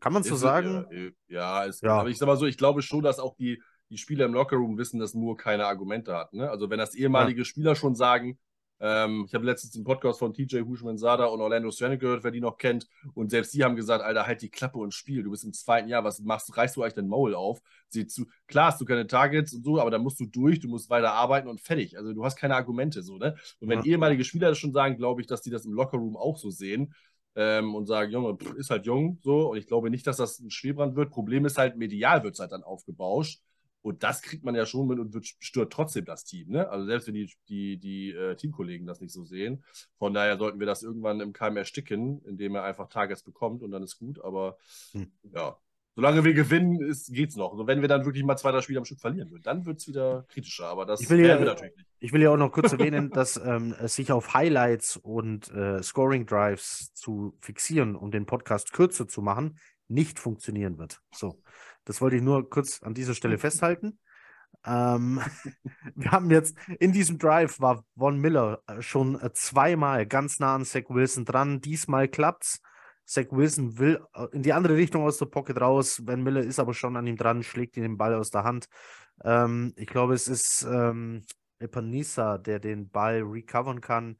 Speaker 1: Kann man so sagen?
Speaker 2: äh, Ja, ist,
Speaker 1: Ja.
Speaker 2: aber ich sag mal so, ich glaube schon, dass auch die, die Spieler im Lockerroom wissen, dass Moore keine Argumente hat. Ne? Also wenn das ehemalige Spieler schon sagen, ähm, ich habe letztens den Podcast von TJ Hushman-Sada und Orlando Stranick gehört, wer die noch kennt, und selbst die haben gesagt, Alter, halt die Klappe und spiel, du bist im zweiten Jahr, was machst, reißt du eigentlich dein Maul auf? Sieh zu, klar hast du keine Targets und so, aber da musst du durch, du musst weiter arbeiten und fertig. Also du hast keine Argumente so, ne? Und wenn
Speaker 1: Ja.
Speaker 2: ehemalige Spieler das schon sagen, glaube ich, dass die das im Lockerroom auch so sehen ähm, und sagen, Junge, pff, ist halt jung, so. Und ich glaube nicht, dass das ein Schwerbrand wird. Problem ist halt, medial wird es halt dann aufgebauscht. Und das kriegt man ja schon mit und wird, stört trotzdem das Team. Ne? Also selbst wenn die, die, die äh, Teamkollegen das nicht so sehen. Von daher sollten wir das irgendwann im Keim ersticken, indem er einfach Targets bekommt und dann ist gut. Aber
Speaker 1: Hm.
Speaker 2: ja, solange wir gewinnen, ist, geht's noch. Also wenn wir dann wirklich mal zwei, drei Spiele am Stück verlieren würden, dann wird es wieder kritischer. Aber das werden wir natürlich nicht.
Speaker 1: Ich will ja auch noch kurz erwähnen, dass ähm, es sich auf Highlights und äh, Scoring Drives zu fixieren, um den Podcast kürzer zu machen, nicht funktionieren wird. So, das wollte ich nur kurz an dieser Stelle festhalten. Ähm, wir haben jetzt in diesem Drive war Von Miller äh, schon äh, zweimal ganz nah an Zach Wilson dran. Diesmal klappt's. Zach Wilson will äh, in die andere Richtung aus der Pocket raus. Van Miller ist aber schon an ihm dran, schlägt ihm den Ball aus der Hand. Ähm, ich glaube, es ist ähm, Epanisa, der den Ball recovern kann.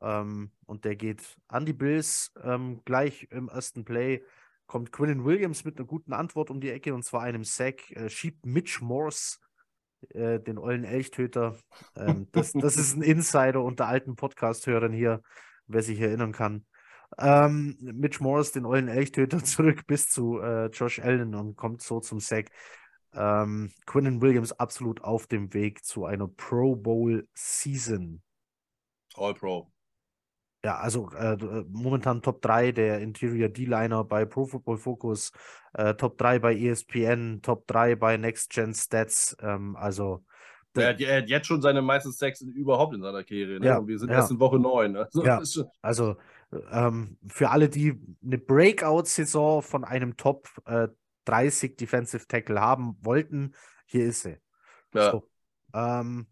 Speaker 1: Ähm, und der geht an die Bills. Ähm, gleich im ersten Play kommt Quinnen Williams mit einer guten Antwort um die Ecke und zwar einem Sack. Äh, schiebt Mitch Morse, äh, den ollen Elchtöter. Ähm, das, das ist ein Insider unter alten Podcast-Hörern hier, wer sich erinnern kann. Ähm, Mitch Morris, den ollen Elchtöter, zurück bis zu äh, Josh Allen und kommt so zum Sack. Ähm, Quinnen Williams absolut auf dem Weg zu einer Pro Bowl Season.
Speaker 2: All Pro.
Speaker 1: Ja, also äh, äh momentan Top 3 der Interior D-Liner bei Pro Football Focus, äh, Top 3 bei ESPN, Top 3 bei Next Gen Stats. Ähm, also
Speaker 2: er hat, er hat, jetzt schon seine meisten Sex überhaupt in seiner Karriere. Ne?
Speaker 1: Ja,
Speaker 2: wir sind
Speaker 1: ja.
Speaker 2: erst in Woche 9. Also,
Speaker 1: Ja. Also ähm, für alle, die eine Breakout-Saison von einem Top äh, 30 Defensive Tackle haben wollten, hier ist sie.
Speaker 2: ja.
Speaker 1: So. Ähm,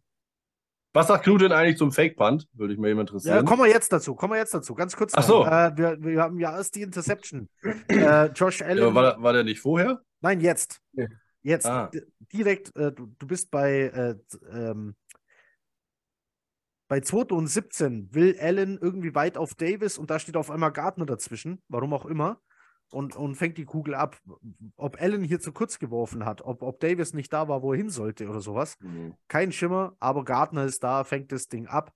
Speaker 2: Was sagt Knut denn eigentlich zum Fake-Punt? Würde ich mir
Speaker 1: ja,
Speaker 2: interessieren.
Speaker 1: kommen wir jetzt dazu. Kommen wir jetzt dazu. Ganz kurz.
Speaker 2: Ach so.
Speaker 1: Äh, wir, wir haben ja erst die Interception. äh, Josh Allen.
Speaker 2: ja, war, war der nicht vorher?
Speaker 1: Nein, jetzt.
Speaker 3: Nee.
Speaker 1: Jetzt.
Speaker 2: Ah.
Speaker 1: Direkt. Äh, du, du bist bei. Äh, ähm, bei 2. und 17 will Allen irgendwie weit auf Davis und da steht auf einmal Gardner dazwischen, warum auch immer, und, und fängt die Kugel ab. Ob Allen hier zu kurz geworfen hat, ob, ob Davis nicht da war, wo er hin sollte oder sowas.
Speaker 2: Mhm.
Speaker 1: Kein Schimmer, aber Gardner ist da, fängt das Ding ab.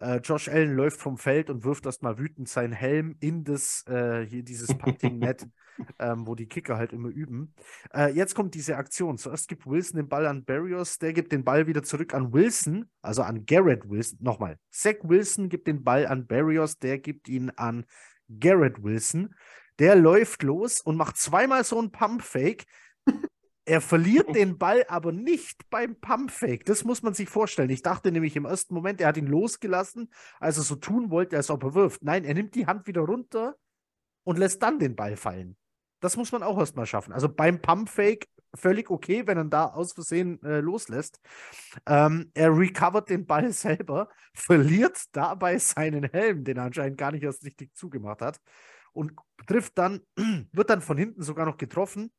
Speaker 1: Äh, Josh Allen läuft vom Feld und wirft erstmal wütend seinen Helm in das, äh, hier dieses Punting-Net, ähm, wo die Kicker halt immer üben. Äh, jetzt kommt diese Aktion. Zuerst gibt Wilson den Ball an Barrios, der gibt den Ball wieder zurück an Wilson, also an Garrett Wilson. Nochmal. Zach Wilson gibt den Ball an Barrios, der gibt ihn an Garrett Wilson. Der läuft los und macht zweimal so einen Pump-Fake. Er verliert den Ball aber nicht beim Pumpfake. Das muss man sich vorstellen. Ich dachte nämlich im ersten Moment, er hat ihn losgelassen, als er so tun wollte, als ob er wirft. Nein, er nimmt die Hand wieder runter und lässt dann den Ball fallen. Das muss man auch erstmal schaffen. Also beim Pumpfake völlig okay, wenn er da aus Versehen äh, loslässt. Ähm, er recovert den Ball selber, verliert dabei seinen Helm, den er anscheinend gar nicht erst richtig zugemacht hat und trifft dann, wird dann von hinten sogar noch getroffen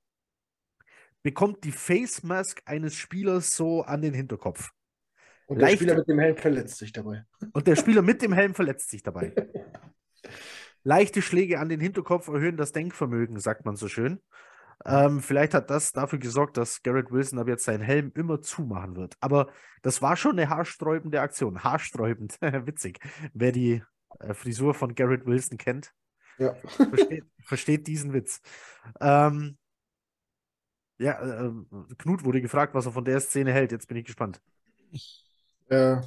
Speaker 1: bekommt die Face Mask eines Spielers so an den Hinterkopf.
Speaker 3: Und der
Speaker 1: Leicht-
Speaker 3: Spieler mit dem Helm verletzt sich dabei.
Speaker 1: Und der Spieler mit dem Helm verletzt sich dabei. Leichte Schläge an den Hinterkopf erhöhen das Denkvermögen, sagt man so schön. Ähm, vielleicht hat das dafür gesorgt, dass Garrett Wilson ab jetzt seinen Helm immer zumachen wird. Aber das war schon eine haarsträubende Aktion. Haarsträubend, witzig. Wer die äh, Frisur von Garrett Wilson kennt,
Speaker 3: Ja.
Speaker 1: versteht, versteht diesen Witz. Ähm, ja, äh, Knut wurde gefragt, was er von der Szene hält. Jetzt bin ich gespannt.
Speaker 3: Äh,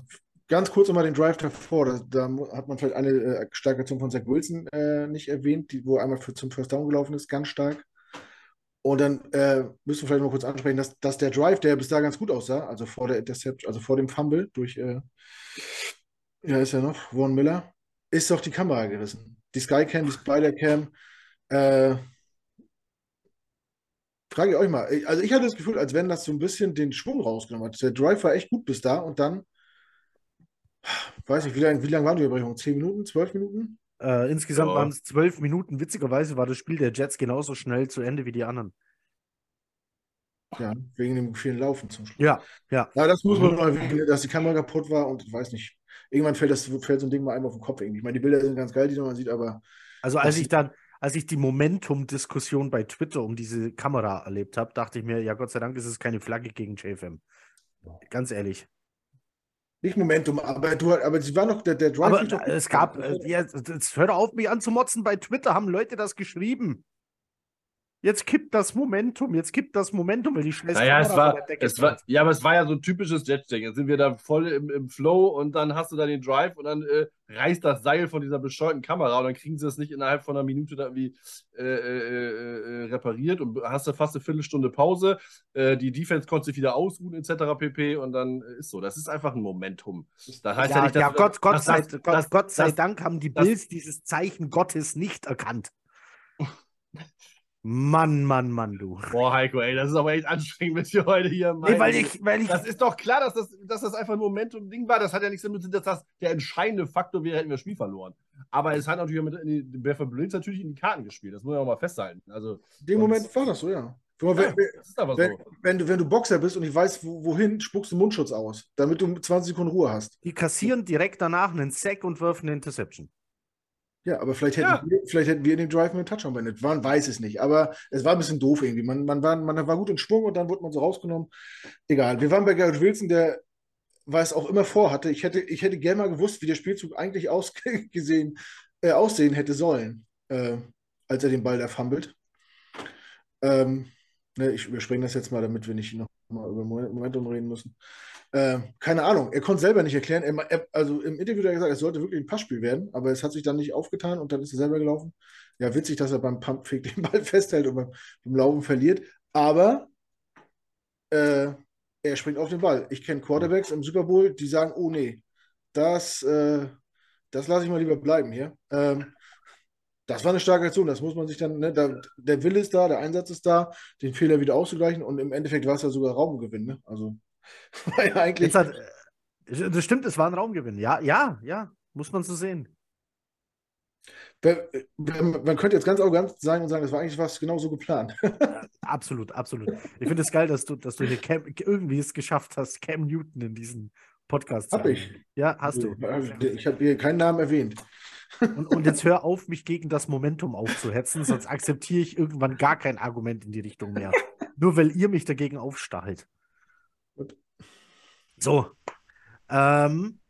Speaker 3: ganz kurz nochmal den Drive davor. Da, da hat man vielleicht eine äh, starke Aktion von Zach Wilson äh, nicht erwähnt, die, wo er einmal für, zum First Down gelaufen ist, ganz stark. Und dann äh, müssen wir vielleicht noch kurz ansprechen, dass, dass der Drive, der bis da ganz gut aussah, also vor der Intercept, also vor dem Fumble durch, äh, ja, ist ja noch, Von Miller, ist doch die Kamera gerissen. Die Skycam, die Spider-Cam, äh, frage ich euch mal. Also ich hatte das Gefühl, als wenn das so ein bisschen den Schwung rausgenommen hat. Der Drive war echt gut bis da und dann, weiß ich, wie lange wie lang waren die Unterbrechungen? Zehn Minuten, zwölf Minuten?
Speaker 1: Äh, insgesamt
Speaker 2: Ja.
Speaker 1: waren es zwölf Minuten. Witzigerweise war das Spiel der Jets genauso schnell zu Ende wie die anderen.
Speaker 3: Ja, wegen dem vielen Laufen zum Schluss.
Speaker 1: Ja, ja.
Speaker 3: Aber das muss man noch erwähnen, dass die Kamera kaputt war und ich weiß nicht. Irgendwann fällt, das, fällt so ein Ding mal einem auf den Kopf irgendwie. Ich meine, die Bilder sind ganz geil, die man sieht, aber
Speaker 1: Also als ich dann, als ich die Momentum-Diskussion bei Twitter um diese Kamera erlebt habe, dachte ich mir, ja Gott sei Dank ist es keine Flagge gegen JFM. Ganz ehrlich.
Speaker 3: Nicht Momentum, aber du aber sie war noch der, der Drive.
Speaker 1: Aber es gab, äh, ja, jetzt hör auf, mich anzumotzen. Bei Twitter haben Leute das geschrieben. Jetzt kippt das Momentum, jetzt kippt das Momentum, weil die scheiß
Speaker 2: Naja, es war,
Speaker 1: von der Decke
Speaker 2: es war, ja, aber es war ja so ein typisches Jets-Ding. Jetzt sind wir da voll im, im Flow und dann hast du da den Drive und dann äh, reißt das Seil von dieser bescheuerten Kamera und dann kriegen sie das nicht innerhalb von einer Minute da irgendwie äh, äh, äh, repariert und hast du fast eine Viertelstunde Pause. Äh, die Defense konnte sich wieder ausruhen, etc. pp. Und dann äh, ist so. Das ist einfach ein Momentum. Das heißt ja,
Speaker 1: Ja,
Speaker 2: nicht, dass
Speaker 1: ja Gott, Gott,
Speaker 2: dass
Speaker 1: sei,
Speaker 2: das-
Speaker 1: Gott, Gott sei Dank haben die
Speaker 2: das-
Speaker 1: Bills dieses Zeichen Gottes nicht erkannt. Mann, Mann, Mann, du.
Speaker 2: Boah, Heiko, ey, das ist aber echt anstrengend mit dir heute hier.
Speaker 1: Nee,
Speaker 2: Meine
Speaker 1: weil ich, weil ich,
Speaker 2: Das ist doch klar, dass das, dass das einfach ein Momentum-Ding war. Das hat ja nichts damit zu tun, dass das der entscheidende Faktor wäre, hätten wir das Spiel verloren. Aber es hat natürlich mit in die, Barefoot Bruins natürlich in die Karten gespielt. Das muss man auch mal festhalten. Also,
Speaker 3: In dem Moment war das so, ja. Guck mal,
Speaker 2: ja,
Speaker 3: wenn,
Speaker 2: das ist aber
Speaker 3: wenn,
Speaker 2: so.
Speaker 3: wenn, du, wenn du Boxer bist und ich weiß, wo, wohin, spuckst du Mundschutz aus, damit du 20 Sekunden Ruhe hast.
Speaker 1: Die kassieren direkt danach einen Sack und werfen eine Interception.
Speaker 3: Ja, aber vielleicht hätten,
Speaker 2: Ja.
Speaker 3: wir, vielleicht hätten wir in den Drive mit dem Touchdown beendet. Man weiß es nicht. Aber es war ein bisschen doof irgendwie. Man, man, war, man war gut in Schwung und dann wurde man so rausgenommen. Egal. Wir waren bei Garrett Wilson, der was auch immer vorhatte. Ich hätte, ich hätte gerne mal gewusst, wie der Spielzug eigentlich ausgesehen, äh, aussehen hätte sollen, äh, als er den Ball da fummelt. Ähm, ne, ich überspringe das jetzt mal, damit wir nicht noch mal über Moment- Momentum reden müssen. Äh, keine Ahnung, er konnte selber nicht erklären. Er, er, also im Interview hat er gesagt, es sollte wirklich ein Passspiel werden, aber es hat sich dann nicht aufgetan und dann ist er selber gelaufen. Ja, witzig, dass er beim Pumpfake den Ball festhält und beim, beim Laufen verliert. Aber äh, er springt auf den Ball. Ich kenne Quarterbacks im Super Bowl, die sagen, oh nee, das, äh, das lasse ich mal lieber bleiben hier. Ähm, das war eine starke Aktion, das muss man sich dann, ne, da, der Wille ist da, der Einsatz ist da, den Fehler wieder auszugleichen und im Endeffekt war es ja sogar Raumgewinn, ne? Also ja eigentlich.
Speaker 1: Hat, äh, das stimmt, es war ein Raumgewinn. Ja, ja, ja, muss man so sehen.
Speaker 3: Man könnte jetzt ganz arrogant sein und sagen, das war eigentlich was genau so geplant.
Speaker 1: Absolut, absolut. Ich finde es geil, dass du, dass du hier Cam, irgendwie es geschafft hast, Cam Newton in diesen Podcast zu
Speaker 3: Hab ich.
Speaker 1: Ja, hast du.
Speaker 3: Ich habe hier keinen Namen erwähnt.
Speaker 1: Und, und jetzt hör auf, mich gegen das Momentum aufzuhetzen, sonst akzeptiere ich irgendwann gar kein Argument in die Richtung mehr. Nur weil ihr mich dagegen aufstachelt. So. Ähm,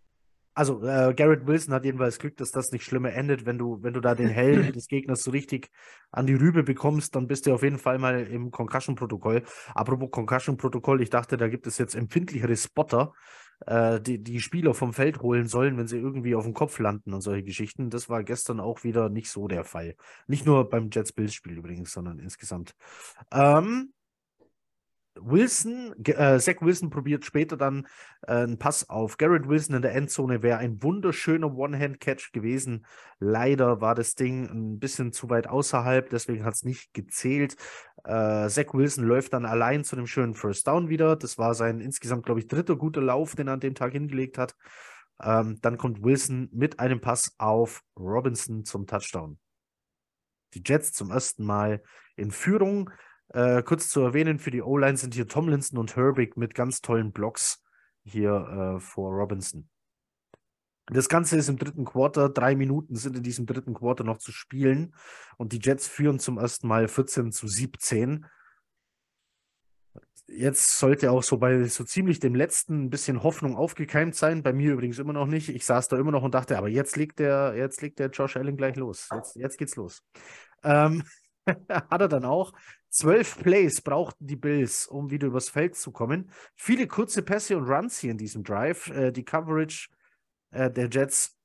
Speaker 1: also, äh, Garrett Wilson hat jedenfalls Glück, dass das nicht schlimmer endet. Wenn du, wenn du da den Helm des Gegners so richtig an die Rübe bekommst, dann bist du auf jeden Fall mal im Concussion-Protokoll. Apropos Concussion-Protokoll, ich dachte, da gibt es jetzt empfindlichere Spotter, äh, die die Spieler vom Feld holen sollen, wenn sie irgendwie auf dem Kopf landen und solche Geschichten. Das war gestern auch wieder nicht so der Fall. Nicht nur beim Jets-Bills-Spiel übrigens, sondern insgesamt. Ähm, Wilson, äh, Zach Wilson probiert später dann äh, einen Pass auf Garrett Wilson in der Endzone. Wäre ein wunderschöner One-Hand-Catch gewesen. Leider war das Ding ein bisschen zu weit außerhalb, deswegen hat es nicht gezählt. Äh, Zach Wilson läuft dann allein zu dem schönen First Down wieder. Das war sein insgesamt, glaube ich, dritter guter Lauf, den er an dem Tag hingelegt hat. Ähm, dann kommt Wilson mit einem Pass auf Robinson zum Touchdown. Die Jets zum ersten Mal in Führung. Äh, kurz zu erwähnen, für die O-Line sind hier Tomlinson und Herbig mit ganz tollen Blocks hier äh, vor Robinson. Das Ganze ist im dritten Quarter. Drei Minuten sind in diesem dritten Quarter noch zu spielen. Und die Jets führen zum ersten Mal 14 zu 17. Jetzt sollte auch so bei so ziemlich dem letzten ein bisschen Hoffnung aufgekeimt sein. Bei mir übrigens immer noch nicht. Ich saß da immer noch und dachte, aber jetzt legt der, jetzt legt der Josh Allen gleich los. Jetzt, jetzt geht's los. Ähm, hat er dann auch. Zwölf Plays brauchten die Bills, um wieder übers Feld zu kommen. Viele kurze Pässe und Runs hier in diesem Drive. Äh, die Coverage äh, der Jets,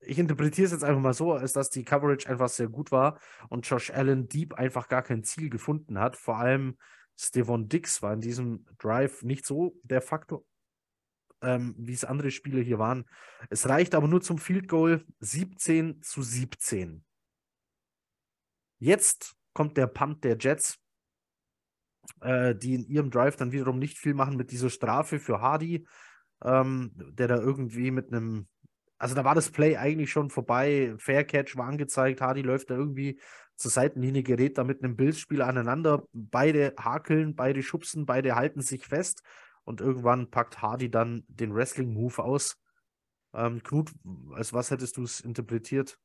Speaker 1: ich interpretiere es jetzt einfach mal so, als dass die Coverage einfach sehr gut war und Josh Allen Deep einfach gar kein Ziel gefunden hat. Vor allem Stevon Dix war in diesem Drive nicht so der Faktor, ähm, wie es andere Spiele hier waren. Es reicht aber nur zum Field Goal 17 zu 17. Jetzt kommt der Punt der Jets, äh, die in ihrem Drive dann wiederum nicht viel machen mit dieser Strafe für Hardy, ähm, der da irgendwie mit einem, also da war das Play eigentlich schon vorbei, Fair Catch war angezeigt, Hardy läuft da irgendwie zur Seitenlinie, gerät da mit einem Bildspieler aneinander, beide hakeln, beide schubsen, beide halten sich fest und irgendwann packt Hardy dann den Wrestling-Move aus. Ähm, Knut, als was hättest du es interpretiert?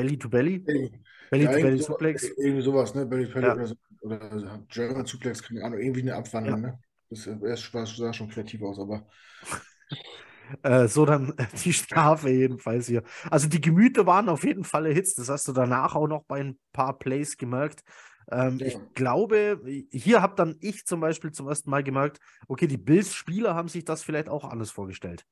Speaker 1: Belly to Belly?
Speaker 3: Belly
Speaker 1: Belly
Speaker 3: Ja,
Speaker 1: to Belly
Speaker 3: irgendwie, so,
Speaker 1: Suplex?
Speaker 3: irgendwie sowas, ne? Belly Belly
Speaker 1: Ja.
Speaker 3: oder, so, oder German Suplex, keine Ahnung, irgendwie eine Abwandlung, ne? Das, äh, es war- sah schon kreativ aus, aber
Speaker 1: Äh, so dann äh, die Strafe jedenfalls hier. Also die Gemüter waren auf jeden Fall erhitzt. Das hast du danach auch noch bei ein paar Plays gemerkt. Ähm,
Speaker 3: Ja.
Speaker 1: Ich glaube, hier habe dann ich zum Beispiel zum ersten Mal gemerkt, okay, die Bills-Spieler haben sich das vielleicht auch anders vorgestellt.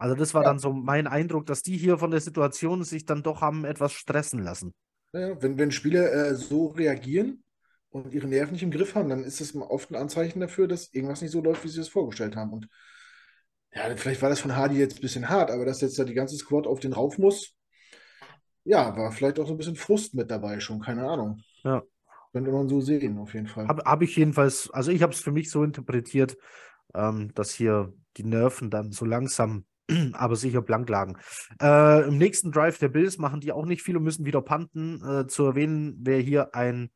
Speaker 1: Also das war
Speaker 3: Ja.
Speaker 1: dann so mein Eindruck, dass die hier von der Situation sich dann doch haben etwas stressen lassen.
Speaker 3: naja, wenn, wenn Spieler äh, so reagieren und ihre Nerven nicht im Griff haben, dann ist das oft ein Anzeichen dafür, dass irgendwas nicht so läuft, wie sie es vorgestellt haben. Und ja, vielleicht war das von Hardy jetzt ein bisschen hart, aber dass jetzt da die ganze Squad auf den rauf muss, ja, war vielleicht auch so ein bisschen Frust mit dabei schon, keine Ahnung.
Speaker 1: Ja.
Speaker 3: Könnte man so sehen, auf jeden Fall.
Speaker 1: Habe hab ich jedenfalls, also ich habe es für mich so interpretiert, ähm, dass hier die Nerven dann so langsam aber sicher blank lagen. Äh, Im nächsten Drive der Bills machen die auch nicht viel und müssen wieder panten. Äh, zu erwähnen wäre hier ein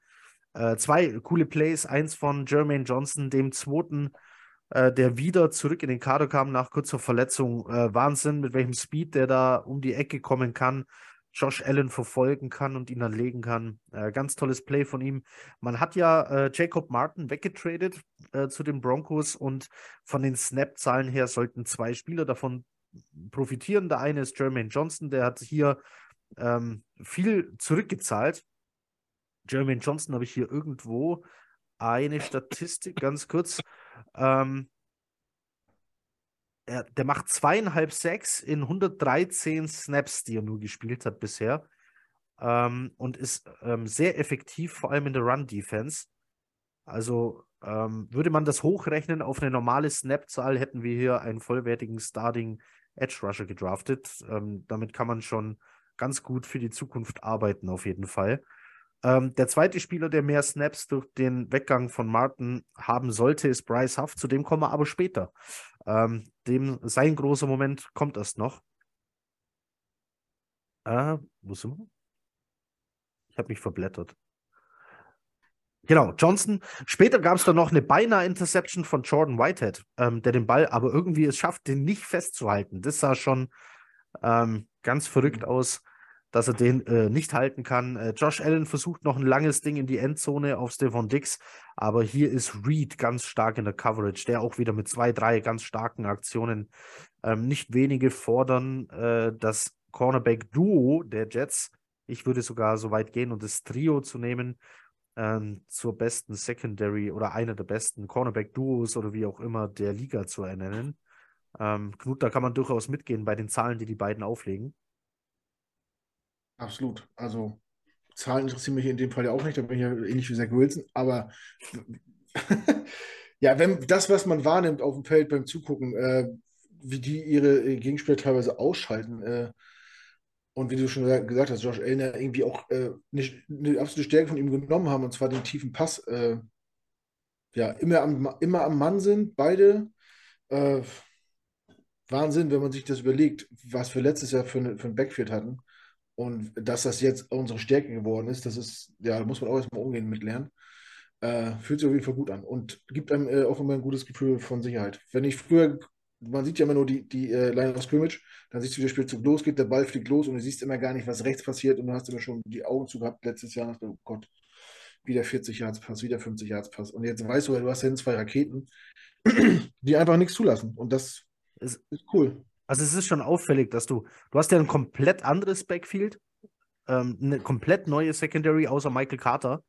Speaker 1: äh, zwei coole Plays, eins von Jermaine Johnson, dem zweiten, äh, der wieder zurück in den Kader kam nach kurzer Verletzung. Äh, Wahnsinn, mit welchem Speed der da um die Ecke kommen kann. Josh Allen verfolgen kann und ihn dann legen kann. Äh, ganz tolles Play von ihm. Man hat ja äh, Jacob Martin weggetradet äh, zu den Broncos und von den Snap-Zahlen her sollten zwei Spieler davon profitieren. Der eine ist Jermaine Johnson, der hat hier ähm, viel zurückgezahlt. Jermaine Johnson habe ich hier irgendwo eine Statistik, ganz kurz. Ähm, er, der macht zweieinhalb Sacks in 113 Snaps, die er nur gespielt hat bisher. Ähm, und ist ähm, sehr effektiv, vor allem in der Run-Defense. Also ähm, würde man das hochrechnen auf eine normale Snap-Zahl, hätten wir hier einen vollwertigen Starting Edge Rusher gedraftet. Ähm, damit kann man schon ganz gut für die Zukunft arbeiten, auf jeden Fall. Ähm, der zweite Spieler, der mehr Snaps durch den Weggang von Martin haben sollte, ist Bryce Huff. Zu dem kommen wir aber später. Ähm, dem, sein großer Moment kommt erst noch. Äh, wo sind wir? Ich habe mich verblättert. Genau, Johnson. Später gab es dann noch eine beinahe Interception von Jordan Whitehead, ähm, der den Ball aber irgendwie es schafft, den nicht festzuhalten. Das sah schon ähm, ganz verrückt mhm. aus, dass er den äh, nicht halten kann. Äh, Josh Allen versucht noch ein langes Ding in die Endzone auf Stefan Dix, aber hier ist Reed ganz stark in der Coverage, der auch wieder mit zwei, drei ganz starken Aktionen ähm, nicht wenige fordern. Äh, das Cornerback-Duo der Jets, ich würde sogar so weit gehen und das Trio zu nehmen, ähm, zur besten Secondary oder einer der besten Cornerback-Duos oder wie auch immer der Liga zu ernennen. Ähm, Knut, da kann man durchaus mitgehen bei den Zahlen, die die beiden auflegen.
Speaker 3: Absolut. Also Zahlen interessieren mich in dem Fall ja auch nicht, da bin ich ja ähnlich wie Zach Wilson, aber ja, wenn das, was man wahrnimmt auf dem Feld beim Zugucken, äh, wie die ihre äh, Gegenspieler teilweise ausschalten, äh, und wie du schon gesagt hast, Josh ja irgendwie auch äh, eine, eine, absolute Stärke von ihm genommen haben, und zwar den tiefen Pass. Äh, ja, immer am, immer am Mann sind, beide. Äh, Wahnsinn, wenn man sich das überlegt, was wir letztes Jahr für, eine, für ein Backfield hatten. Und dass das jetzt unsere Stärke geworden ist, das ist, ja, da muss man auch erstmal umgehen mit lernen. Äh, fühlt sich auf jeden Fall gut an und gibt einem äh, auch immer ein gutes Gefühl von Sicherheit. Wenn ich früher man sieht ja immer nur die, die äh, Line of Scrimmage, dann siehst du, wie der Spielzug losgeht, der Ball fliegt los und du siehst immer gar nicht, was rechts passiert und du hast immer schon die Augen zu gehabt letztes Jahr, oh Gott, wieder 40 Yards Pass, wieder 50 Yards Pass und jetzt weißt du, du hast ja zwei Raketen, die einfach nichts zulassen und das ist, ist cool.
Speaker 1: Also es ist schon auffällig, dass du, du hast ja ein komplett anderes Backfield, ähm, eine komplett neue Secondary außer Michael Carter.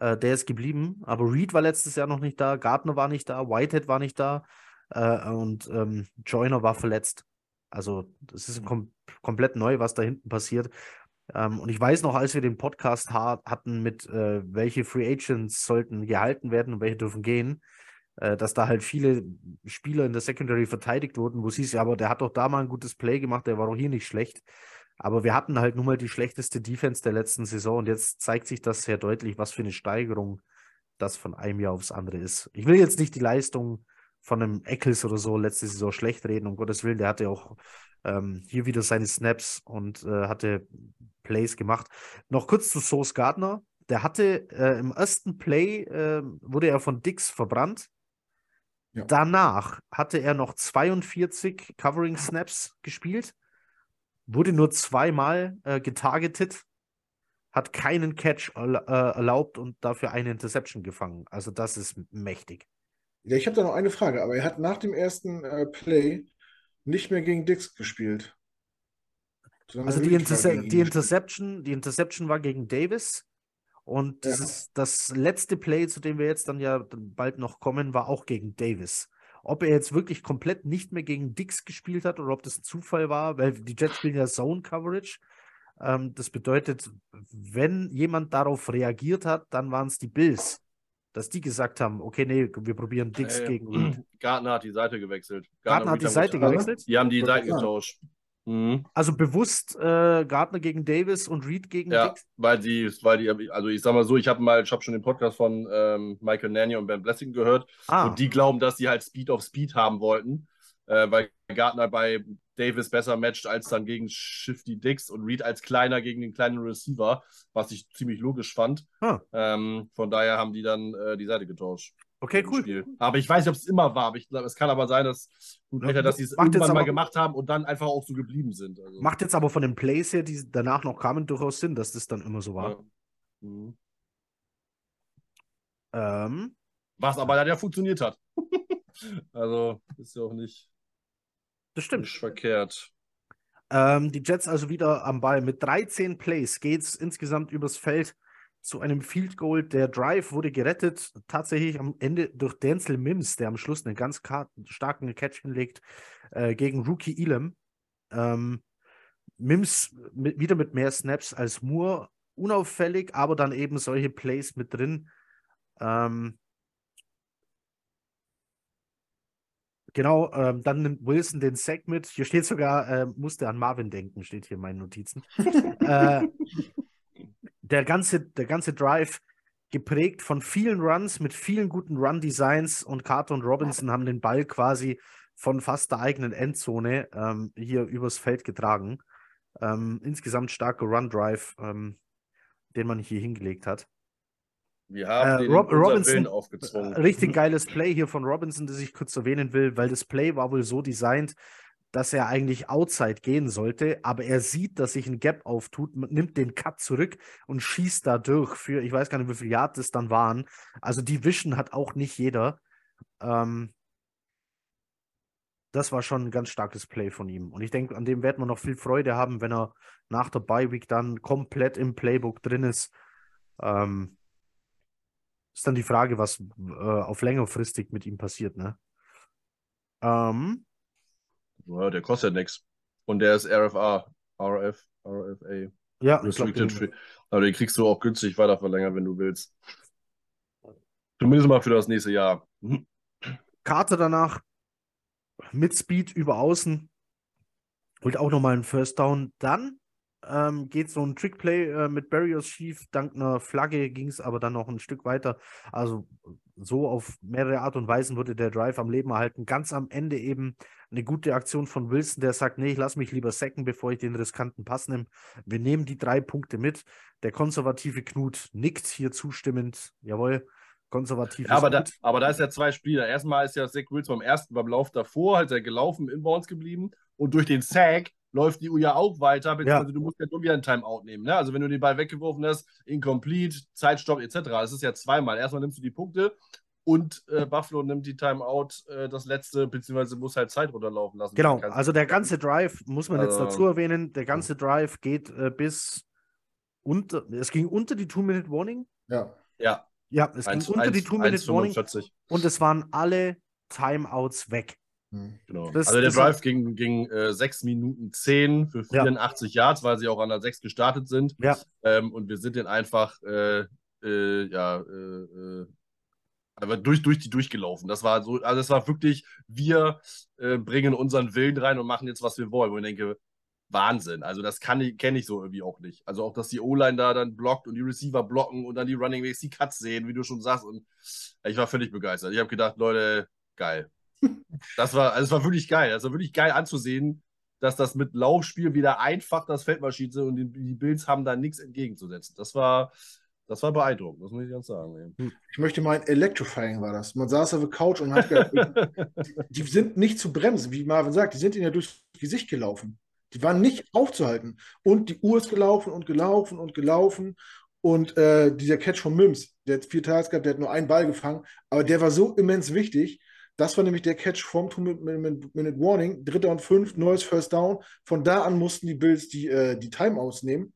Speaker 1: Äh, der ist geblieben, aber Reed war letztes Jahr noch nicht da, Gardner war nicht da, Whitehead war nicht da. Äh, und ähm, Joyner war verletzt. Also, das ist kom komplett neu, was da hinten passiert. Ähm, und ich weiß noch, als wir den Podcast ha hatten mit, äh, welche Free Agents sollten gehalten werden und welche dürfen gehen, äh, dass da halt viele Spieler in der Secondary verteidigt wurden, wo es ja, aber der hat doch da mal ein gutes Play gemacht, der war doch hier nicht schlecht. Aber wir hatten halt nun mal die schlechteste Defense der letzten Saison und jetzt zeigt sich das sehr deutlich, was für eine Steigerung das von einem Jahr aufs andere ist. Ich will jetzt nicht die Leistung von einem Eccles oder so letzte Saison schlecht reden, um Gottes Willen. Der hatte auch ähm, hier wieder seine Snaps und äh, hatte Plays gemacht. Noch kurz zu Source Gardner. Der hatte äh, im ersten Play äh, wurde er von Dix verbrannt. Ja. Danach hatte er noch 42 Covering Snaps gespielt, wurde nur zweimal äh, getargetet, hat keinen Catch äh, erlaubt und dafür eine Interception gefangen. Also das ist mächtig.
Speaker 3: Ja, ich habe da noch eine Frage, aber er hat nach dem ersten äh, Play nicht mehr gegen Dix gespielt.
Speaker 1: Also die, Interse die Interception, die Interception war gegen Davis und ja. dieses, das letzte Play, zu dem wir jetzt dann ja bald noch kommen, war auch gegen Davis. Ob er jetzt wirklich komplett nicht mehr gegen Dix gespielt hat oder ob das ein Zufall war, weil die Jets spielen ja Zone Coverage. Ähm, das bedeutet, wenn jemand darauf reagiert hat, dann waren es die Bills dass die gesagt haben, okay, nee, wir probieren Dix äh, gegen Reed.
Speaker 2: Gartner hat die Seite gewechselt.
Speaker 1: Gartner, Gartner hat die Seite gewechselt?
Speaker 2: Die haben die Seiten getauscht.
Speaker 1: Mhm. Also bewusst äh, Gardner gegen Davis und Reed gegen
Speaker 2: ja, Dix? weil die, weil die, also ich sag mal so, ich habe mal, ich habe schon den Podcast von ähm, Michael Nanny und Ben Blessing gehört ah. und die glauben, dass die halt Speed of Speed haben wollten äh, weil Gardner bei Davis besser matcht als dann gegen Shifty Dix und Reed als kleiner gegen den kleinen Receiver, was ich ziemlich logisch fand.
Speaker 1: Ah.
Speaker 2: Ähm, von daher haben die dann äh, die Seite getauscht.
Speaker 1: Okay, cool.
Speaker 2: Spiel. Aber ich weiß nicht, ob es immer war. Aber ich glaube, es kann aber sein, dass,
Speaker 1: Ja,
Speaker 2: dass sie es irgendwann mal
Speaker 1: aber-
Speaker 2: gemacht haben und dann einfach auch so geblieben sind. Also,
Speaker 1: Macht jetzt aber von den Plays her, die danach noch kamen, durchaus Sinn, dass das dann immer so war.
Speaker 2: ja. Mhm.
Speaker 1: Ähm,
Speaker 2: Was aber dann ja funktioniert hat. also ist ja auch nicht,
Speaker 1: das stimmt.
Speaker 2: nicht verkehrt.
Speaker 1: Ähm, die Jets also wieder am Ball. Mit 13 Plays geht es insgesamt übers Feld zu einem Field Goal. Der Drive wurde gerettet, tatsächlich am Ende durch Denzel Mims, der am Schluss einen ganz starken Catch hinlegt äh, gegen Rookie Elam. Ähm, Mims mit, wieder mit mehr Snaps als Moore, unauffällig, aber dann eben solche Plays mit drin. Ähm, Genau, ähm, dann nimmt Wilson den Sack mit. Hier steht sogar, äh, musste an Marvin denken, steht hier in meinen Notizen. äh, der, ganze, der ganze Drive geprägt von vielen Runs mit vielen guten Run-Designs und Carter und Robinson haben den Ball quasi von fast der eigenen Endzone ähm, hier übers Feld getragen. Ähm, insgesamt starker Run-Drive, ähm, den man hier hingelegt hat.
Speaker 2: Wir haben
Speaker 1: Äh,
Speaker 2: den
Speaker 1: Rob- Robinson-
Speaker 2: aufgezwungen.
Speaker 1: Richtig geiles Play hier von Robinson, das ich kurz erwähnen will, weil das Play war wohl so designt, dass er eigentlich outside gehen sollte, aber er sieht, dass sich ein Gap auftut, nimmt den Cut zurück und schießt da durch für, ich weiß gar nicht, wie viele Yard das dann waren. Also die Vision hat auch nicht jeder. Ähm, das war schon ein ganz starkes Play von ihm. Und ich denke, an dem wird man noch viel Freude haben, wenn er nach der Bye Week dann komplett im Playbook drin ist. Ähm, ist dann die Frage, was äh, auf längerfristig mit ihm passiert, ne? Ähm,
Speaker 2: Ja, der kostet nichts. Und der ist RFA. RF, RFA.
Speaker 1: ja, ich glaub,
Speaker 2: Restricted
Speaker 1: den-.
Speaker 2: Aber den kriegst du auch günstig weiter verlängern, wenn du willst. Zumindest mal für das nächste Jahr. Mhm.
Speaker 1: Karte danach mit Speed über außen holt auch nochmal einen First Down. Dann ähm, geht so ein Trickplay äh, mit Barrios schief. Dank einer Flagge ging es aber dann noch ein Stück weiter. Also so auf mehrere Art und Weisen wurde der Drive am Leben erhalten. Ganz am Ende eben eine gute Aktion von Wilson, der sagt, nee, ich lass mich lieber sacken, bevor ich den riskanten Pass nehme. Wir nehmen die drei Punkte mit. Der konservative Knut nickt hier zustimmend. Jawohl, konservativ
Speaker 2: Ja, aber da, aber da ist ja zwei Spieler. Erstmal ist ja Zach Wilson beim ersten, beim Lauf davor, halt er gelaufen, inbounds geblieben. Und durch den Sack läuft die Uhr ja auch weiter, beziehungsweise du musst ja nur wieder ein Timeout nehmen. Ne? Also wenn du den Ball weggeworfen hast, incomplete, Zeitstopp etc. Es ist ja zweimal. Erstmal nimmst du die Punkte und äh, Buffalo nimmt die Timeout, äh, das letzte, beziehungsweise muss halt Zeit runterlaufen lassen.
Speaker 1: Genau, also der ganze Drive, muss man jetzt
Speaker 2: Also-
Speaker 1: dazu erwähnen, der ganze Drive geht äh, bis unter, es ging unter die Two-Minute-Warning.
Speaker 3: Ja.
Speaker 2: Ja,
Speaker 1: Ja, es ging
Speaker 2: eins-
Speaker 1: unter die Two-Minute-Warning
Speaker 2: 1,45.
Speaker 1: und es waren alle Timeouts weg.
Speaker 2: Genau.
Speaker 1: Das-
Speaker 2: also der Drive ging, ging äh, 6 Minuten 10 für
Speaker 1: Ja.
Speaker 2: 84 Yards, weil sie auch an der 6 gestartet sind.
Speaker 1: Ja.
Speaker 2: Ähm, und wir sind den einfach äh, äh, ja, äh, äh, aber durch, durch die durchgelaufen. Das war so, also das war wirklich, wir äh, bringen unseren Willen rein und machen jetzt, was wir wollen. Wo ich denke, Wahnsinn. Also das kann ich, kenne ich so irgendwie auch nicht. Also auch, dass die O-Line da dann blockt und die Receiver blocken und dann die Running Backs die Cuts sehen, wie du schon sagst. Und ich war völlig begeistert. Ich habe gedacht, Leute, geil. Das war, also es war wirklich geil. Das war wirklich geil anzusehen, dass das mit Laufspiel wieder einfach das Feld marschiert sind und die, die Bills haben da nichts entgegenzusetzen. Das war, das war beeindruckend, das muss ich ganz sagen. ey.
Speaker 3: Ich möchte meinen, Electrifying war das. Man saß auf der Couch und hat gedacht, die sind nicht zu bremsen, wie Marvin sagt, die sind ihnen ja durchs Gesicht gelaufen. Die waren nicht aufzuhalten. Und die Uhr ist gelaufen und gelaufen und gelaufen. Und äh, dieser Catch von Mims, der hat vier Teils gehabt, der hat nur einen Ball gefangen, aber der war so immens wichtig. Das war nämlich der Catch vom Two-Minute Warning, dritter und fünf, neues First Down. Von da an mussten die Bills die, äh, die Timeouts nehmen.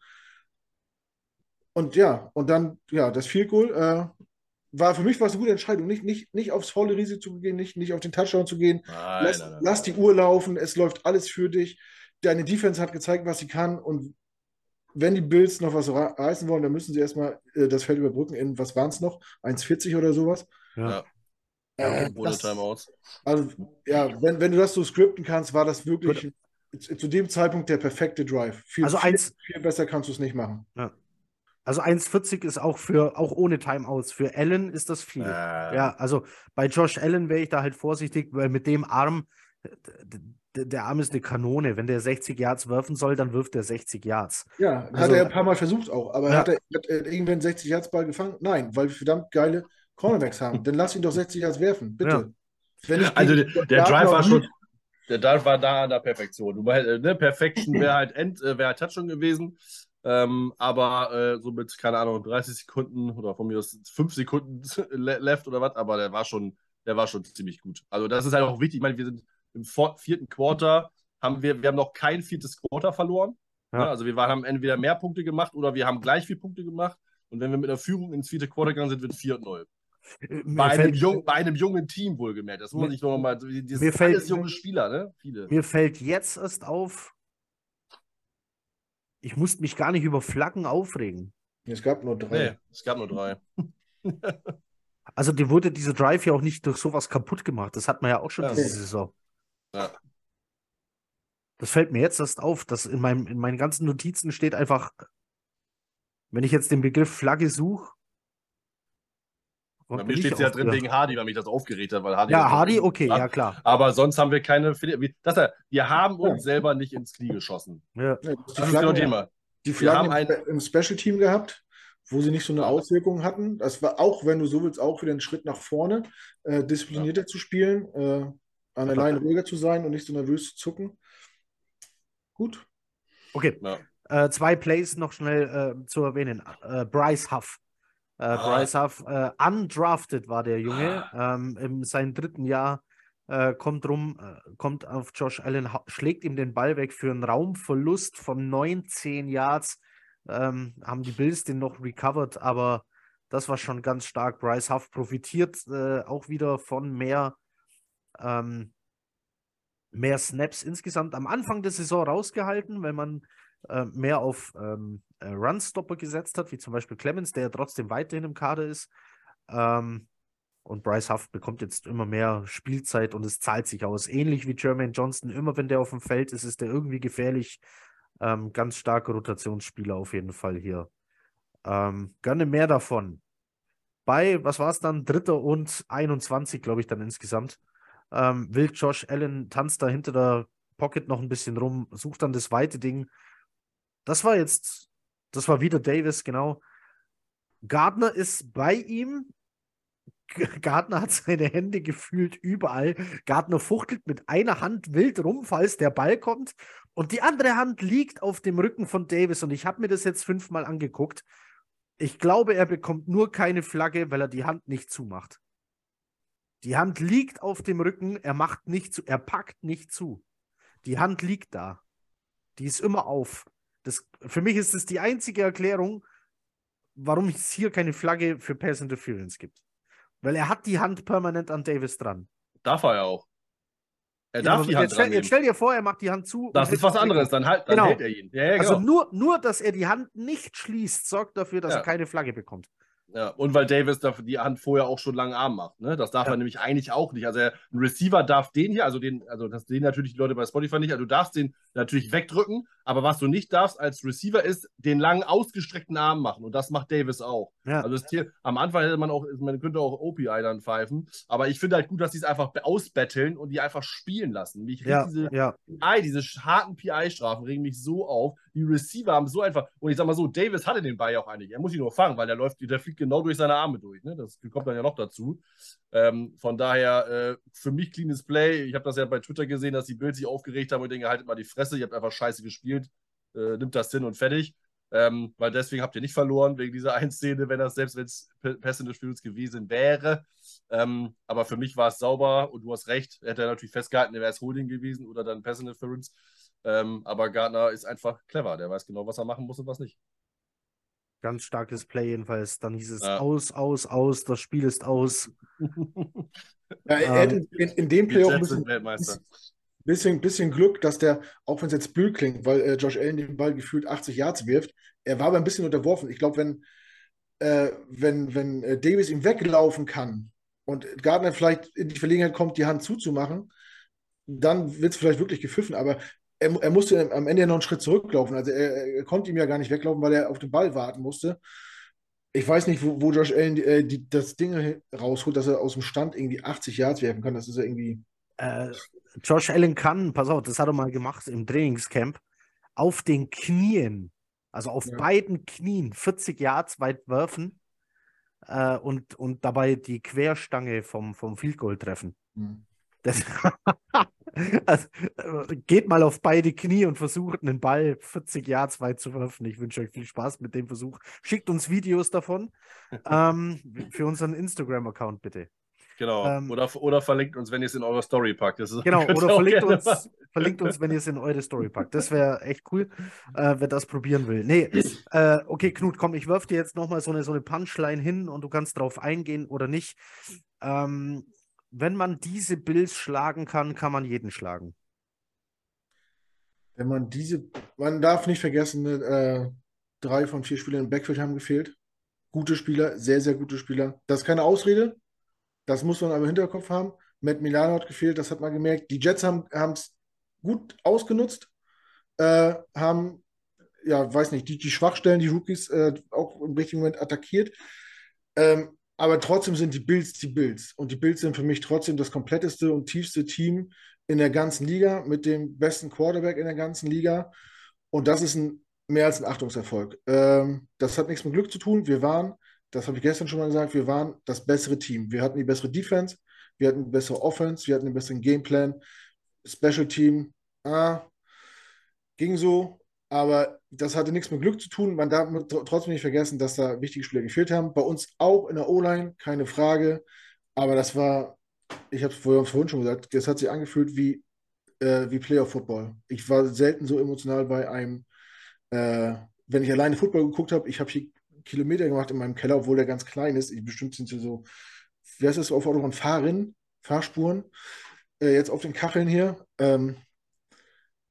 Speaker 3: Und ja, und dann, ja, das Field Goal äh, war für mich war es eine gute Entscheidung, nicht, nicht, nicht aufs volle Risiko zu gehen, nicht, nicht auf den Touchdown zu gehen.
Speaker 2: Nein,
Speaker 3: Lass,
Speaker 2: nein, nein.
Speaker 3: lass die Uhr laufen, es läuft alles für dich. Deine Defense hat gezeigt, was sie kann. Und wenn die Bills noch was reißen wollen, dann müssen sie erstmal äh, das Feld überbrücken in, was waren es noch? 1,40 oder sowas.
Speaker 1: Ja.
Speaker 3: Äh,
Speaker 2: Ohne
Speaker 3: das,
Speaker 2: Timeouts.
Speaker 3: also, ja, wenn, wenn du das so skripten kannst, war das wirklich zu zu dem Zeitpunkt der perfekte Drive. Viel,
Speaker 1: Also
Speaker 3: viel,
Speaker 1: eins-
Speaker 3: viel besser kannst du es nicht machen.
Speaker 1: Also 1,40 ist auch für, auch ohne Timeouts. Für Allen ist das viel.
Speaker 2: Äh,
Speaker 1: Ja, also bei Josh Allen wäre ich da halt vorsichtig, weil mit dem Arm der, Arm ist eine Kanone. Wenn der 60 Yards werfen soll, dann wirft er 60 Yards.
Speaker 3: Ja, hat
Speaker 1: Also-
Speaker 3: er ein paar Mal versucht auch. Aber
Speaker 1: Ja.
Speaker 3: hat er hat er irgendwann einen 60 Yards Ball gefangen? Nein, weil verdammt geile Cornerbacks haben. Dann lass ihn doch 60 Yards werfen, bitte.
Speaker 1: Ja.
Speaker 3: Wenn ich
Speaker 2: Also der, der Drive war schon, der Drive war da an der Perfektion. Du, äh, ne, Perfection wäre halt End, äh, wäre halt Touchdown gewesen. Ähm, aber äh, so mit, keine Ahnung, 30 Sekunden oder von mir aus 5 Sekunden le- left oder was, aber der war schon, der war schon ziemlich gut. Also das ist halt auch wichtig. Ich meine, wir sind im vierten Quarter, haben wir, wir haben noch kein viertes Quarter verloren.
Speaker 1: Ja.
Speaker 2: Also wir waren, haben entweder mehr Punkte gemacht oder wir haben gleich viel Punkte gemacht. Und wenn wir mit einer Führung ins vierte Quarter gegangen sind, wird 4-0. Bei einem,
Speaker 1: fällt,
Speaker 2: jung, bei einem jungen Team wohlgemerkt. Das muss man
Speaker 1: Mir-
Speaker 2: sich noch mal. Das
Speaker 1: mir fällt-
Speaker 2: alles junge Spieler, ne? Viele.
Speaker 1: mir fällt jetzt erst auf, ich musste mich gar nicht über Flaggen aufregen.
Speaker 3: Es gab nur drei.
Speaker 2: Nee, es gab nur drei.
Speaker 1: Also, dir wurde dieser Drive ja auch nicht durch sowas kaputt gemacht. Das hat man ja auch schon
Speaker 2: Ja.
Speaker 1: diese Saison.
Speaker 2: Ja.
Speaker 1: Das fällt mir jetzt erst auf, dass in, meinem, in meinen ganzen Notizen steht einfach, wenn ich jetzt den Begriff Flagge suche.
Speaker 2: Bei mir steht es ja drin wegen Hardy, weil mich das aufgeregt hat, weil Hardy.
Speaker 1: Ja, Hardy, okay,
Speaker 2: Ja.
Speaker 1: ja klar.
Speaker 2: Aber sonst haben wir keine. wir- Das, wir haben uns selber nicht ins Knie geschossen.
Speaker 1: Ja.
Speaker 3: Ja, die
Speaker 2: Das ist genau Thema.
Speaker 3: die
Speaker 2: Wir
Speaker 3: Flaggen
Speaker 2: haben
Speaker 3: im, im Special Team gehabt, wo sie nicht so eine Auswirkung hatten. Das war auch, wenn du so willst, auch wieder ein Schritt nach vorne, äh, disziplinierter zu spielen, äh, an der Line ruhiger zu sein und nicht so nervös zu zucken. Gut.
Speaker 1: Okay.
Speaker 2: Ja.
Speaker 1: Äh, zwei Plays noch schnell äh, zu erwähnen. Äh, Bryce Huff. Äh. Bryce Huff, äh, undrafted war der Junge, ähm, in seinem dritten Jahr, äh, kommt rum, äh, kommt auf Josh Allen, schlägt ihm den Ball weg für einen Raumverlust von 19 Yards. Ähm, haben die Bills den noch recovered, aber das war schon ganz stark. Bryce Huff profitiert äh, auch wieder von mehr, ähm, mehr Snaps insgesamt am Anfang der Saison rausgehalten, wenn man äh, mehr auf ähm, äh, Runstopper gesetzt hat, wie zum Beispiel Clemens, der ja trotzdem weiterhin im Kader ist. Ähm, und Bryce Huff bekommt jetzt immer mehr Spielzeit und es zahlt sich aus. Ähnlich wie Jermaine Johnson, immer wenn der auf dem Feld ist, ist der irgendwie gefährlich. Ähm, ganz starker Rotationsspieler auf jeden Fall hier. Ähm, gerne mehr davon. Bei, was war es dann? Dritter und 21, glaube ich, dann insgesamt. Ähm, will Josh Allen, tanzt da hinter der Pocket noch ein bisschen rum, sucht dann das weite Ding. Das war jetzt, das war wieder Davis, genau. Gardner ist bei ihm. Gardner hat seine Hände gefühlt überall. Gardner fuchtelt mit einer Hand wild rum, falls der Ball kommt. Und die andere Hand liegt auf dem Rücken von Davis. Und ich habe mir das jetzt fünfmal angeguckt. Ich glaube, er bekommt nur keine Flagge, weil er die Hand nicht zumacht. Die Hand liegt auf dem Rücken, er macht nicht zu, er packt nicht zu. Die Hand liegt da. Die ist immer auf. Das, für mich ist das die einzige Erklärung, warum es hier keine Flagge für Pass Interference gibt. Weil er hat die Hand permanent an Davis dran.
Speaker 2: Darf er ja auch. Er
Speaker 1: Ja,
Speaker 2: darf die Hand
Speaker 1: jetzt, stell, jetzt stell dir vor, er macht die Hand zu.
Speaker 2: Das ist was anderes. Dann, halt, dann
Speaker 1: Genau.
Speaker 2: hält er ihn. Ja, ja,
Speaker 1: Also
Speaker 2: genau.
Speaker 1: nur, nur, dass er die Hand nicht schließt, sorgt dafür, dass er keine Flagge bekommt.
Speaker 2: Ja, und weil Davis dafür die Hand vorher auch schon langen Arm macht. Ne? Das darf
Speaker 1: Ja.
Speaker 2: er nämlich eigentlich auch nicht. Also er, ein Receiver darf den hier, also den, also das sehen natürlich die Leute bei Spotify nicht, also du darfst den natürlich wegdrücken, aber was du nicht darfst als Receiver ist, den langen ausgestreckten Arm machen. Und das macht Davis auch.
Speaker 1: Ja.
Speaker 2: Also Tier, am Anfang hätte man auch, man könnte auch OPI dann pfeifen, aber ich finde halt gut, dass die es einfach ausbetteln und die einfach spielen lassen. Mich
Speaker 1: Ja,
Speaker 2: diese
Speaker 1: ja.
Speaker 2: PI, diese harten PI-Strafen regen mich so auf. Die Receiver haben so einfach. Und ich sag mal so, Davis hatte den Ball ja auch eigentlich. Er muss ihn nur fangen, weil der läuft, der fliegt genau durch seine Arme durch. Ne? Das kommt dann ja noch dazu. Ähm, von daher, äh, für mich cleanes Play. Ich habe das ja bei Twitter gesehen, dass die Bills sich aufgeregt haben und denke, haltet mal die Fresse, ihr habt einfach scheiße gespielt. Äh, nimmt das hin und fertig. Ähm, weil deswegen habt ihr nicht verloren, wegen dieser einen Szene, wenn das selbst wenn es Pass Interference gewesen wäre. Ähm, aber für mich war es sauber und du hast recht. Hätte er natürlich festgehalten, wäre es Holding gewesen oder dann Pass Interference. Ähm, aber Gardner ist einfach clever. Der weiß genau, was er machen muss und was nicht.
Speaker 1: Ganz starkes Play jedenfalls. Dann hieß es
Speaker 2: Ja.
Speaker 1: aus, aus, aus, das Spiel ist aus.
Speaker 3: Ja, er er hat in, in, dem Play auch ein bisschen. Bisschen, bisschen Glück, dass der, auch wenn es jetzt blöd klingt, weil äh, Josh Allen den Ball gefühlt 80 Yards wirft, er war aber ein bisschen unterworfen. Ich glaube, wenn, äh, wenn, wenn äh, Davis ihm weglaufen kann und Gardner vielleicht in die Verlegenheit kommt, die Hand zuzumachen, dann wird es vielleicht wirklich gepfiffen. Aber er, er musste am Ende ja noch einen Schritt zurücklaufen. Also er, er konnte ihm ja gar nicht weglaufen, weil er auf den Ball warten musste. Ich weiß nicht, wo, wo Josh Allen äh, die, das Ding rausholt, dass er aus dem Stand irgendwie 80 Yards werfen kann. Das ist ja irgendwie.
Speaker 1: Äh, Josh Allen kann, pass auf, das hat er mal gemacht im Trainingscamp, auf den Knien, also auf
Speaker 3: Ja.
Speaker 1: beiden Knien, 40 Yards weit werfen äh, und, und dabei die Querstange vom, vom Field Goal treffen.
Speaker 3: Hm.
Speaker 1: Das, also, äh, geht mal auf beide Knie und versucht einen Ball 40 Yards weit zu werfen. Ich wünsche euch viel Spaß mit dem Versuch. Schickt uns Videos davon ähm, für unseren Instagram-Account bitte.
Speaker 2: Genau.
Speaker 1: Ähm,
Speaker 2: oder, oder verlinkt uns, wenn ihr es in eure Story packt. Das ist,
Speaker 1: Genau, oder verlinkt uns, verlinkt uns, wenn ihr es in eure Story packt. Das wäre echt cool, äh, wer das probieren will. Nee, äh, okay, Knut, komm, ich werf dir jetzt nochmal so eine, so eine Punchline hin und du kannst drauf eingehen oder nicht. Ähm, wenn man diese Bills schlagen kann, kann man jeden schlagen.
Speaker 3: Wenn man diese, man darf nicht vergessen, äh, drei von vier Spielern im Backfield haben gefehlt. Gute Spieler, sehr, sehr gute Spieler. Das ist keine Ausrede. Das muss man aber im Hinterkopf haben. Matt Milano hat gefehlt, das hat man gemerkt. Die Jets haben es gut ausgenutzt, äh, haben, ja, weiß nicht, die, die Schwachstellen, die Rookies äh, auch im richtigen Moment attackiert. Ähm, aber trotzdem sind die Bills die Bills. Und die Bills sind für mich trotzdem das kompletteste und tiefste Team in der ganzen Liga mit dem besten Quarterback in der ganzen Liga. Und das ist ein, mehr als ein Achtungserfolg. Ähm, das hat nichts mit Glück zu tun. Wir waren, das habe ich gestern schon mal gesagt, wir waren das bessere Team. Wir hatten die bessere Defense, wir hatten eine bessere Offense, wir hatten einen besseren Gameplan. Special Team, ah, ging so. Aber das hatte nichts mit Glück zu tun. Man darf tr- trotzdem nicht vergessen, dass da wichtige Spieler gefehlt haben. Bei uns auch in der O-Line, keine Frage. Aber das war, ich habe es vorhin schon gesagt, das hat sich angefühlt wie, äh, wie Playoff-Football. Ich war selten so emotional bei einem, äh, wenn ich alleine Football geguckt habe. Ich habe hier Kilometer gemacht in meinem Keller, obwohl der ganz klein ist. Ich, bestimmt sind sie so, wie heißt das auf Autobahn? Fahrrinnen, Fahrspuren. Äh, jetzt auf den Kacheln hier. Ähm,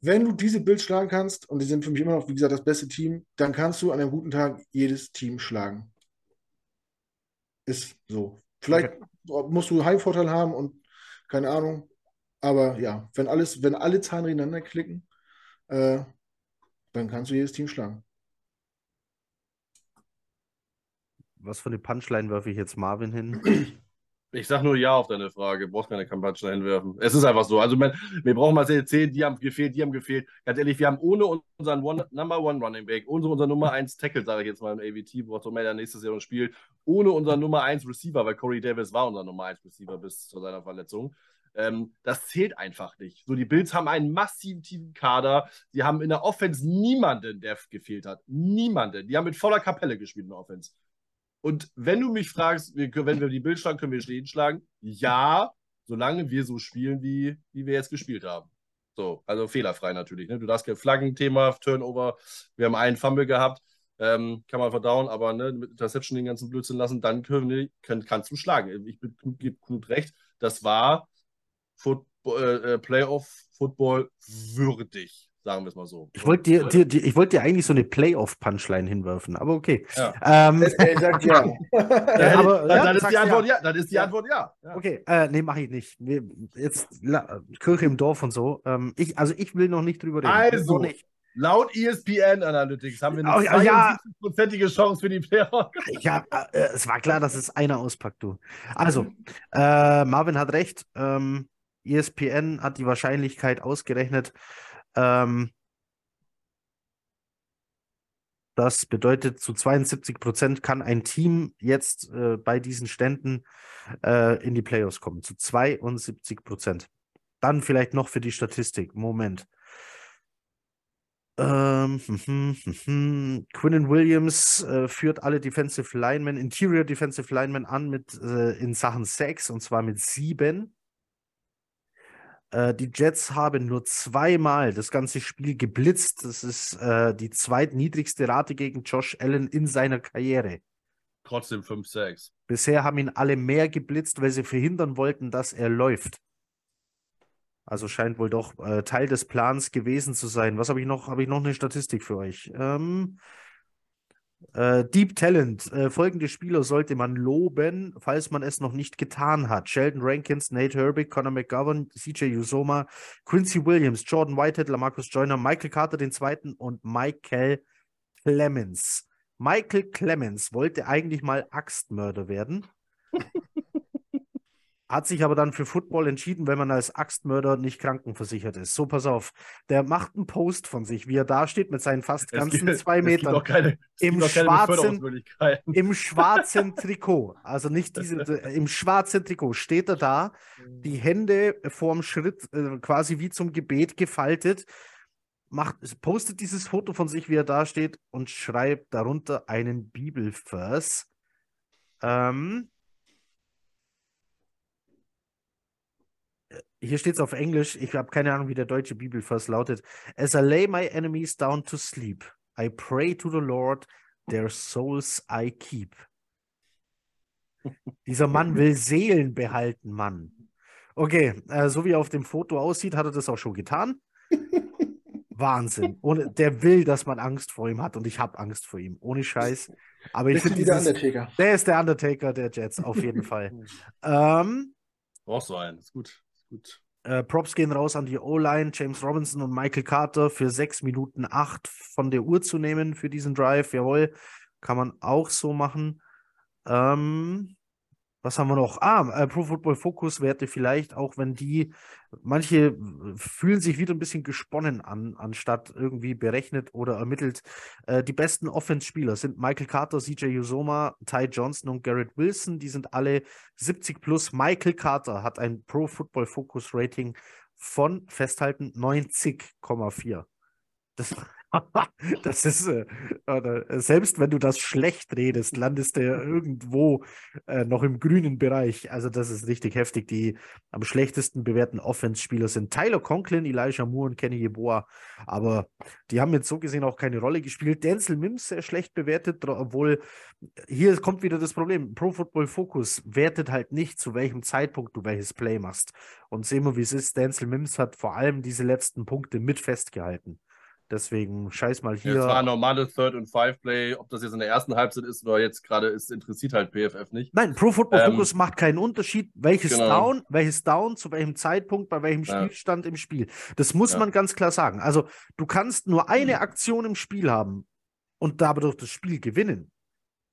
Speaker 3: wenn du diese Bills schlagen kannst, und die sind für mich immer noch, wie gesagt, das beste Team, dann kannst du an einem guten Tag jedes Team schlagen. Ist so. Vielleicht musst du Heimvorteil haben und keine Ahnung. Aber ja, wenn alles, wenn alle Zahnräder ineinander klicken, äh, dann kannst du jedes Team schlagen.
Speaker 1: Was für eine Punchline werfe ich jetzt Marvin hin?
Speaker 2: Ich sag nur ja auf deine Frage. Du brauchst keine Kampagne hinwerfen. Es ist einfach so. Also, man, wir brauchen mal erzählen, die haben gefehlt, die haben gefehlt. Ganz ehrlich, wir haben ohne unseren One, Number One Running Back, ohne unser Nummer 1 Tackle, sage ich jetzt mal im AVT, wo auch der nächstes Jahr spielt, ohne unseren Nummer 1 Receiver, weil Corey Davis war unser Nummer 1 Receiver bis zu seiner Verletzung. Ähm, das zählt einfach nicht. So, die Bills haben einen massiven tiefen Kader. Sie haben in der Offense niemanden, der gefehlt hat. Niemanden. Die haben mit voller Kapelle gespielt in der Offense. Und wenn du mich fragst, wir, wenn wir die Bild schlagen, können wir jeden schlagen? Ja, solange wir so spielen, wie, wie wir jetzt gespielt haben. So, also fehlerfrei natürlich. Ne? Du darfst kein Flaggenthema, Turnover. Wir haben einen Fumble gehabt, ähm, kann man verdauen, aber ne, mit Interception den ganzen Blödsinn lassen, dann können können, kannst du schlagen. Ich gebe Knut recht, das war Football, äh, Playoff-Football würdig. Sagen wir es mal so.
Speaker 1: Ich wollte dir, dir, dir, ich wollt dir eigentlich so eine Playoff-Punchline hinwerfen, aber okay.
Speaker 2: Ja.
Speaker 1: Ähm,
Speaker 3: Er sagt ja.
Speaker 1: Ja, aber-
Speaker 2: dann,
Speaker 1: ja,
Speaker 2: dann ist die Antwort ja. Dann ist die Antwort ja. ja.
Speaker 1: Okay, äh, nee, mache ich nicht. Wir, jetzt la, Kirche im Dorf und so. Ähm, ich, also ich will noch nicht drüber reden.
Speaker 2: Also,
Speaker 1: nicht.
Speaker 2: Laut ESPN Analytics haben wir
Speaker 1: Oh,
Speaker 2: eine
Speaker 1: ja, ja.
Speaker 2: 72-prozentige Chance für die Playoffs.
Speaker 1: Ja, äh, es war klar, dass es einer auspackt, du. Also, äh, Marvin hat recht. Ähm, ESPN hat die Wahrscheinlichkeit ausgerechnet. Ähm, das bedeutet, zu 72 Prozent kann ein Team jetzt äh, bei diesen Ständen äh, in die Playoffs kommen. Zu 72 Prozent. Dann vielleicht noch für die Statistik. Moment. Ähm, mhm, mhm. Quinnen Williams äh, führt alle Defensive Linemen, Interior Defensive Linemen an mit äh, in Sachen Sacks und zwar mit sieben. Äh, die Jets haben nur zweimal das ganze Spiel geblitzt. Das ist äh, die zweitniedrigste Rate gegen Josh Allen in seiner Karriere.
Speaker 2: Trotzdem 5-6.
Speaker 1: Bisher haben ihn alle mehr geblitzt, weil sie verhindern wollten, dass er läuft. Also scheint wohl doch äh, Teil des Plans gewesen zu sein. Was habe ich noch? Habe ich noch eine Statistik für euch? Ähm, äh, Deep Talent. Äh, folgende Spieler sollte man loben, falls man es noch nicht getan hat. Sheldon Rankins, Nate Herbig, Conor McGovern, CJ Usoma, Quincy Williams, Jordan Whitehead, Lamarcus Joyner, Michael Carter II. und Michael Clemens. Michael Clemens wollte eigentlich mal Axtmörder werden. hat sich aber dann für Football entschieden, wenn man als Axtmörder nicht krankenversichert ist. So, pass auf. Der macht einen Post von sich, wie er da steht mit seinen fast ganzen
Speaker 2: gibt,
Speaker 1: zwei Metern.
Speaker 2: Keine,
Speaker 1: Im schwarzen- Im schwarzen Trikot, also nicht diese, im schwarzen Trikot steht er da, die Hände vorm Schritt äh, quasi wie zum Gebet gefaltet, macht, postet dieses Foto von sich, wie er da steht und schreibt darunter einen Bibelvers. Ähm, hier steht es auf Englisch, ich habe keine Ahnung, wie der deutsche Bibelvers lautet. As I lay my enemies down to sleep, I pray to the Lord, their souls I keep. Dieser Mann will Seelen behalten, Mann. Okay, äh, so wie er auf dem Foto aussieht, hat er das auch schon getan. Wahnsinn. Und der will, dass man Angst vor ihm hat und ich habe Angst vor ihm. Ohne Scheiß. Aber ich finde
Speaker 3: der
Speaker 1: dieses,
Speaker 3: Undertaker.
Speaker 1: der ist der Undertaker der Jets, auf jeden Fall. Ähm,
Speaker 2: Brauchst so einen, ist gut. Gut.
Speaker 1: äh, Props gehen raus an die O-Line, James Robinson und Michael Carter für 6 Minuten 8 von der Uhr zu nehmen für diesen Drive. Jawohl, kann man auch so machen. Ähm, was haben wir noch? Ah, äh, Pro Football Focus Werte vielleicht, auch wenn die, manche äh, fühlen sich wieder ein bisschen gesponnen an, anstatt irgendwie berechnet oder ermittelt. Äh, die besten Offense-Spieler sind Michael Carter, CJ Usoma, Ty Johnson und Garrett Wilson. Die sind alle 70 plus. Michael Carter hat ein Pro Football Focus Rating von festhalten 90,4. Das, das ist, äh, oder, selbst wenn du das schlecht redest, landest du ja irgendwo äh, noch im grünen Bereich. Also, das ist richtig heftig. Die am schlechtesten bewerteten Offense-Spieler sind Tyler Conklin, Elijah Moore und Kenny Yeboah. Aber die haben jetzt so gesehen auch keine Rolle gespielt. Denzel Mims sehr schlecht bewertet, obwohl hier kommt wieder das Problem. Pro Football Focus wertet halt nicht, zu welchem Zeitpunkt du welches Play machst. Und sehen wir, wie es ist. Denzel Mims hat vor allem diese letzten Punkte mit festgehalten. Deswegen scheiß mal hier.
Speaker 2: Es war ein normales Third and Five Play, ob das jetzt in der ersten Halbzeit ist oder jetzt gerade ist, interessiert halt PFF nicht.
Speaker 1: Nein, Pro Football
Speaker 2: Ähm,
Speaker 1: Focus macht keinen Unterschied, welches
Speaker 2: genau.
Speaker 1: Down, welches Down, zu welchem Zeitpunkt, bei welchem
Speaker 2: Ja.
Speaker 1: Spielstand im Spiel. Das muss
Speaker 2: Ja.
Speaker 1: man ganz klar sagen. Also, du kannst nur eine
Speaker 2: Mhm.
Speaker 1: Aktion im Spiel haben und dadurch das Spiel gewinnen.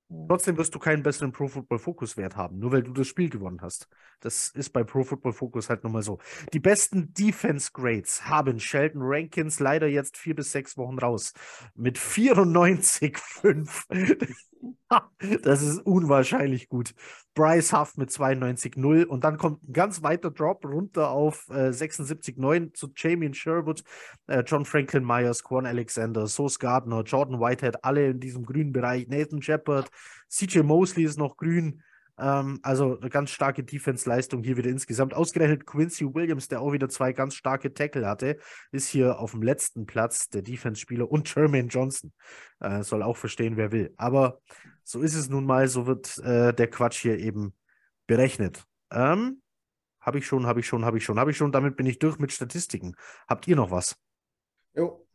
Speaker 2: Mhm.
Speaker 1: Trotzdem wirst du keinen besseren Pro Football Focus Wert haben, nur weil du das Spiel gewonnen hast. Das ist bei Pro Football Focus halt nun mal so. Die besten Defense Grades haben Sheldon Rankins leider jetzt vier bis sechs Wochen raus mit 94,5. Das ist unwahrscheinlich gut. Bryce Huff mit 92,0 und dann kommt ein ganz weiter Drop runter auf äh, 76,9 zu Jamie Sherwood, äh, John Franklin Myers, Quan Alexander, Sauce Gardner, Jordan Whitehead, alle in diesem grünen Bereich. Nathan Shepard, CJ Mosley ist noch grün. Ähm, also eine ganz starke Defense-Leistung hier wieder insgesamt. Ausgerechnet Quincy Williams, der auch wieder zwei ganz starke Tackle hatte, ist hier auf dem letzten Platz der Defense-Spieler und Jermaine Johnson. Äh, soll auch verstehen, wer will. Aber so ist es nun mal, so wird äh, der Quatsch hier eben berechnet. Ähm, habe ich schon, habe ich schon, habe ich schon, habe ich schon. Damit bin ich durch mit Statistiken. Habt ihr noch was?
Speaker 3: Jo.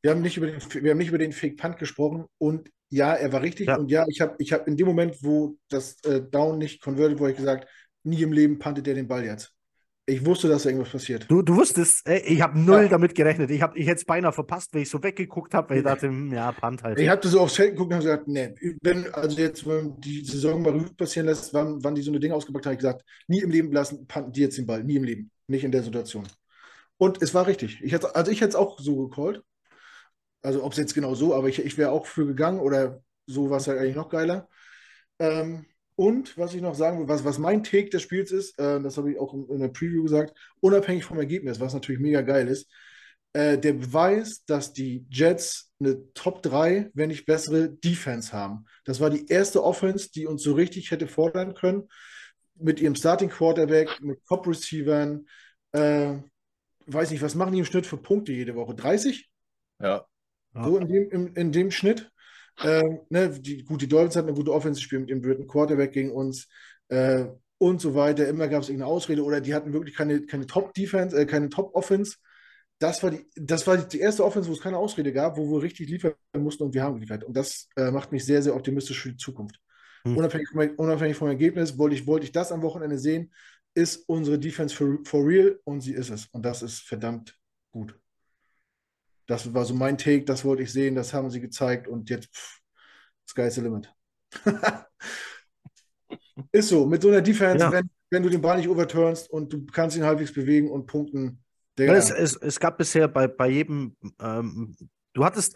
Speaker 3: Wir haben nicht über den, wir haben nicht über den Fake Punt gesprochen und ja, er war richtig
Speaker 1: Ja.
Speaker 3: und ja, ich habe ich hab in dem Moment, wo das äh, Down nicht converted wurde, ich gesagt, nie im Leben puntet er den Ball jetzt. Ich wusste, dass da irgendwas passiert.
Speaker 1: Du, du wusstest, äh, ich habe null
Speaker 3: Ja.
Speaker 1: damit gerechnet. Ich, hab, ich hätte es beinahe verpasst, weil ich so weggeguckt habe, weil ich dachte, hm, ja, Punt halt.
Speaker 3: Ich hatte so aufs Feld geguckt und habe gesagt, nee, wenn, also jetzt, wenn man die Saison mal Revue passieren lässt, wann, wann die so eine Dinge ausgepackt haben, habe ich gesagt, nie im Leben lassen, punten die jetzt den Ball, nie im Leben, nicht in der Situation. Und es war richtig. Ich hätte, also ich hätte es auch so gecallt. Also ob es jetzt genau so, aber ich, ich wäre auch für gegangen oder so war es halt eigentlich noch geiler. Ähm, und was ich noch sagen will, was, was mein Take des Spiels ist, äh, das habe ich auch in, in der Preview gesagt, unabhängig vom Ergebnis, was natürlich mega geil ist, äh, der Beweis, dass die Jets eine Top 3, wenn nicht bessere Defense haben. Das war die erste Offense, die uns so richtig hätte fordern können. Mit ihrem Starting Quarterback, mit Top-Receivern. Äh, weiß nicht, was machen die im Schnitt für Punkte jede Woche? 30?
Speaker 2: Ja.
Speaker 1: Ja.
Speaker 3: So in dem, in, in dem Schnitt. Ähm, ne, die, gut, die Dolphins hatten eine gute Offense gespielt mit dem dritten Quarterback gegen uns äh, und so weiter. Immer gab es irgendeine Ausrede oder die hatten wirklich keine, keine Top-Defense, äh, keine Top-Offense. Das war, die, das war die erste Offense, wo es keine Ausrede gab, wo wir richtig liefern mussten und wir haben geliefert. Und das äh, macht mich sehr, sehr optimistisch für die Zukunft.
Speaker 1: Hm.
Speaker 3: Unabhängig, vom, unabhängig vom Ergebnis wollte ich, wollte ich das am Wochenende sehen. Ist unsere Defense for, for real? Und sie ist es. Und das ist verdammt gut. Das war so mein Take, das wollte ich sehen, das haben sie gezeigt und jetzt pff, sky's the limit. ist so, mit so einer Defense,
Speaker 1: Ja.
Speaker 3: wenn, wenn du den Ball nicht overturnst und du kannst ihn halbwegs bewegen und punkten.
Speaker 1: Ja, es, es, es, gab bisher bei, bei jedem, ähm, du hattest,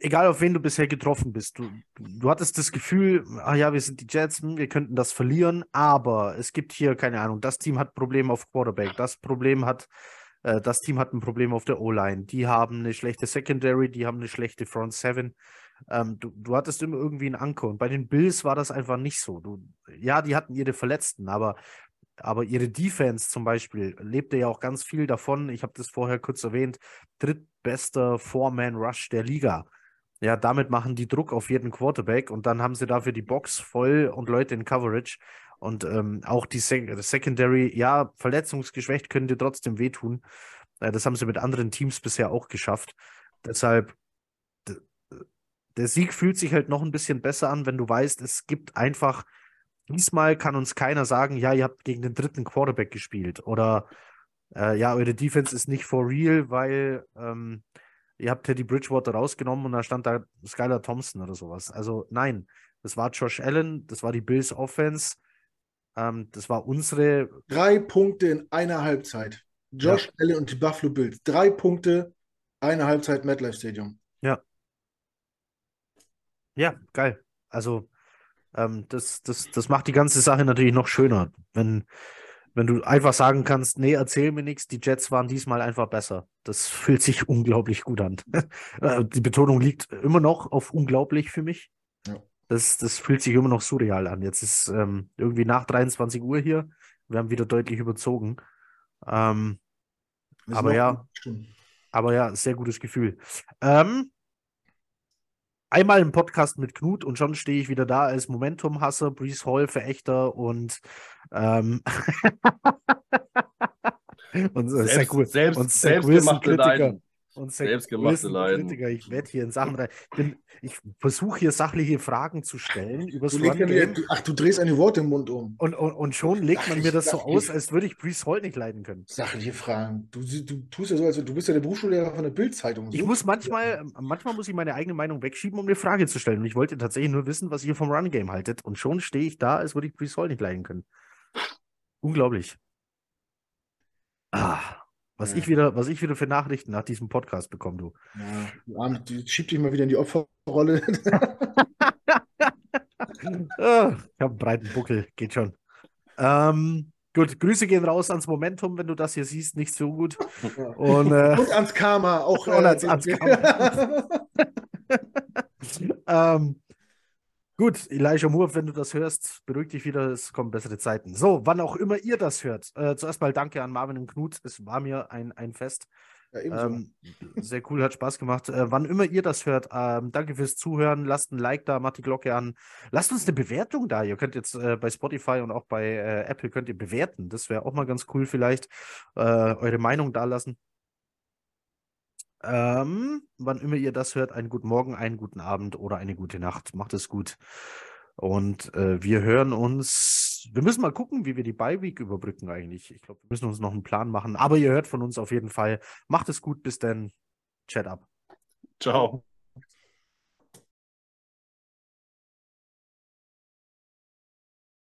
Speaker 1: egal auf wen du bisher getroffen bist, du, du hattest das Gefühl, ach ja, wir sind die Jets, hm, wir könnten das verlieren, aber es gibt hier, keine Ahnung, das Team hat Probleme auf Quarterback, das Problem hat, äh, das Team hat ein Problem auf der O-Line, die haben eine schlechte Secondary, die haben eine schlechte Front Seven. Ähm, du, du hattest immer irgendwie einen Anker. Und bei den Bills war das einfach nicht so. Du, ja, die hatten ihre Verletzten, aber, aber ihre Defense zum Beispiel lebte ja auch ganz viel davon. Ich habe das vorher kurz erwähnt. Drittbester Four-Man-Rush der Liga. Ja, damit machen die Druck auf jeden Quarterback und dann haben sie dafür die Box voll und Leute in Coverage. Und ähm, auch die Sek Secondary, ja, verletzungsgeschwächt können dir trotzdem wehtun. Äh, das haben sie mit anderen Teams bisher auch geschafft. Deshalb der Sieg fühlt sich halt noch ein bisschen besser an, wenn du weißt, es gibt einfach, diesmal kann uns keiner sagen, ja, ihr habt gegen den dritten Quarterback gespielt oder äh, ja, eure Defense ist nicht for real, weil ähm, ihr habt Teddy Bridgewater rausgenommen und da stand da Skylar Thompson oder sowas. Also nein, das war Josh Allen, das war die Bills Offense, ähm, das war unsere.
Speaker 3: Drei Punkte in einer Halbzeit. Josh ja. Allen und die Buffalo Bills. Drei Punkte, eine Halbzeit MetLife Stadium.
Speaker 1: Ja, ja, geil. Also, ähm, das, das, das macht die ganze Sache natürlich noch schöner, wenn, wenn du einfach sagen kannst, nee, erzähl mir nichts, die Jets waren diesmal einfach besser. Das fühlt sich unglaublich gut an. Äh, die Betonung liegt immer noch auf unglaublich für mich. Das, das fühlt sich immer noch surreal an. Jetzt ist ähm, irgendwie nach 23 Uhr hier. Wir haben wieder deutlich überzogen. Ähm, aber ja, aber ja, sehr gutes Gefühl. Ähm, einmal im Podcast mit Knut und schon stehe ich wieder da als Momentum-Hasser, Brees Hall-Verächter und, ähm, und
Speaker 2: selbst,
Speaker 1: Zach,
Speaker 2: selbst,
Speaker 1: und
Speaker 2: Zach Wilson-Kritiker.
Speaker 1: Und
Speaker 2: Selbstgemachte Leiden.
Speaker 1: Kritiker. Ich werde hier in Sachen rein. Ich, ich versuche hier sachliche Fragen zu stellen
Speaker 3: du mir, Ach, du drehst eine Worte im Mund um.
Speaker 1: Und, und, und schon legt man mir das so aus, als würde ich Brees Hall nicht leiden können.
Speaker 3: Sachliche Fragen. Du, du tust ja so, als du bist ja der Berufsschullehrer von der Bildzeitung.
Speaker 1: So ich muss manchmal, manchmal muss ich meine eigene Meinung wegschieben, um eine Frage zu stellen. Und ich wollte tatsächlich nur wissen, was ihr vom Run Game haltet. Und schon stehe ich da, als würde ich Brees Hall nicht leiden können. Unglaublich. Ah. Was, ja. ich wieder, was ich wieder für Nachrichten nach diesem Podcast bekomme, du.
Speaker 3: Ja, die schieb dich mal wieder in die Opferrolle.
Speaker 1: Ah, ich habe einen breiten Buckel, geht schon. Ähm, gut, Grüße gehen raus ans Momentum, wenn du das hier siehst, nicht so gut.
Speaker 3: Und, äh, und ans Karma, auch.
Speaker 1: Und ans, äh, ans Karma. ähm, Gut, Elijah Moore, wenn du das hörst, beruhig dich wieder, es kommen bessere Zeiten. So, wann auch immer ihr das hört, äh, zuerst mal danke an Marvin und Knut, es war mir ein, ein Fest. Ja, ähm, sehr cool, hat Spaß gemacht. Äh, wann immer ihr das hört, ähm, danke fürs Zuhören. Lasst ein Like da, macht die Glocke an. Lasst uns eine Bewertung da. Ihr könnt jetzt äh, bei Spotify und auch bei äh, Apple könnt ihr bewerten. Das wäre auch mal ganz cool, vielleicht äh, eure Meinung da lassen. Ähm, wann immer ihr das hört, einen guten Morgen, einen guten Abend oder eine gute Nacht. Macht es gut. Und äh, wir hören uns. Wir müssen mal gucken, wie wir die Bye-Week überbrücken eigentlich. Ich glaube, wir müssen uns noch einen Plan machen. Aber ihr hört von uns auf jeden Fall. Macht es gut. Bis dann. Chat ab.
Speaker 2: Ciao.